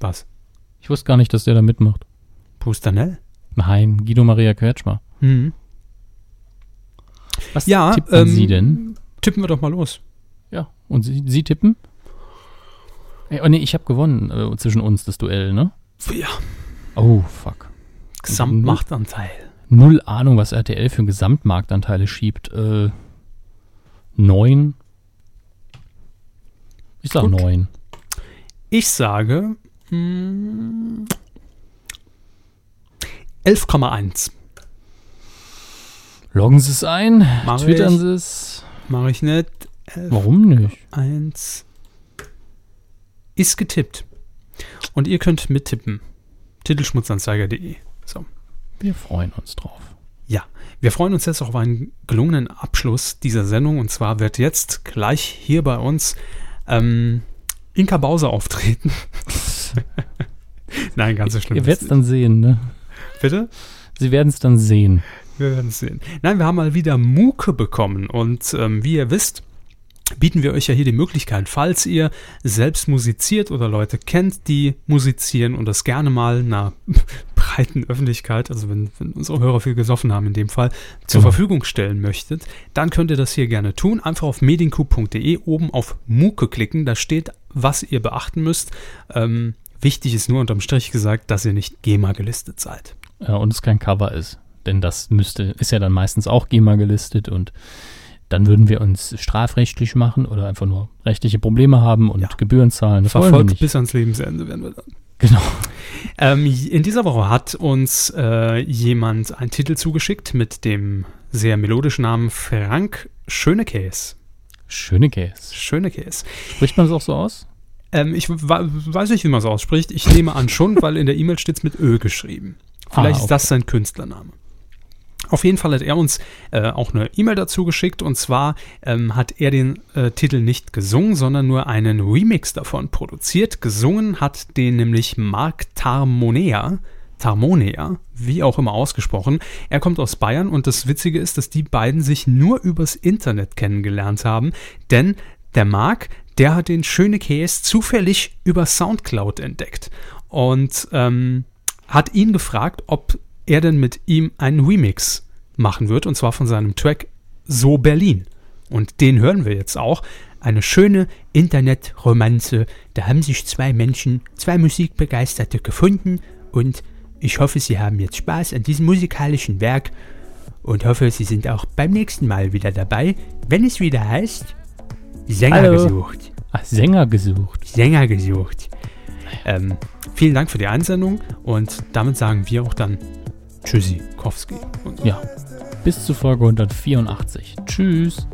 Was? Ich wusste gar nicht, dass der da mitmacht. Pustanel? Nein, Guido Maria Kretschmer. Mhm. Was Ja, tippen ähm, Sie denn? Tippen wir doch mal los. Ja, und Sie, Sie tippen? Ey, Oh nee, ich habe gewonnen äh, zwischen uns das Duell, ne? Ja, Oh, fuck. Gesamtmachtanteil. Null Ahnung, was RTL für Gesamtmarktanteile schiebt. Äh, neun. Ich sag Gut. neun. Ich sage mm, 11,1. Loggen Sie es ein, Mach twittern ich. Sie es. Mache ich nicht. Warum nicht? 1 ist getippt. Und ihr könnt mittippen. Titelschmutzanzeiger.de. So. Wir freuen uns drauf. Ja, wir freuen uns jetzt auf einen gelungenen Abschluss dieser Sendung. Und zwar wird jetzt gleich hier bei uns ähm, Inka Bauser auftreten. Nein, ganz so schlimm. Ihr werdet es dann sehen, ne? Bitte? Sie werden es dann sehen. Wir werden es sehen. Nein, wir haben mal wieder Muke bekommen und ähm, wie ihr wisst, bieten wir euch ja hier die Möglichkeit, falls ihr selbst musiziert oder Leute kennt, die musizieren und das gerne mal einer breiten Öffentlichkeit, also wenn, wenn unsere Hörer viel gesoffen haben in dem Fall, zur Genau. Verfügung stellen möchtet, dann könnt ihr das hier gerne tun. Einfach auf medienku.de oben auf Muke klicken, da steht, was ihr beachten müsst. Ähm, wichtig ist nur unterm Strich gesagt, dass ihr nicht GEMA gelistet seid. Ja, und es kein Cover ist. Denn das müsste, ist ja dann meistens auch GEMA gelistet und dann würden wir uns strafrechtlich machen oder einfach nur rechtliche Probleme haben und Ja. Gebühren zahlen. Das Verfolgt bis ans Lebensende werden wir dann. Genau. Ähm, in dieser Woche hat uns äh, jemand einen Titel zugeschickt mit dem sehr melodischen Namen Frank Schönekäs. Schöne Case. Schönekäs. Spricht man das auch so aus? Ähm, ich weiß nicht, wie man es ausspricht. Ich nehme an schon, weil in der E-Mail steht es mit Ö geschrieben. Vielleicht Ah, ist das sein Künstlername. Auf jeden Fall hat er uns äh, auch eine E-Mail dazu geschickt und zwar ähm, hat er den äh, Titel nicht gesungen, sondern nur einen Remix davon produziert. Gesungen hat den nämlich Mark Tarmonea. Tarmonea, wie auch immer ausgesprochen. Er kommt aus Bayern und das Witzige ist, dass die beiden sich nur übers Internet kennengelernt haben, denn der Mark, der hat den Schöne Käse zufällig über Soundcloud entdeckt. Und ähm, hat ihn gefragt, ob er denn mit ihm einen Remix machen wird, und zwar von seinem Track So Berlin. Und den hören wir jetzt auch. Eine schöne Internetromanze. Da haben sich zwei Menschen, zwei Musikbegeisterte gefunden und ich hoffe, Sie haben jetzt Spaß an diesem musikalischen Werk und hoffe, Sie sind auch beim nächsten Mal wieder dabei, wenn es wieder heißt Sänger Hallo. gesucht. Ach, Sänger gesucht. Sänger gesucht. Ähm, vielen Dank für die Einsendung und damit sagen wir auch dann Tschüssi, Kowski. Und Ja. Bis zur Folge 184. Tschüss.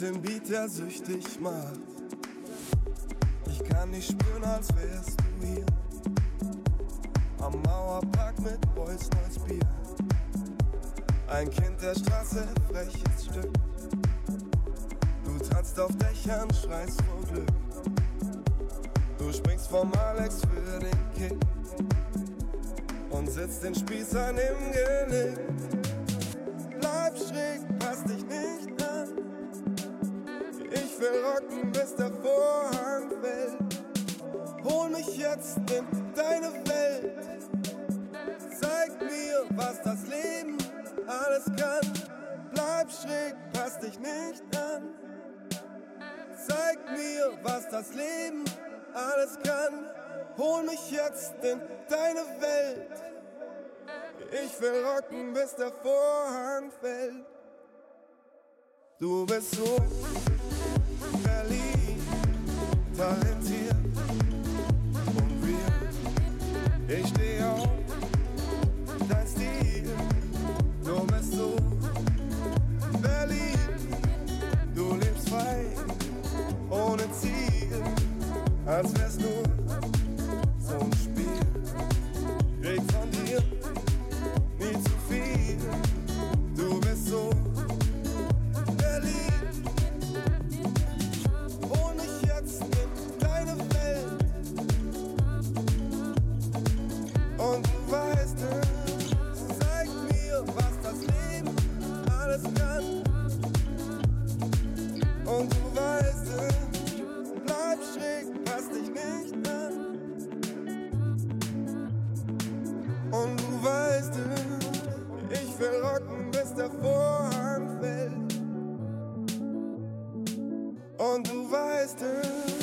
Spielt den Beat, der süchtig macht. Ich kann dich spüren, als wärst du hier. Am Mauerpark mit Boys neues Bier. Ein Kind der Straße, freches Stück. Du tanzt auf Dächern, schreist vor Glück. Du springst vom Alex für den Kick. Und sitzt den Spießern im Genick. In deine Welt. Zeig mir, was das Leben alles kann. Bleib schräg, pass dich nicht an. Zeig mir, was das Leben alles kann. Hol mich jetzt in deine Welt. Ich will rocken, bis der Vorhang fällt. Du bist so Berlin, talentiert. Ich steh auf dein Stil. Du bist so Berlin, du lebst frei, ohne Ziel, als wär's nur Leute, ich will rocken, bis der Vorhang fällt. Und du weißt es.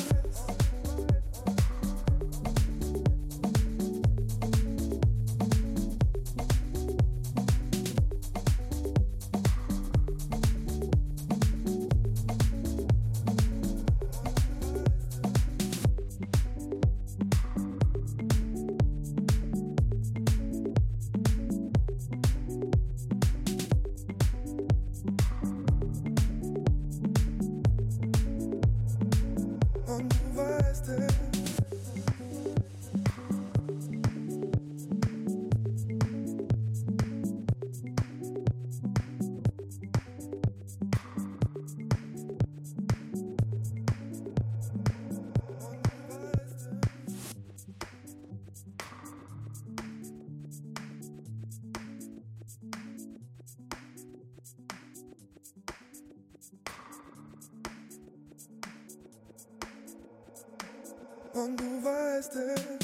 wasted.